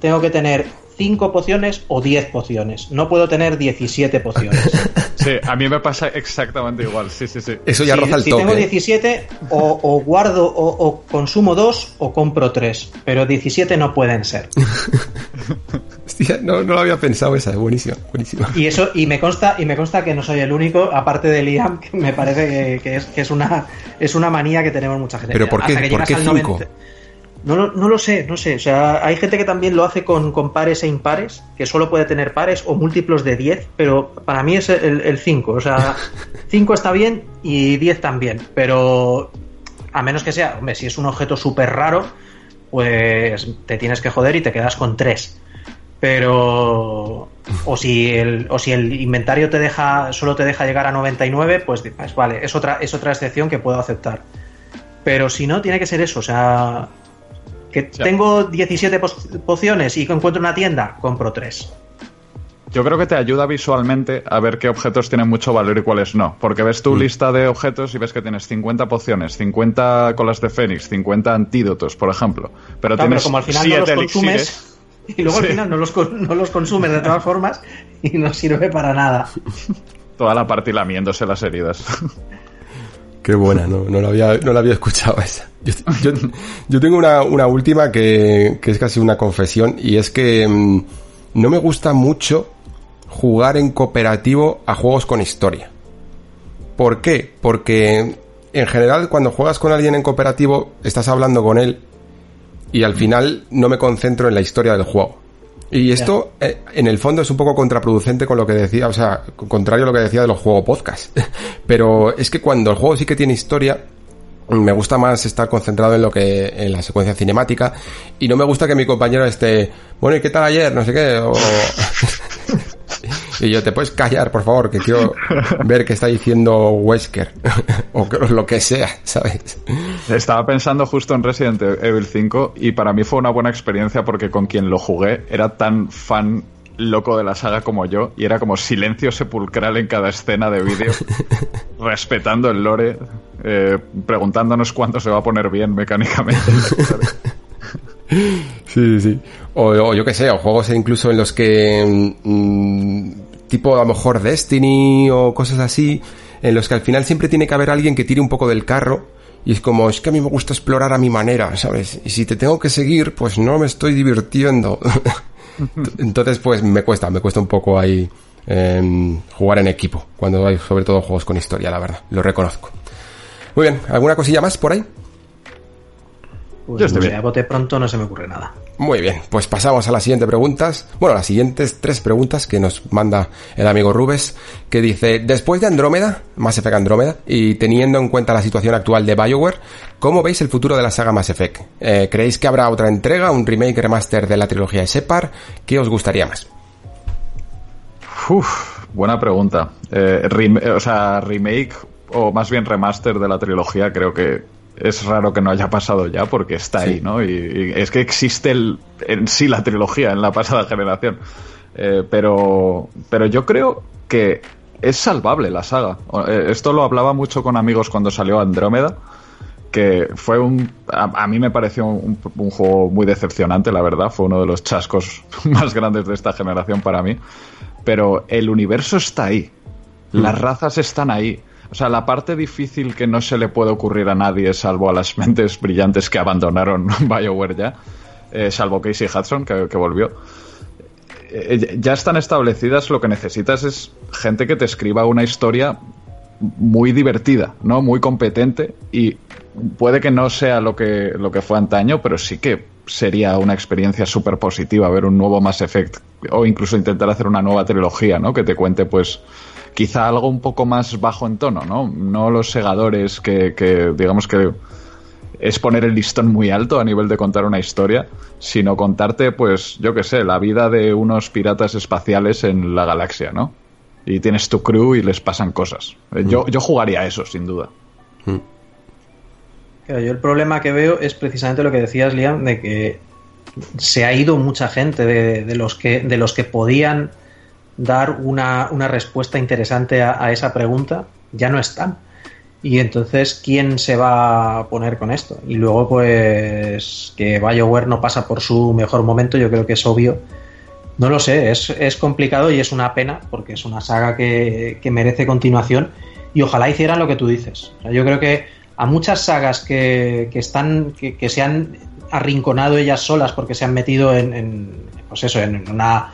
tengo que tener 5 pociones o 10 pociones. No puedo tener 17 pociones. (laughs)
Sí, a mí me pasa exactamente igual, sí, sí, sí.
Eso ya
si,
roza el
si
toque.
tengo 17, o, o guardo o, o consumo dos o compro tres. Pero 17 no pueden ser. (laughs)
Hostia, no, no lo había pensado esa, es buenísima, buenísima.
Y eso, y me consta, y me consta que no soy el único, aparte de Liam, que me parece que, que es, que es una es una manía que tenemos mucha gente.
Pero ¿por qué-
Hasta que
por
llegas
qué
al
cinco?
90 No, lo- no lo sé, no sé. O sea, hay gente que también lo hace con, con pares e impares, que solo puede tener pares o múltiplos de 10, pero para mí es el 5. O sea, (laughs) 5 está bien y 10 también. Pero a menos que sea, hombre, si es un objeto súper raro, pues te tienes que joder y te quedas con 3. Pero. O si, el, o si el inventario te deja solo te deja llegar a 99, pues, pues vale, es otra, es otra excepción que puedo aceptar. Pero si no, tiene que ser eso. O sea, que
Ya.
tengo 17 pos- pociones y que encuentro una tienda, compro 3.
Yo creo que te ayuda visualmente a ver qué objetos tienen mucho valor y cuáles no. Porque ves
Mm.
tu lista de objetos y ves que tienes 50 pociones, 50 colas de fénix, 50 antídotos, por ejemplo. Pero
Claro, pero
tienes
como al final no los
7
consumes
elixires. (laughs)
y luego al final no los, no los consumes de todas formas y no sirve para nada.
Toda la parte lamiéndose las heridas. (laughs)
Qué buena, no, no, la, había, no la había escuchado (laughs) esa. Yo, tengo una, una última que, que es casi una confesión y es que mm, no me gusta mucho jugar en cooperativo a juegos con historia. ¿Por qué? Porque en general cuando juegas con alguien en cooperativo estás hablando con él y al final no me concentro en la historia del juego. Y esto, eh, en el fondo, es un poco contraproducente con lo que decía, o sea, contrario a lo que decía de los juegos podcast. (laughs) Pero es que cuando el juego sí que tiene historia, me gusta más estar concentrado en lo que, en la secuencia cinemática, y no me gusta que mi compañero esté, bueno, ¿y qué tal ayer? No sé qué, o... (laughs) Y yo, ¿te puedes callar, por favor? Que quiero (laughs) ver qué está diciendo Wesker. (laughs) o lo que sea, ¿sabes?
Estaba pensando justo en Resident Evil 5 y para mí fue una buena experiencia porque con quien lo jugué era tan fan loco de la saga como yo y era como silencio sepulcral en cada escena de vídeo, (laughs) respetando el lore, eh, preguntándonos cuándo se va a poner bien mecánicamente.
Sí, sí, sí. O, o yo qué sé, o juegos incluso en los que. mm, tipo a lo mejor Destiny o cosas así, en los que al final siempre tiene que haber alguien que tire un poco del carro. Y es como, es que a mí me gusta explorar a mi manera, ¿sabes? Y si te tengo que seguir, pues no me estoy divirtiendo. (laughs) Entonces, pues me cuesta, me cuesta un poco ahí em, jugar en equipo, cuando hay sobre todo juegos con historia, la verdad, lo reconozco. Muy bien, ¿alguna cosilla más por ahí?
Pues
Yo estoy
no sé,
bien.
a bote pronto no se me ocurre nada.
Muy bien, pues pasamos a las siguientes preguntas. Bueno, las siguientes tres preguntas que nos manda el amigo Rubes, que dice, después de Andrómeda, Mass Effect Andrómeda, y teniendo en cuenta la situación actual de BioWare, ¿cómo veis el futuro de la saga Mass Effect? Eh, ¿Creéis que habrá otra entrega, un remake remaster de la trilogía de Shepard? ¿Qué os gustaría más?
Uf, buena pregunta. Eh, o sea, remake o más bien remaster de la trilogía creo que es raro que no haya pasado ya porque está ahí, ¿no? Y, y es que existe el, en sí la trilogía en la pasada generación. Eh, pero, pero yo creo que es salvable la saga. Eh, Esto lo hablaba mucho con amigos cuando salió Andrómeda que fue un a, a mí me pareció un, un juego muy decepcionante la verdad fue uno de los chascos (laughs) más grandes de esta generación para mí pero el universo está ahí las razas están ahí o sea la parte difícil que no se le puede ocurrir a nadie salvo a las (laughs) mentes brillantes que abandonaron (laughs) BioWare ya eh, salvo Casey Hudson que, que volvió eh, ya están establecidas, lo que necesitas es gente que te escriba una historia muy divertida, ¿no? Muy competente y puede que no sea lo que, lo que fue antaño, pero sí que sería una experiencia súper positiva ver un nuevo Mass Effect o incluso intentar hacer una nueva trilogía, ¿no? Que te cuente, pues, quizá algo un poco más bajo en tono, ¿no? No los segadores que, que digamos que es poner el listón muy alto a nivel de contar una historia, sino contarte, pues, yo qué sé, la vida de unos piratas espaciales en la galaxia, ¿no? Y tienes tu crew y les pasan cosas. Eh, Yo, yo jugaría a eso, sin duda.
Claro, yo el problema que veo es precisamente lo que decías, Liam, de que se ha ido mucha gente de, de los, que, de los que podían dar una, una respuesta interesante a, esa pregunta, ya no están. Y entonces, ¿quién se va a poner con esto? Y luego, pues, que BioWare no pasa por su mejor momento, yo creo que es obvio. No lo sé, es, es complicado y es una pena porque es una saga que, que merece continuación y ojalá hicieran lo que tú dices. Yo creo que a muchas sagas que, que están que, que, se han arrinconado ellas solas porque se han metido en, en pues eso, en una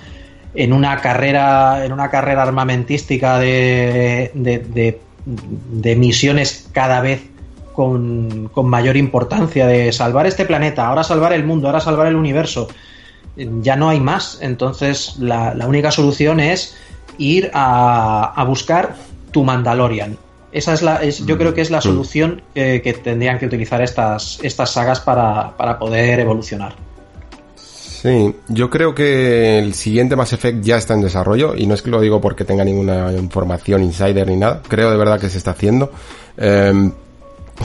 en una carrera en una carrera armamentística de, de, de, de misiones cada vez con, con, mayor importancia de salvar este planeta, ahora salvar el mundo, ahora salvar el universo. Ya no hay más. Entonces la, la única solución es ir a, a, buscar tu Mandalorian. Esa es la, es, yo creo que es la solución que, que tendrían que utilizar estas, estas sagas para, para poder evolucionar.
Sí, yo creo que el siguiente Mass Effect ya está en desarrollo y no es que lo digo porque tenga ninguna información insider ni nada, creo de verdad que se está haciendo. Eh,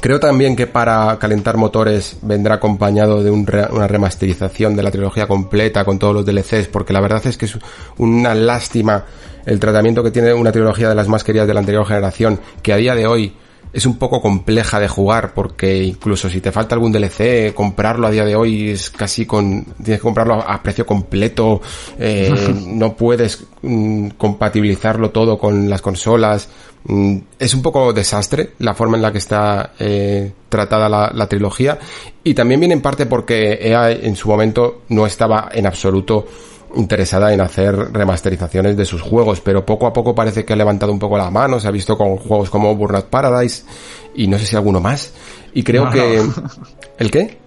creo también que para calentar motores vendrá acompañado de un re, una remasterización de la trilogía completa con todos los DLCs porque la verdad es que es una lástima el tratamiento que tiene una trilogía de las más queridas de la anterior generación que a día de hoy es un poco compleja de jugar porque incluso si te falta algún DLC, comprarlo a día de hoy es casi con, tienes que comprarlo a precio completo, eh, (laughs) no puedes mm, compatibilizarlo todo con las consolas. Mm, es un poco desastre la forma en la que está eh, tratada la, la, trilogía y también viene en parte porque EA en su momento no estaba en absoluto interesada en hacer remasterizaciones de sus juegos, pero poco a poco parece que ha levantado un poco la mano, se ha visto con juegos como Burnout Paradise y no sé si alguno más. Y creo no, que... No. ¿El qué?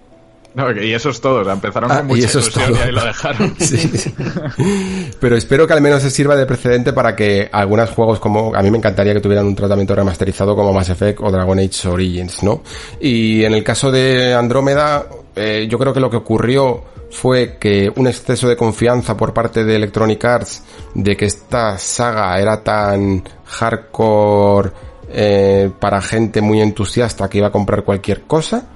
No, y eso es todo, empezaron ah, con mucha y eso ilusión es todo. y ahí lo dejaron. (laughs) sí, sí.
Pero espero que al menos se sirva de precedente para que algunos juegos como, a mí me encantaría que tuvieran un tratamiento remasterizado como Mass Effect o Dragon Age Origins, ¿no? Y en el caso de Andrómeda, eh, yo creo que lo que ocurrió fue que un exceso de confianza por parte de Electronic Arts de que esta saga era tan hardcore eh, para gente muy entusiasta que iba a comprar cualquier cosa,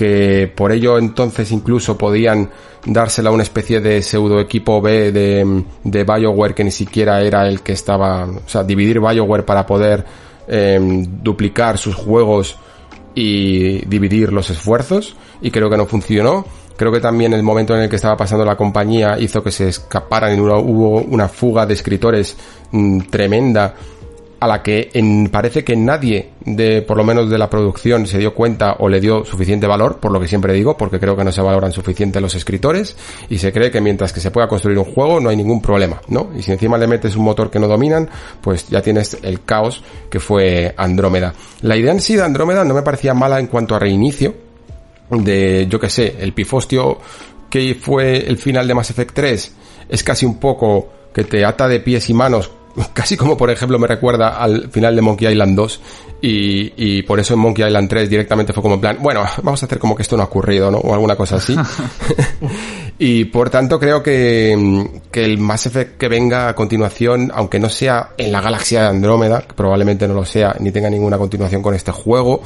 que por ello entonces incluso podían dársela a una especie de pseudo equipo B de, de Bioware que ni siquiera era el que estaba, o sea, dividir Bioware para poder eh, duplicar sus juegos y dividir los esfuerzos y creo que no funcionó. Creo que también el momento en el que estaba pasando la compañía hizo que se escaparan y hubo una fuga de escritores mmm, tremenda a la que parece que nadie de, por lo menos de la producción, se dio cuenta o le dio suficiente valor, por lo que siempre digo, porque creo que no se valoran suficiente los escritores, y se cree que mientras que se pueda construir un juego no hay ningún problema, ¿no? Y si encima le metes un motor que no dominan, pues ya tienes el caos que fue Andrómeda. La idea en sí de Andrómeda no me parecía mala en cuanto a reinicio, de, yo que sé, el pifostio que fue el final de Mass Effect 3 es casi un poco que te ata de pies y manos, (laughs) casi como por ejemplo me recuerda al final de Monkey Island 2 y, y por eso en Monkey Island 3 directamente fue como en plan, bueno, vamos a hacer como que esto no ha ocurrido, ¿no? O alguna cosa así. (laughs) (laughs) y por tanto creo que, que el Mass Effect que venga a continuación, aunque no sea en la galaxia de Andrómeda, que probablemente no lo sea, ni tenga ninguna continuación con este juego,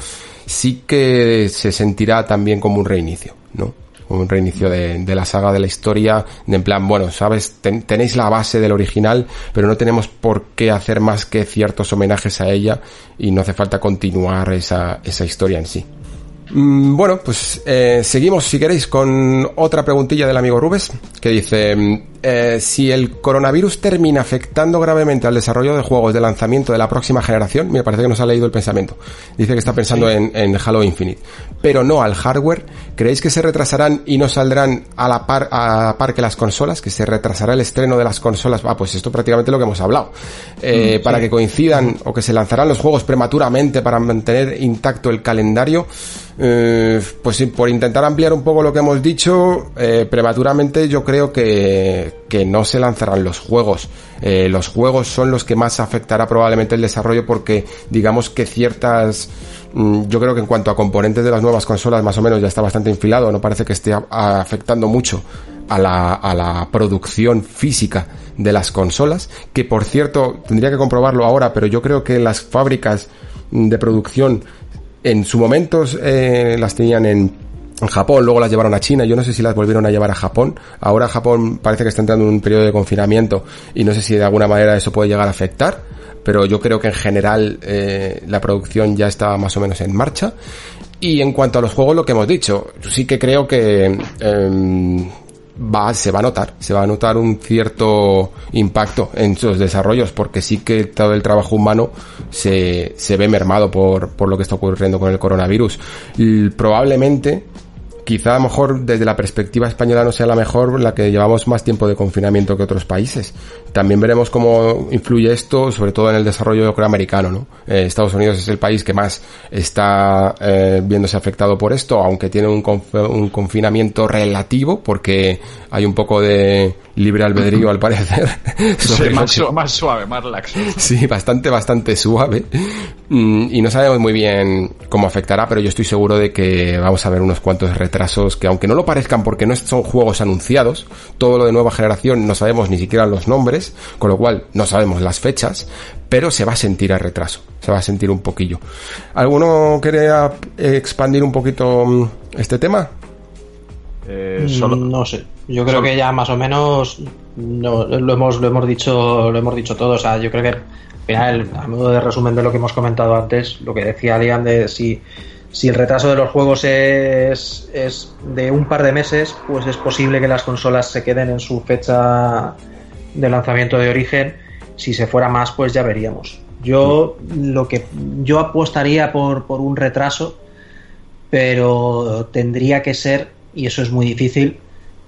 sí que se sentirá también como un reinicio, ¿no? Un reinicio de, la saga de la historia, de en plan, bueno, sabes, ten, tenéis la base del original, pero no tenemos por qué hacer más que ciertos homenajes a ella y no hace falta continuar esa, esa historia en sí. Mm, bueno, pues eh, seguimos, si queréis, con otra preguntilla del amigo Rubes, que dice, eh, si el coronavirus termina afectando gravemente al desarrollo de juegos de lanzamiento de la próxima generación, me parece que nos ha leído el pensamiento, dice que está pensando sí. en, en, Halo Infinite, pero no al hardware, ¿creéis que se retrasarán y no saldrán a la par, a la par que las consolas? ¿Que se retrasará el estreno de las consolas? Ah, pues esto prácticamente lo que hemos hablado. Eh, mm, para que coincidan o que se lanzarán los juegos prematuramente para mantener intacto el calendario, eh, pues por intentar ampliar un poco lo que hemos dicho, eh, prematuramente yo creo que, que no se lanzarán los juegos. Eh, los juegos son los que más afectará probablemente el desarrollo porque digamos que ciertas mm, yo creo que en cuanto a componentes de las nuevas consolas más o menos ya está bastante infilado, no parece que esté afectando mucho a la, a la producción física de las consolas, que por cierto tendría que comprobarlo ahora, pero yo creo que las fábricas de producción en su momento eh, las tenían en, Japón, luego las llevaron a China, yo no sé si las volvieron a llevar a Japón, ahora Japón parece que está entrando en un periodo de confinamiento y no sé si de alguna manera eso puede llegar a afectar, pero yo creo que en general eh, la producción ya está más o menos en marcha. Y en cuanto a los juegos, lo que hemos dicho, sí que creo que eh, va, se va a notar, se va a notar un cierto impacto en sus desarrollos, porque sí que todo el trabajo humano se, se ve mermado por, por lo que está ocurriendo con el coronavirus. Probablemente quizá a lo mejor desde la perspectiva española no sea la mejor, la que llevamos más tiempo de confinamiento que otros países. También veremos cómo influye esto, sobre todo en el desarrollo americano, ¿no? Eh, Estados Unidos es el país que más está eh, viéndose afectado por esto, aunque tiene un, un confinamiento relativo, porque hay un poco de libre albedrío al parecer. (laughs) (laughs)
más, suave, más laxo.
Sí, bastante, bastante suave. Mm, y no sabemos muy bien cómo afectará, pero yo estoy seguro de que vamos a ver unos cuantos retrasos que aunque no lo parezcan porque no son juegos anunciados, todo lo de nueva generación no sabemos ni siquiera los nombres, con lo cual no sabemos las fechas, pero se va a sentir el retraso, se va a sentir un poquillo. ¿Alguno quiere expandir un poquito mm, este tema?
Eh, mm, no sé. Yo creo que ya más o menos lo hemos lo hemos dicho lo hemos dicho todo. O sea, yo creo que al final, a modo de resumen de lo que hemos comentado antes, lo que decía Liam de si si el retraso de los juegos es, es de un par de meses, pues es posible que las consolas se queden en su fecha de lanzamiento de origen. Si se fuera más, pues ya veríamos. Yo lo que yo apostaría por, por un retraso, pero tendría que ser, y eso es muy difícil,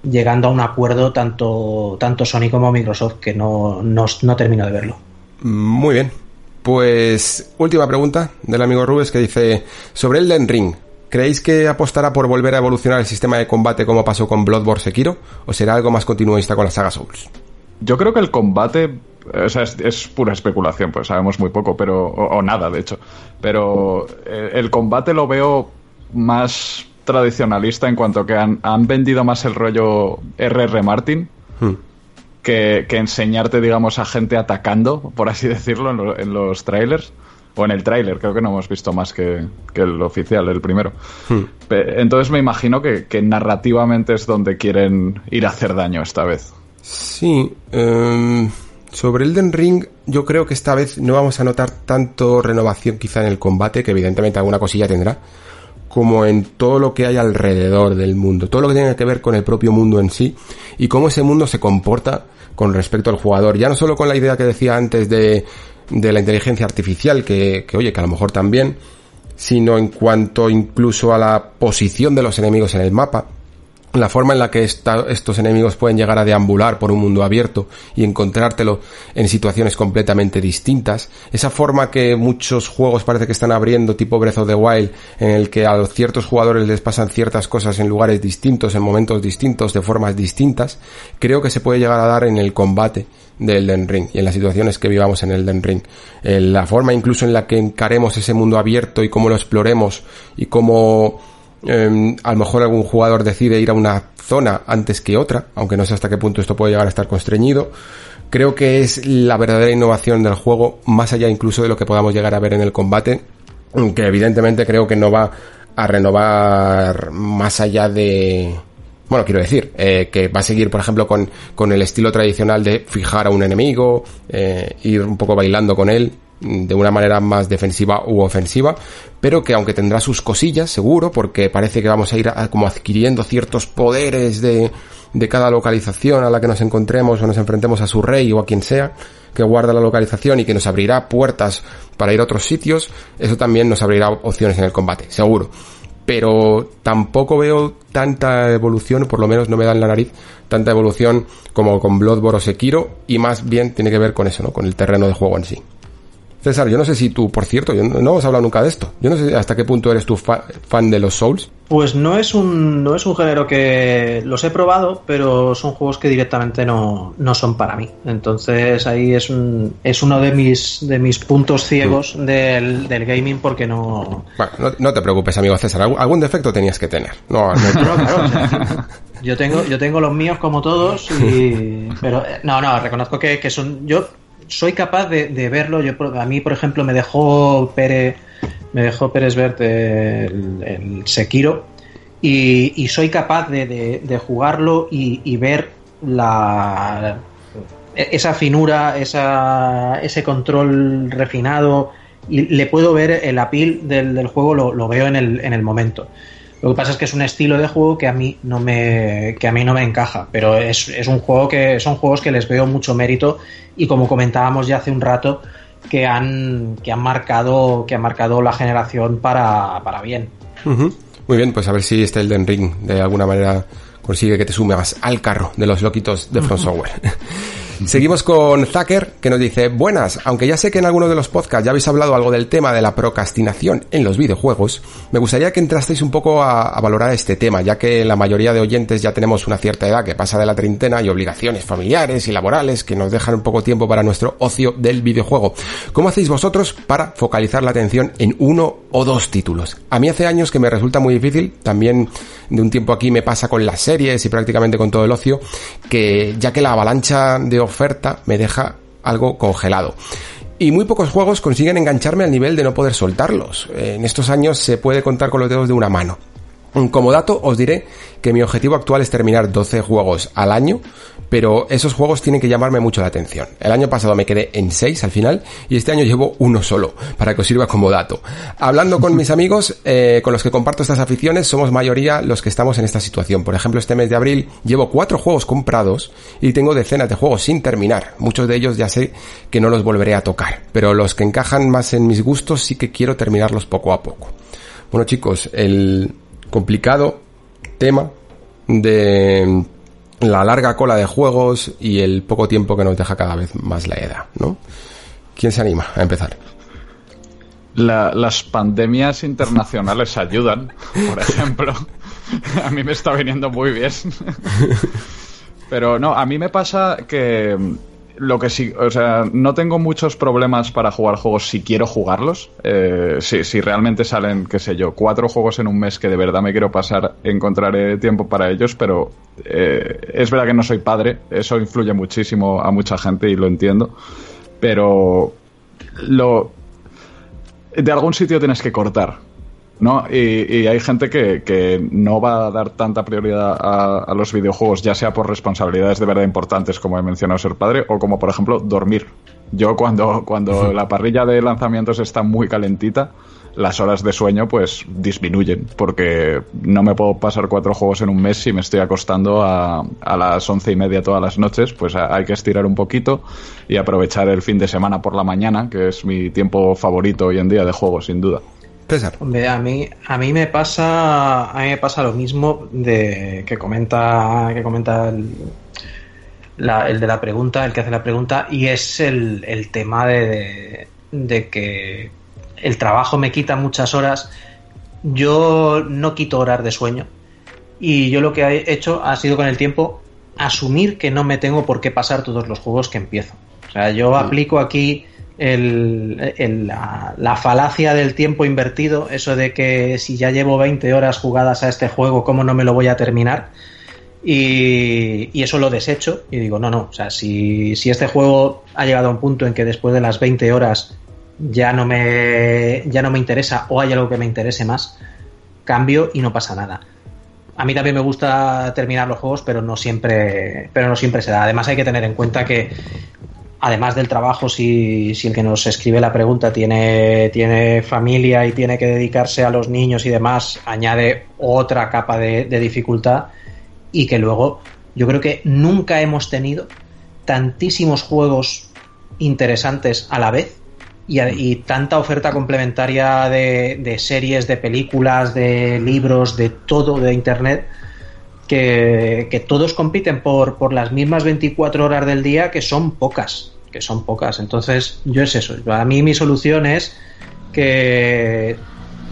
llegando a un acuerdo tanto, tanto Sony como Microsoft, que no, no, no termino de verlo.
Muy bien, pues última pregunta del amigo Rubes que dice, sobre Elden Ring, ¿creéis que apostará por volver a evolucionar el sistema de combate como pasó con Bloodborne Sekiro? ¿O será algo más continuista con la saga Souls?
Yo creo que el combate o sea, es, pura especulación, pues sabemos muy poco, pero o, nada, de hecho. Pero eh, el combate lo veo más tradicionalista en cuanto que han, vendido más el rollo RR Martin. Hmm que, enseñarte, digamos, a gente atacando, por así decirlo, en, los trailers. O en el trailer, creo que no hemos visto más que, el oficial, el primero. Hmm. Entonces me imagino que, narrativamente es donde quieren ir a hacer daño esta vez.
Sí. Em, sobre Elden Ring, yo creo que esta vez no vamos a notar tanto renovación quizá en el combate, que evidentemente alguna cosilla tendrá, como en todo lo que hay alrededor del mundo, todo lo que tiene que ver con el propio mundo en sí y cómo ese mundo se comporta con respecto al jugador. Ya no solo con la idea que decía antes de, de la inteligencia artificial, que, que oye, que a lo mejor también, sino en cuanto incluso a la posición de los enemigos en el mapa la forma en la que estos enemigos pueden llegar a deambular por un mundo abierto y encontrártelo en situaciones completamente distintas, esa forma que muchos juegos parece que están abriendo tipo Breath of the Wild, en el que a ciertos jugadores les pasan ciertas cosas en lugares distintos, en momentos distintos, de formas distintas, creo que se puede llegar a dar en el combate del Elden Ring y en las situaciones que vivamos en el Elden Ring. Eh, la forma incluso en la que encaremos ese mundo abierto y cómo lo exploremos y cómo Em, a lo mejor algún jugador decide ir a una zona antes que otra, aunque no sé hasta qué punto esto puede llegar a estar constreñido. Creo que es la verdadera innovación del juego, más allá incluso de lo que podamos llegar a ver en el combate, que evidentemente creo que no va a renovar más allá de... Bueno, quiero decir, eh, que va a seguir, por ejemplo, con, con el estilo tradicional de fijar a un enemigo, eh, ir un poco bailando con él, de una manera más defensiva u ofensiva, pero que aunque tendrá sus cosillas, seguro, porque parece que vamos a ir como adquiriendo ciertos poderes de, de cada localización a la que nos encontremos o nos enfrentemos a su rey o a quien sea que guarda la localización y que nos abrirá puertas para ir a otros sitios, eso también nos abrirá opciones en el combate, seguro. Pero tampoco veo tanta evolución, por lo menos no me da en la nariz, tanta evolución como con Bloodborne o Sekiro, y más bien tiene que ver con eso, ¿no? Con el terreno de juego en sí. César, yo no sé si tú, por cierto, yo no, hemos hablado nunca de esto. Yo no sé hasta qué punto eres tú fan de los Souls.
Pues no es un no es un género que los he probado, pero son juegos que directamente no, no son para mí. Entonces ahí es un, es uno de mis de mis puntos ciegos mm. del, del, gaming porque no...
Bueno, no, te preocupes, amigo César. Algún defecto tenías que tener. No, (laughs)
claro, yo tengo yo tengo los míos como todos y pero no no reconozco que, que son yo soy capaz de, verlo. Yo, a mí, por ejemplo, me dejó Pérez, me dejó Pérez Verde el, Sekiro y, soy capaz de, jugarlo y, ver la esa finura, esa, ese control refinado y le puedo ver el apil del, del juego, lo, veo en el, en el momento. Lo que pasa es que es un estilo de juego que a mí no me, que a mí no me encaja, pero es, es un juego que son juegos que les veo mucho mérito y como comentábamos ya hace un rato, que han, que han marcado, que han marcado la generación para, para bien.
Muy bien, pues a ver si este Elden Ring de alguna manera consigue que te sumes al carro de los loquitos de Front Software. Seguimos con Zucker, que nos dice, buenas, aunque ya sé que en alguno de los podcasts ya habéis hablado algo del tema de la procrastinación en los videojuegos, me gustaría que entrasteis un poco a, valorar este tema, ya que la mayoría de oyentes ya tenemos una cierta edad que pasa de la treintena y obligaciones familiares y laborales que nos dejan un poco tiempo para nuestro ocio del videojuego. ¿Cómo hacéis vosotros para focalizar la atención en uno o dos títulos? A mí hace años que me resulta muy difícil, también de un tiempo aquí me pasa con las series y prácticamente con todo el ocio, que ya que la avalancha de oferta me deja algo congelado. Y muy pocos juegos consiguen engancharme al nivel de no poder soltarlos. En estos años se puede contar con los dedos de una mano. Como dato os diré que mi objetivo actual es terminar 12 juegos al año, pero esos juegos tienen que llamarme mucho la atención. El año pasado me quedé en 6 al final y este año llevo uno solo, para que os sirva como dato. Hablando con mis amigos eh, con los que comparto estas aficiones, somos mayoría los que estamos en esta situación. Por ejemplo, este mes de abril llevo 4 juegos comprados y tengo decenas de juegos sin terminar. Muchos de ellos ya sé que no los volveré a tocar, pero los que encajan más en mis gustos sí que quiero terminarlos poco a poco. Bueno chicos, el complicado tema de la larga cola de juegos y el poco tiempo que nos deja cada vez más la edad, ¿no? ¿Quién se anima a empezar?
las pandemias internacionales ayudan, por ejemplo. (laughs) a mí me está viniendo muy bien. (laughs) Pero no, a mí me pasa que lo que sí, o sea, no tengo muchos problemas para jugar juegos si quiero jugarlos. Eh, si, realmente salen, qué sé yo, cuatro juegos en un mes que de verdad me quiero pasar, encontraré tiempo para ellos, pero eh, es verdad que no soy padre, eso influye muchísimo a mucha gente y lo entiendo, pero lo... De algún sitio tienes que cortar. ¿No? Y, hay gente que, no va a dar tanta prioridad a, los videojuegos, ya sea por responsabilidades de verdad importantes, como he mencionado ser padre, o como por ejemplo dormir. Yo cuando, cuando la parrilla de lanzamientos está muy calentita, las horas de sueño pues disminuyen, porque no me puedo pasar cuatro juegos en un mes si me estoy acostando a, a las once y media todas las noches, pues hay que estirar un poquito y aprovechar el fin de semana por la mañana, que es mi tiempo favorito hoy en día de juego, sin duda
a mí, a mí me pasa, a mí me pasa lo mismo de que comenta, que comenta el, el de la pregunta, el que hace la pregunta, y es el, el tema de, de, que el trabajo me quita muchas horas. Yo no quito horas de sueño. Y yo lo que he hecho ha sido con el tiempo asumir que no me tengo por qué pasar todos los juegos que empiezo. O sea, yo aplico aquí el, la, falacia del tiempo invertido, eso de que si ya llevo 20 horas jugadas a este juego, ¿cómo no me lo voy a terminar? Y, y eso lo desecho y digo, no, no, o sea, si, si, este juego ha llegado a un punto en que después de las 20 horas ya no me, ya no me interesa o hay algo que me interese más, cambio y no pasa nada. A mí también me gusta terminar los juegos, pero no siempre, pero no siempre se da. Además hay que tener en cuenta que además del trabajo, si, el que nos escribe la pregunta tiene, tiene familia y tiene que dedicarse a los niños y demás, añade otra capa de, dificultad y que luego yo creo que nunca hemos tenido tantísimos juegos interesantes a la vez y, tanta oferta complementaria de, de, series, de películas, de libros, de todo de Internet que, todos compiten por, por las mismas 24 horas del día, que son pocas, que son pocas. Entonces, yo es eso. A mí mi solución es que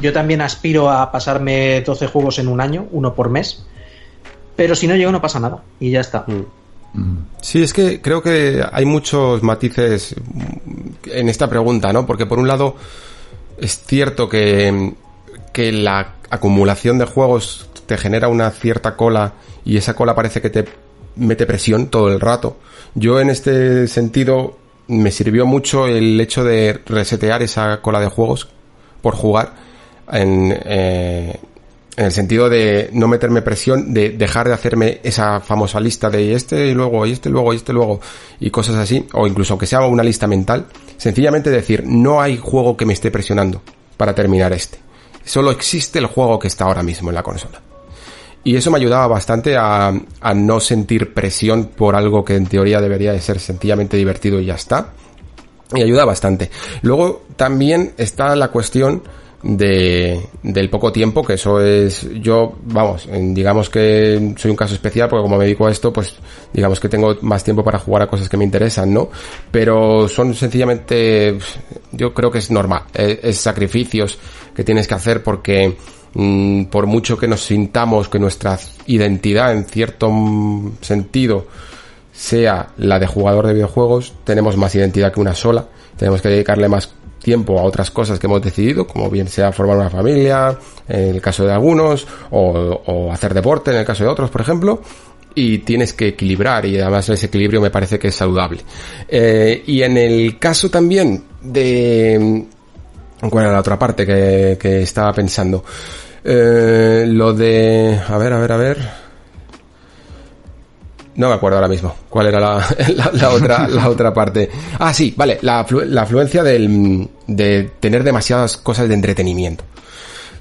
yo también aspiro a pasarme 12 juegos en un año, uno por mes, pero si no llego no pasa nada y ya está.
Mm. Sí, es que creo que hay muchos matices en esta pregunta, ¿no? Porque por un lado es cierto que, que la acumulación de juegos te genera una cierta cola y esa cola parece que te mete presión todo el rato. Yo en este sentido me sirvió mucho el hecho de resetear esa cola de juegos por jugar en, eh, en el sentido de no meterme presión, de dejar de hacerme esa famosa lista de este y luego, y este luego, y este luego, y cosas así, o incluso aunque sea una lista mental, sencillamente decir, no hay juego que me esté presionando para terminar este solo existe el juego que está ahora mismo en la consola. Y eso me ayudaba bastante a, a no sentir presión por algo que en teoría debería de ser sencillamente divertido y ya está. Y ayuda bastante. Luego también está la cuestión de, del poco tiempo, que eso es, yo, vamos, digamos que soy un caso especial porque como me dedico a esto, pues digamos que tengo más tiempo para jugar a cosas que me interesan, ¿no? Pero son sencillamente, yo creo que es normal, es, sacrificios que tienes que hacer porque mm, por mucho que nos sintamos que nuestra identidad en cierto sentido sea la de jugador de videojuegos, tenemos más identidad que una sola, tenemos que dedicarle más tiempo a otras cosas que hemos decidido, como bien sea formar una familia, en el caso de algunos, o, hacer deporte en el caso de otros, por ejemplo, y tienes que equilibrar y además ese equilibrio me parece que es saludable. Eh, y en el caso también de... ¿Cuál era la otra parte que estaba pensando? Eh, lo de... A ver, a ver, a ver. No me acuerdo ahora mismo cuál era la, (laughs) otra, la otra parte. Ah, sí, vale, la, la afluencia del, de tener demasiadas cosas de entretenimiento.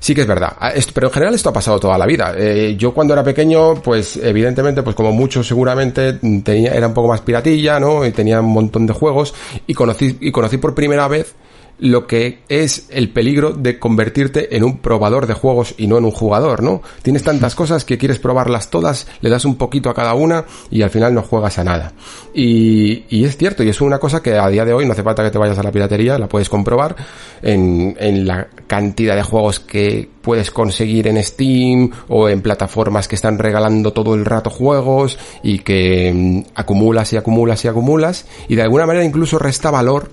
Sí que es verdad, ah, pero en general esto ha pasado toda la vida. Eh, yo cuando era pequeño, pues evidentemente, pues como muchos seguramente, tenía, era un poco más piratilla, ¿no? Y tenía un montón de juegos y conocí, y conocí por primera vez lo que es el peligro de convertirte en un probador de juegos y no en un jugador, ¿no? Tienes tantas cosas que quieres probarlas todas, le das un poquito a cada una y al final no juegas a nada. Y, y es cierto, y es una cosa que a día de hoy no hace falta que te vayas a la piratería, la puedes comprobar en, en la cantidad de juegos que puedes conseguir en Steam o en plataformas que están regalando todo el rato juegos y que mm, acumulas y acumulas y acumulas y de alguna manera incluso resta valor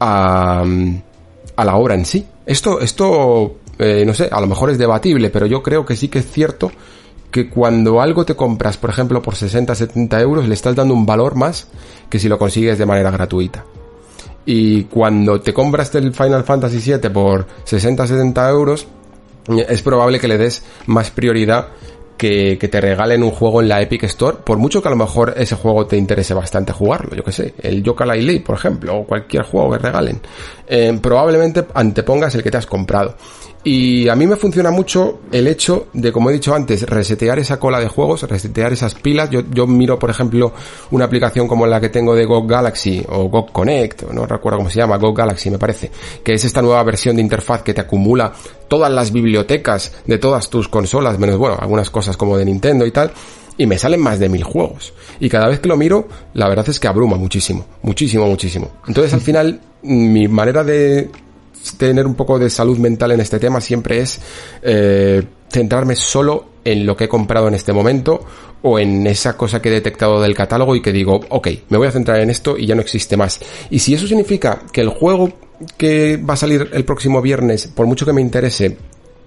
a, la obra en sí. Esto, esto, eh, no sé, a lo mejor es debatible, pero yo creo que sí que es cierto que cuando algo te compras, por ejemplo, por 60, 70 euros, le estás dando un valor más que si lo consigues de manera gratuita. Y cuando te compras el Final Fantasy VII por 60, 70 euros, es probable que le des más prioridad que, te regalen un juego en la Epic Store, por mucho que a lo mejor ese juego te interese bastante jugarlo, yo que sé, el Yoka League, por ejemplo, o cualquier juego que regalen, eh, probablemente antepongas el que te has comprado. Y a mí me funciona mucho el hecho de, como he dicho antes, resetear esa cola de juegos, resetear esas pilas. Yo, yo miro, por ejemplo, una aplicación como la que tengo de GOG Galaxy o GOG Connect, no recuerdo cómo se llama, GOG Galaxy me parece, que es esta nueva versión de interfaz que te acumula todas las bibliotecas de todas tus consolas, menos, bueno, algunas cosas como de Nintendo y tal y me salen más de mil juegos. Y cada vez que lo miro, la verdad es que abruma muchísimo, muchísimo, muchísimo. Entonces al final, mi manera de tener un poco de salud mental en este tema siempre es eh, centrarme solo en lo que he comprado en este momento o en esa cosa que he detectado del catálogo y que digo, ok, me voy a centrar en esto y ya no existe más. Y si eso significa que el juego que va a salir el próximo viernes, por mucho que me interese,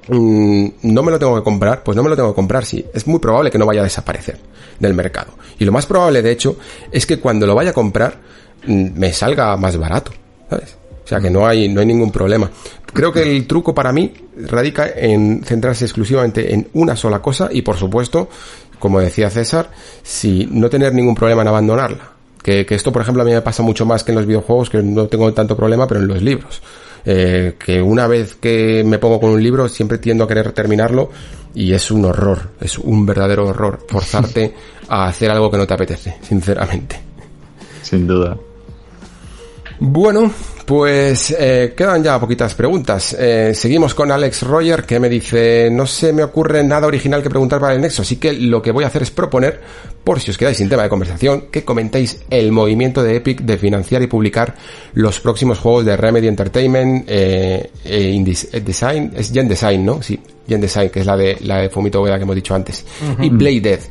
mm, no me lo tengo que comprar, pues no me lo tengo que comprar, sí. Es muy probable que no vaya a desaparecer del mercado. Y lo más probable, de hecho, es que cuando lo vaya a comprar, mm, me salga más barato, ¿sabes? O sea que no hay, no hay ningún problema. Creo que el truco para mí radica en centrarse exclusivamente en una sola cosa y por supuesto, como decía César, si no tener ningún problema en abandonarla. Que, esto, por ejemplo, a mí me pasa mucho más que en los videojuegos, que no tengo tanto problema, pero en los libros. Eh, que una vez que me pongo con un libro siempre tiendo a querer terminarlo y es un horror, es un verdadero horror forzarte a hacer algo que no te apetece, sinceramente.
Sin duda.
Bueno, pues eh, quedan ya poquitas preguntas. Eh, seguimos con Alex Roger que me dice, no se me ocurre nada original que preguntar para el Nexo, así que lo que voy a hacer es proponer, por si os quedáis sin tema de conversación, que comentéis el movimiento de Epic de financiar y publicar los próximos juegos de Remedy Entertainment, eh, eh Design, es Gen Design, ¿no? Sí, Gen Design, que es la de, la de Fumito Ueda que hemos dicho antes, y Blade Death.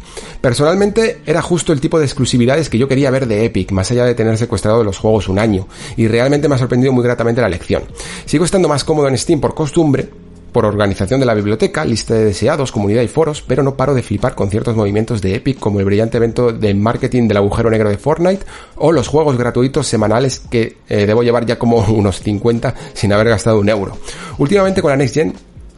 Personalmente era justo el tipo de exclusividades que yo quería ver de Epic, más allá de tener secuestrado los juegos un año, y realmente me ha sorprendido muy gratamente la elección. Sigo estando más cómodo en Steam por costumbre, por organización de la biblioteca, lista de deseados, comunidad y foros, pero no paro de flipar con ciertos movimientos de Epic como el brillante evento de marketing del agujero negro de Fortnite o los juegos gratuitos semanales que eh, debo llevar ya como (laughs) unos 50 sin haber gastado un euro. Últimamente con la Next Gen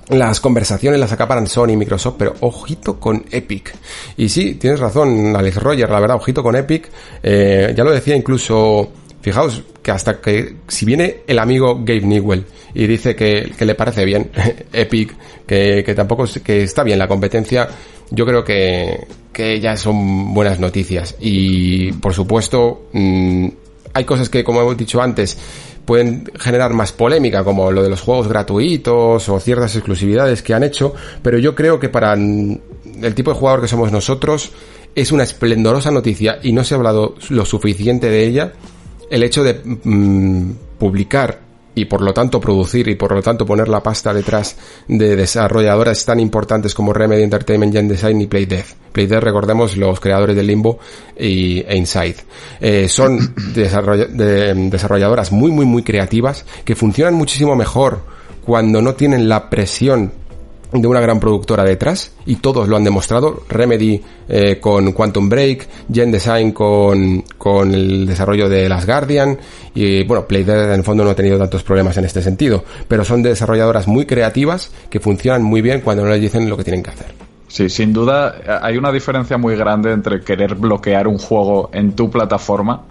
las conversaciones las acaparan Sony y Microsoft, pero ojito con Epic. Y sí, tienes razón, Alex Roger, la verdad, ojito con Epic. Eh, ya lo decía incluso Fijaos que hasta que si viene el amigo Gabe Newell y dice que, le parece bien (laughs) Epic, que, que tampoco que está bien la competencia, yo creo que, que ya son buenas noticias. Y por supuesto, mm, hay cosas que, como hemos dicho antes, pueden generar más polémica, como lo de los juegos gratuitos o ciertas exclusividades que han hecho, pero yo creo que para el tipo de jugador que somos nosotros es una esplendorosa noticia y no se ha hablado lo suficiente de ella el hecho de mm, publicar y por lo tanto producir y por lo tanto poner la pasta detrás de desarrolladoras tan importantes como Remedy Entertainment, Gen Design y Playdev. Playdev, recordemos, los creadores de Limbo y, e Inside. Eh, son (coughs) desarrolladoras muy, muy, muy creativas que funcionan muchísimo mejor cuando no tienen la presión de una gran productora detrás y todos lo han demostrado. Remedy eh, con Quantum Break, Gen Design con, con el desarrollo de Las Guardian y bueno, Playdead en el fondo no ha tenido tantos problemas en este sentido, pero son desarrolladoras muy creativas que funcionan muy bien cuando no les dicen lo que tienen que hacer.
Sí, sin duda hay una diferencia muy grande entre querer bloquear un juego en tu plataforma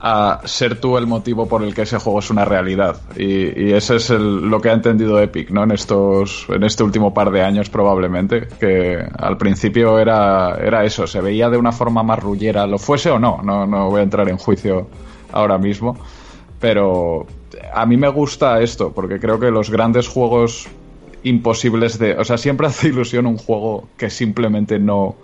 a ser tú el motivo por el que ese juego es una realidad. Y, y ese es lo que ha entendido Epic, ¿no? En estos, en este último par de años probablemente, que al principio era, era eso, se veía de una forma más rullera, lo fuese o no, no, no voy a entrar en juicio ahora mismo, pero a mí me gusta esto, porque creo que los grandes juegos imposibles de, o sea, siempre (laughs) hace ilusión un juego que simplemente no,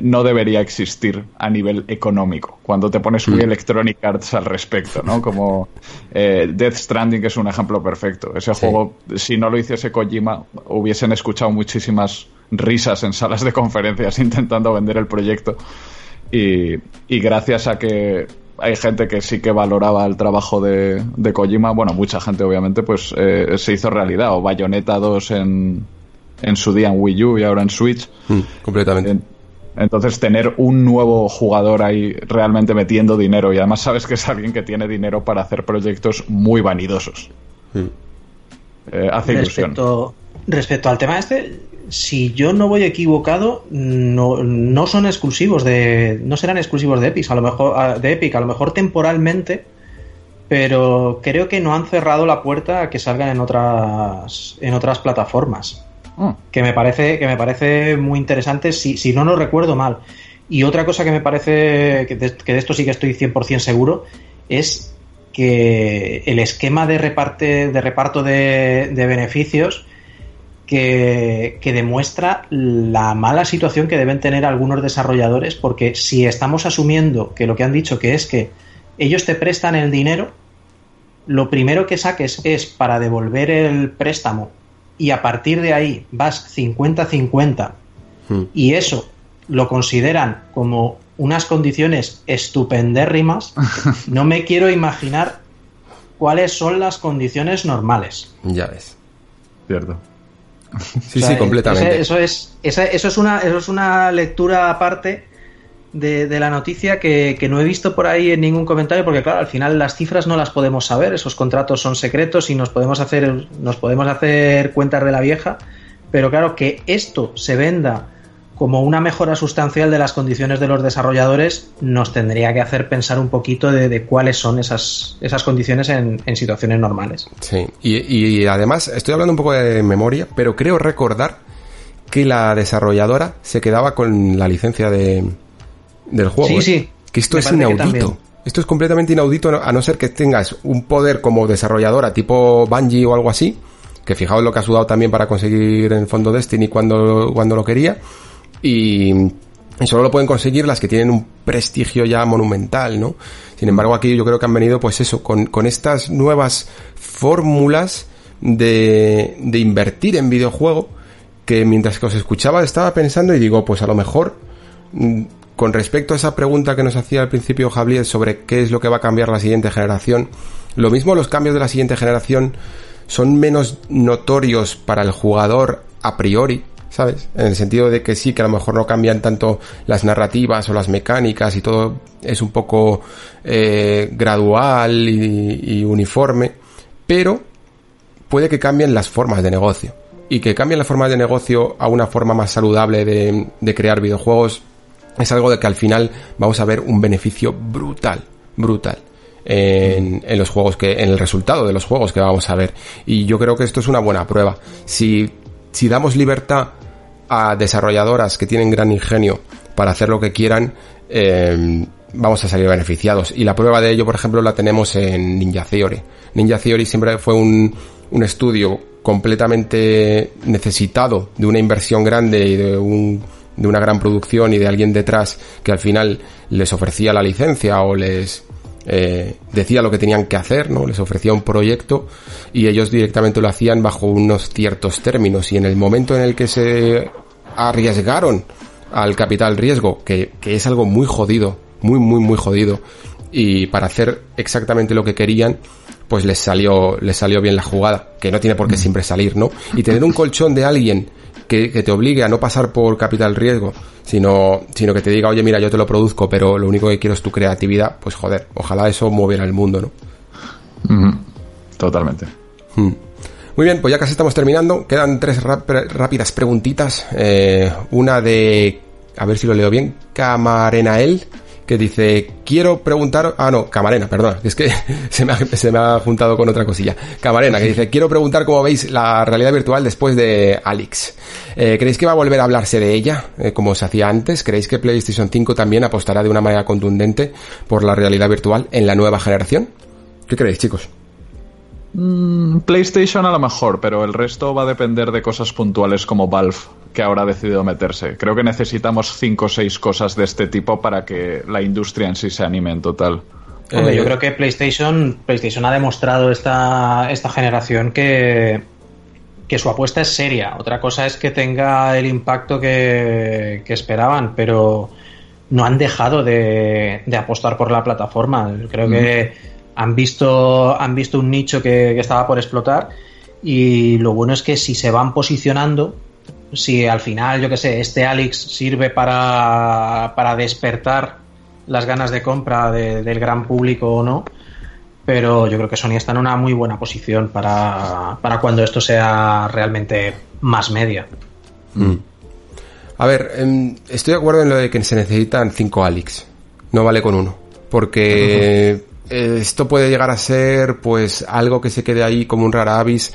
no debería existir a nivel económico. Cuando te pones muy mm. Electronic Arts al respecto, ¿no? Como eh, Death Stranding es un ejemplo perfecto. Ese juego, si no lo hiciese Kojima, hubiesen escuchado muchísimas risas en salas de conferencias (laughs) intentando vender el proyecto. Y, gracias a que hay gente que sí que valoraba el trabajo de, de Kojima, bueno, mucha gente obviamente, pues eh, se hizo realidad. O Bayonetta 2 en, en su día en Wii U y ahora en Switch.
Mm, completamente.
Entonces, tener un nuevo jugador ahí realmente metiendo dinero y además sabes que es alguien que tiene dinero para hacer proyectos muy vanidosos.
Eh, hace respecto, Respecto al tema este, si yo no voy equivocado, no, no son exclusivos de. no serán exclusivos de Epic, a lo mejor de Epic, a lo mejor temporalmente, pero creo que no han cerrado la puerta a que salgan en otras. en otras plataformas. Mm. que me parece que me parece muy interesante si, si no lo recuerdo mal. Y otra cosa que me parece que de, esto sí que estoy 100% seguro es que el esquema de, reparte, de reparto de, beneficios que, que, demuestra la mala situación que deben tener algunos desarrolladores, porque si estamos asumiendo que lo que han dicho que es que ellos te prestan el dinero, lo primero que saques es para devolver el préstamo y a partir de ahí vas 50-50 hmm. y eso lo consideran como unas condiciones estupendérrimas, (laughs) no me quiero imaginar cuáles son las condiciones normales.
Ya ves.
Cierto.
Sí, sí, completamente.
Eso, es, eso, es una, eso es una lectura aparte de, la noticia que, no he visto por ahí en ningún comentario, porque claro, al final las cifras no las podemos saber, esos contratos son secretos y nos podemos hacer, nos podemos hacer cuentas de la vieja, pero claro, que esto se venda como una mejora sustancial de las condiciones de los desarrolladores nos tendría que hacer pensar un poquito de, cuáles son esas, esas condiciones en, situaciones normales.
Sí, y, y además estoy hablando un poco de memoria, pero creo recordar que la desarrolladora se quedaba con la licencia de, del juego.
Sí,
¿eh?
sí.
Que esto es inaudito. Esto es completamente inaudito, a no ser que tengas un poder como desarrolladora tipo Bungie o algo así, que fijaos lo que ha sudado también para conseguir en el fondo Destiny cuando, cuando lo quería, y, solo lo pueden conseguir las que tienen un prestigio ya monumental, ¿no? Sin embargo, aquí yo creo que han venido, pues eso, con, con estas nuevas fórmulas de, de invertir en videojuego, que mientras que os escuchaba estaba pensando y digo, pues a lo mejor mm, con respecto a esa pregunta que nos hacía al principio Javier sobre qué es lo que va a cambiar la siguiente generación, lo mismo los cambios de la siguiente generación son menos notorios para el jugador a priori, ¿sabes? En el sentido de que sí, que a lo mejor no cambian tanto las narrativas o las mecánicas y todo es un poco eh, gradual y, uniforme, pero puede que cambien las formas de negocio. Y que cambien las formas de negocio a una forma más saludable de crear videojuegos es algo de que al final vamos a ver un beneficio brutal, brutal. en, en los juegos que, en el resultado de los juegos que vamos a ver. Y yo creo que esto es una buena prueba. Si, si damos libertad a desarrolladoras que tienen gran ingenio para hacer lo que quieran, eh, vamos a salir beneficiados. Y la prueba de ello, por ejemplo, la tenemos en Ninja Theory. Ninja Theory siempre fue un, un estudio completamente necesitado de una inversión grande y de un, de una gran producción y de alguien detrás que al final les ofrecía la licencia o les eh, decía lo que tenían que hacer, ¿no? Les ofrecía un proyecto y ellos directamente lo hacían bajo unos ciertos términos y en el momento en el que se arriesgaron al capital riesgo, que, que es algo muy jodido, muy, muy, muy jodido, y para hacer exactamente lo que querían, pues les salió, les salió bien la jugada, que no tiene por qué siempre salir, ¿no? Y tener un colchón de alguien que, que, te obligue a no pasar por capital riesgo, sino, sino que te diga, oye, mira, yo te lo produzco, pero lo único que quiero es tu creatividad, pues joder, ojalá eso moviera el mundo, ¿no?
Totalmente.
Hmm. Muy bien, pues ya casi estamos terminando. Quedan tres rápidas preguntitas. Eh, una de, a ver si lo leo bien, Camarenael, que dice, quiero preguntar, ah no, Camarena, perdona, es que (laughs) se me, ha, se me ha juntado con otra cosilla. Camarena, que dice, quiero preguntar cómo veis la realidad virtual después de Alex. Eh, ¿Creéis que va a volver a hablarse de ella, eh, como se hacía antes? ¿Creéis que PlayStation 5 también apostará de una manera contundente por la realidad virtual en la nueva generación? ¿Qué creéis, chicos?
Mm, PlayStation a lo mejor, pero el resto va a depender de cosas puntuales como Valve, que ahora ha decidido meterse. Creo que necesitamos cinco o seis cosas de este tipo para que la industria en sí se anime en total.
Hombre, yo creo que PlayStation, PlayStation ha demostrado esta, esta generación que, que su apuesta es seria. Otra cosa es que tenga el impacto que, que esperaban, pero no han dejado de, de, apostar por la plataforma. Creo mm. que han visto, han visto un nicho que, que, estaba por explotar y lo bueno es que si se van posicionando, si al final, yo que sé, este Alex sirve para, para despertar las ganas de compra de, del gran público o no, pero yo creo que Sony está en una muy buena posición para, para cuando esto sea realmente más media.
Mm. A ver, estoy de acuerdo en lo de que se necesitan cinco Alex, no vale con uno, porque... Uh -huh esto puede llegar a ser pues algo que se quede ahí como un rara avis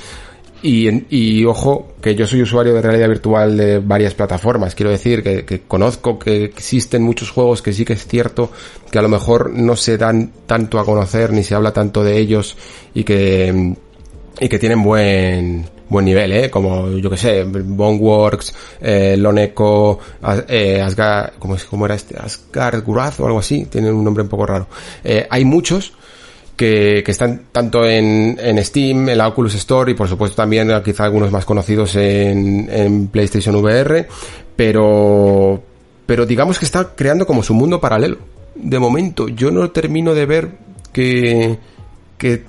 y, y, ojo que yo soy usuario de realidad virtual de varias plataformas quiero decir que, que, conozco que existen muchos juegos que sí que es cierto que a lo mejor no se dan tanto a conocer ni se habla tanto de ellos y que y que tienen buen buen nivel, ¿eh? Como, yo que sé, Boneworks, eh, Loneco, eh, Asgard, ¿cómo, es, ¿cómo era este? Asgard Guraz o algo así, tienen un nombre un poco raro. Eh, hay muchos que, que están tanto en, en Steam, en Oculus Store y por supuesto también quizá algunos más conocidos en, en PlayStation VR, pero, pero digamos que está creando como su mundo paralelo. De momento, yo no termino de ver que, que,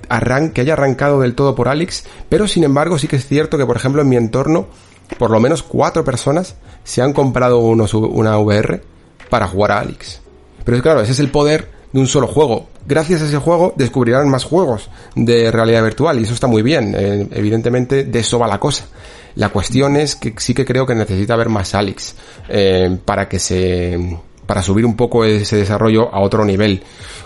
que haya arrancado del todo por Alex, pero sin embargo sí que es cierto que, por ejemplo, en mi entorno, por lo menos cuatro personas se han comprado unos, una VR para jugar a Alex. Pero es claro, ese es el poder de un solo juego. Gracias a ese juego descubrirán más juegos de realidad virtual y eso está muy bien. Eh, evidentemente de eso va la cosa. La cuestión es que sí que creo que necesita haber más Alex eh, para que se para subir un poco ese desarrollo a otro nivel.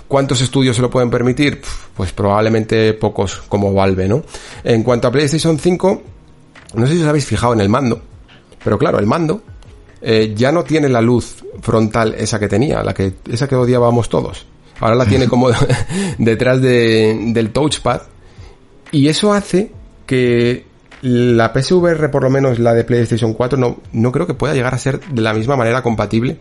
¿Cuántos estudios se lo pueden permitir? Pues probablemente pocos como Valve, ¿no? En cuanto a PlayStation 5, no sé si os habéis fijado en el mando, pero claro, el mando eh, ya no tiene la luz frontal esa que tenía, la que, esa que odiábamos todos. Ahora la tiene como (laughs) detrás de, del touchpad y eso hace que la PSVR, por lo menos la de PlayStation 4, no, no creo que pueda llegar a ser de la misma manera compatible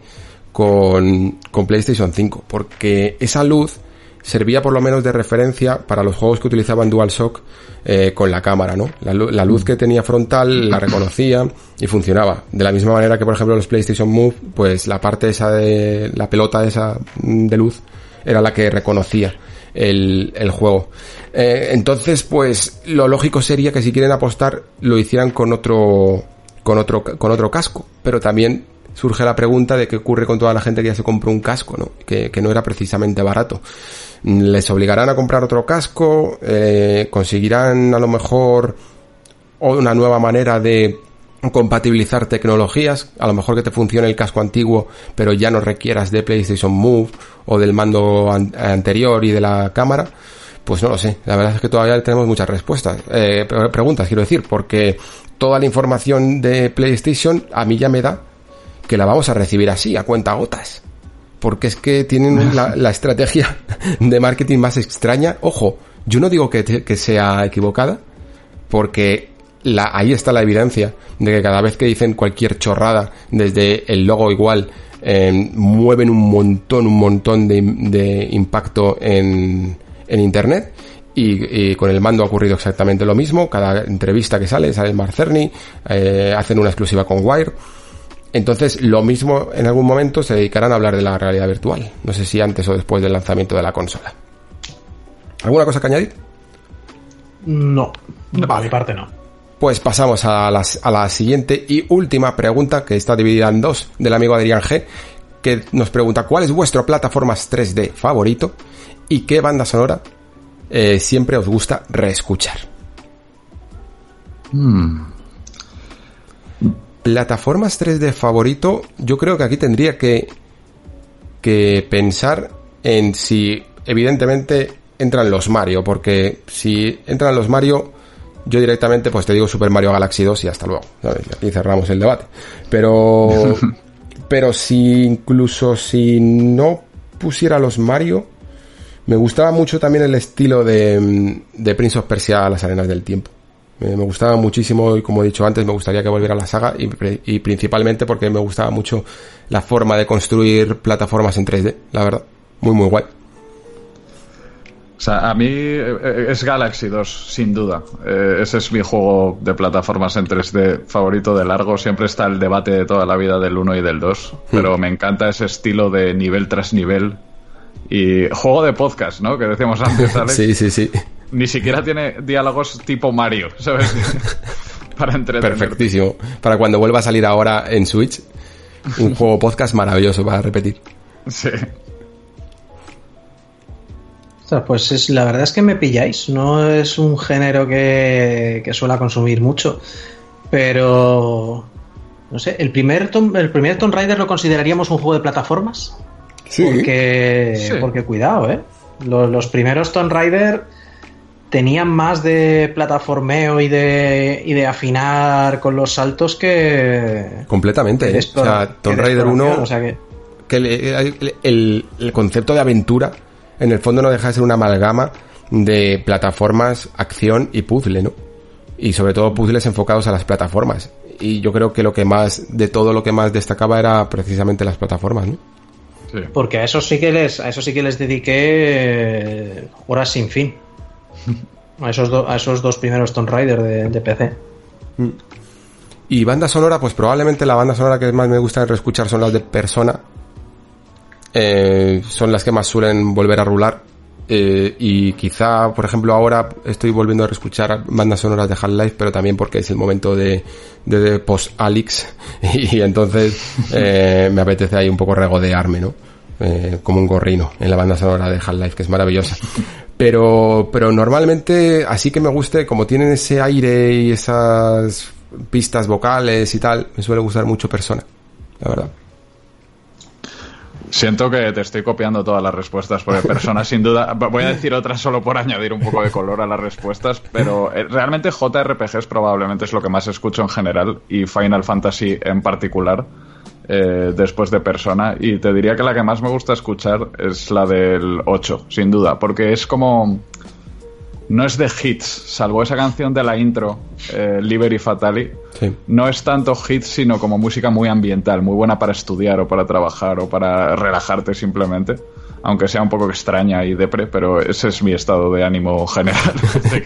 con, con PlayStation 5, porque esa luz servía por lo menos de referencia para los juegos que utilizaban DualShock eh, con la cámara, ¿no? La, la, luz que tenía frontal la reconocía y funcionaba. De la misma manera que, por ejemplo, los PlayStation Move, pues la parte esa de la pelota esa de luz era la que reconocía el, el juego. Eh, entonces, pues lo lógico sería que si quieren apostar lo hicieran con otro con otro con otro casco, pero también surge la pregunta de qué ocurre con toda la gente que ya se compró un casco, ¿no? Que, que no era precisamente barato. ¿Les obligarán a comprar otro casco? Eh, ¿Conseguirán a lo mejor una nueva manera de compatibilizar tecnologías, a lo mejor que te funcione el casco antiguo, pero ya no requieras de PlayStation Move o del mando anterior y de la cámara. Pues no lo sé, la verdad es que todavía tenemos muchas respuestas, eh, preguntas quiero decir, porque toda la información de PlayStation a mí ya me da que la vamos a recibir así, a cuenta gotas. Porque es que tienen (laughs) la, estrategia de marketing más extraña. Ojo, yo no digo que, que sea equivocada, porque la, ahí está la evidencia de que cada vez que dicen cualquier chorrada, desde el logo igual, eh, mueven un montón, un montón de, de impacto en, en Internet. Y, con el mando ha ocurrido exactamente lo mismo. Cada entrevista que sale, sale Mark Cerny, eh, hacen una exclusiva con Wire. Entonces, lo mismo en algún momento se dedicarán a hablar de la realidad virtual. No sé si antes o después del lanzamiento de la consola. ¿Alguna cosa que añadir?
No, no. Vale, parte no.
Pues pasamos a, a la siguiente y última pregunta, que está dividida en dos, del amigo Adrián G, que nos pregunta cuál es vuestro plataformas 3D favorito y qué banda sonora eh, siempre os gusta reescuchar. Hmm. Plataformas 3D favorito, yo creo que aquí tendría que, que pensar en si evidentemente entran los Mario, porque si entran los Mario, yo directamente pues te digo Super Mario Galaxy 2 y hasta luego. Aquí cerramos el debate. Pero, (laughs) pero si incluso si no pusiera los Mario, me gustaba mucho también el estilo de, de Prince of Persia a las arenas del tiempo. Me, gustaba muchísimo y como he dicho antes me gustaría que volviera a la saga y, y, principalmente porque me gustaba mucho la forma de construir plataformas en 3D, la verdad. Muy muy guay.
O sea, a mí eh, eh, es Galaxy 2, sin duda. Eh, ese es mi juego de plataformas en 3D favorito de largo. Siempre está el debate de toda la vida del 1 y del 2. Pero hmm. me encanta ese estilo de nivel tras nivel y juego de podcast, ¿no? Que decíamos antes, Alex. (laughs)
sí, sí, sí.
Ni siquiera tiene diálogos tipo Mario, ¿sabes? (laughs) Para entretener.
Perfectísimo. Para cuando vuelva a salir ahora en Switch, un (laughs) juego podcast maravilloso para repetir.
Sí.
Pues es, la verdad es que me pilláis. No es un género que, que suela consumir mucho. Pero. No sé, ¿el primer, el primer Tomb Raider lo consideraríamos un juego de plataformas? Porque, porque cuidado, ¿eh? Los, primeros Tomb Raider tenían más de plataformeo y de, y de afinar con los saltos que.
Completamente, ¿eh? O sea, Tomb Raider 1. que... el, el, concepto de aventura, en el fondo, no deja de ser una amalgama de plataformas, acción y puzzle, ¿no? Y sobre todo puzzles enfocados a las plataformas. Y yo creo que lo que más, de todo lo que más destacaba era precisamente las plataformas, ¿no?
Porque a eso sí que les, a eso sí que les dediqué eh, horas sin fin. A esos, a esos dos primeros Tomb Raider de, PC. Mm.
Y banda sonora, pues probablemente la banda sonora que más me gusta reescuchar son las de Persona. Eh, son las que más suelen volver a rular. Eh, y quizá, por ejemplo, ahora estoy volviendo a reescuchar bandas sonoras de Half-Life, pero también porque es el momento de, de, post-Alix (laughs) y, entonces eh, me apetece ahí un poco regodearme, ¿no? Como un gorrino en la banda sonora de Half-Life, que es maravillosa. Pero, pero normalmente, así que me guste, como tienen ese aire y esas pistas vocales y tal, me suele gustar mucho Persona, la verdad.
Siento que te estoy copiando todas las respuestas, porque Persona sin duda. Voy a decir otras solo por (laughs) añadir un poco de color a las respuestas, pero eh, realmente JRPGs probablemente es lo que más escucho en general y Final Fantasy en particular. Eh, después de Persona y te diría que la que más me gusta escuchar es la del 8, sin duda, porque es como no es de hits, salvo esa canción de la intro, eh, Liberty Fatali. No es tanto hits, sino como música muy ambiental, muy buena para estudiar o para trabajar o para relajarte simplemente. Aunque sea un poco extraña y depre, pero ese es mi estado de ánimo general.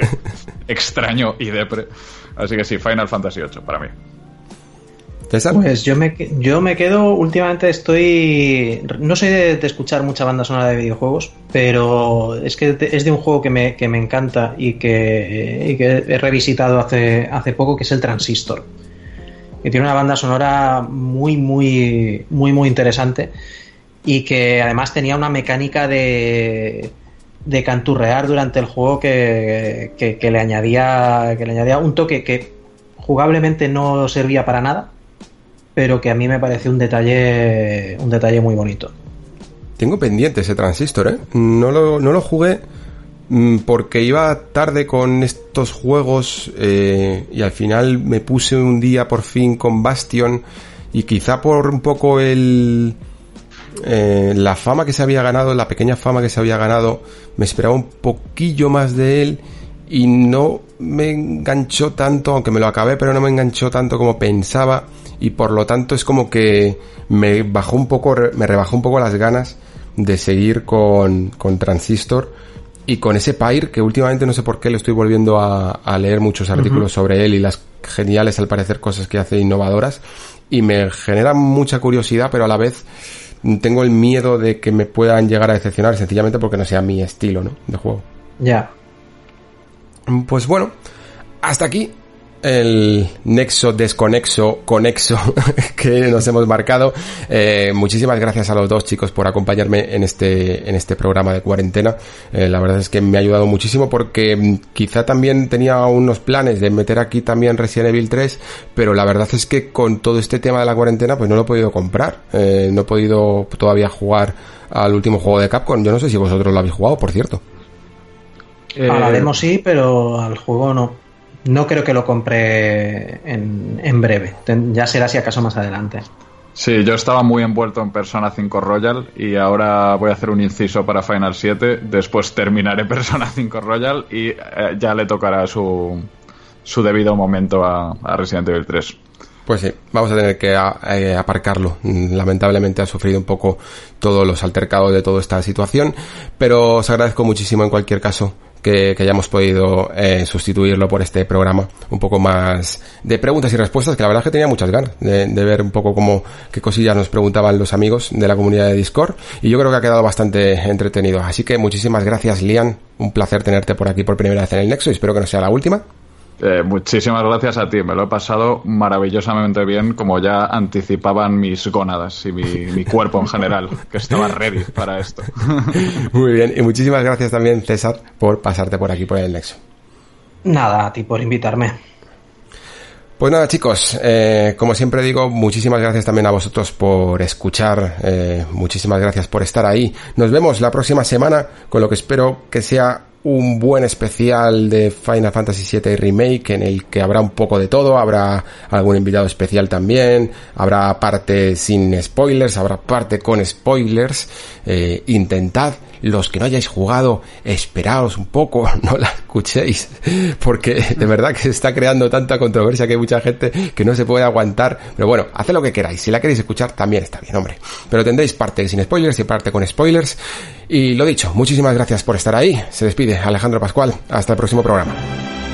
(laughs) extraño y depre. Así que sí, Final Fantasy VIII para mí.
Pues yo me, yo me quedo, últimamente estoy, no soy de, escuchar mucha banda sonora de videojuegos, pero es que es de un juego que me, que me encanta y que, he revisitado hace, hace poco, que es el Transistor, que tiene una banda sonora muy, muy, muy, muy interesante y que además tenía una mecánica de, de canturrear durante el juego que, que le añadía, que le añadía un toque que jugablemente no servía para nada, pero que a mí me parece un detalle, un detalle muy bonito.
Tengo pendiente ese transistor, ¿eh? No lo, no lo jugué mm, porque iba tarde con estos juegos eh, y al final me puse un día por fin con Bastion y quizá por un poco el... Eh, la fama que se había ganado, la pequeña fama que se había ganado, me esperaba un poquillo más de él y no me enganchó tanto, aunque me lo acabé, pero no me enganchó tanto como pensaba y por lo tanto es como que me bajó un poco, me rebajó un poco las ganas de seguir con, con Transistor y con ese Pyre que últimamente no sé por qué le estoy volviendo a, leer muchos artículos sobre él y las geniales al parecer cosas que hace innovadoras y me genera mucha curiosidad pero a la vez tengo el miedo de que me puedan llegar a decepcionar sencillamente porque no sea mi estilo ¿no? de juego.
Ya.
Pues bueno, hasta aquí el nexo desconexo conexo (laughs) que nos hemos marcado. Eh, muchísimas gracias a los dos chicos por acompañarme en este, en este programa de cuarentena. Eh, la verdad es que me ha ayudado muchísimo porque mm, quizá también tenía unos planes de meter aquí también Resident Evil 3, pero la verdad es que con todo este tema de la cuarentena pues no lo he podido comprar. Eh, no he podido todavía jugar al último juego de Capcom. Yo no sé si vosotros lo habéis jugado, por cierto.
A la sí, pero al juego no. No creo que lo compre en, breve. Ya será si acaso más adelante.
Sí, yo estaba muy envuelto en Persona 5 Royal y ahora voy a hacer un inciso para Final 7. Después terminaré (laughs) Persona 5 Royal y eh, ya le tocará su, su debido momento a, Resident Evil 3.
Pues sí, vamos a tener que eh, aparcarlo. Lamentablemente ha sufrido un poco todos los altercados de toda esta situación, pero os agradezco muchísimo en cualquier caso que, hayamos podido eh, sustituirlo por este programa un poco más de preguntas y respuestas, que la verdad es que tenía muchas ganas de, ver un poco cómo, qué cosillas nos preguntaban los amigos de la comunidad de Discord, y yo creo que ha quedado bastante entretenido. Así que muchísimas gracias, Lian. Un placer tenerte por aquí por primera vez en el Nexo y espero que no sea la última.
Eh, muchísimas gracias a ti, me lo he pasado maravillosamente bien, como ya anticipaban mis gónadas y mi, cuerpo en general, que estaba ready para esto. (laughs)
Muy bien, y muchísimas gracias también, César, por pasarte por aquí por el Nexo.
Nada, a ti por invitarme.
Pues nada chicos, eh, como siempre digo, muchísimas gracias también a vosotros por escuchar, eh, muchísimas gracias por estar ahí. Nos vemos la próxima semana con lo que espero que sea un buen especial de Final Fantasy VII Remake en el que habrá un poco de todo, habrá algún invitado especial también, habrá parte sin spoilers, habrá parte con spoilers, eh, intentad los que no hayáis jugado, esperaos un poco, (laughs) no la escuchéis, porque de verdad que se está creando tanta controversia que hay mucha gente que no se puede aguantar. Pero bueno, haced lo que queráis, si la queréis escuchar también está bien, hombre. Pero tendréis parte sin spoilers y parte con spoilers. Y lo dicho, muchísimas gracias por estar ahí. Se despide Alejandro Pascual. Hasta el próximo programa.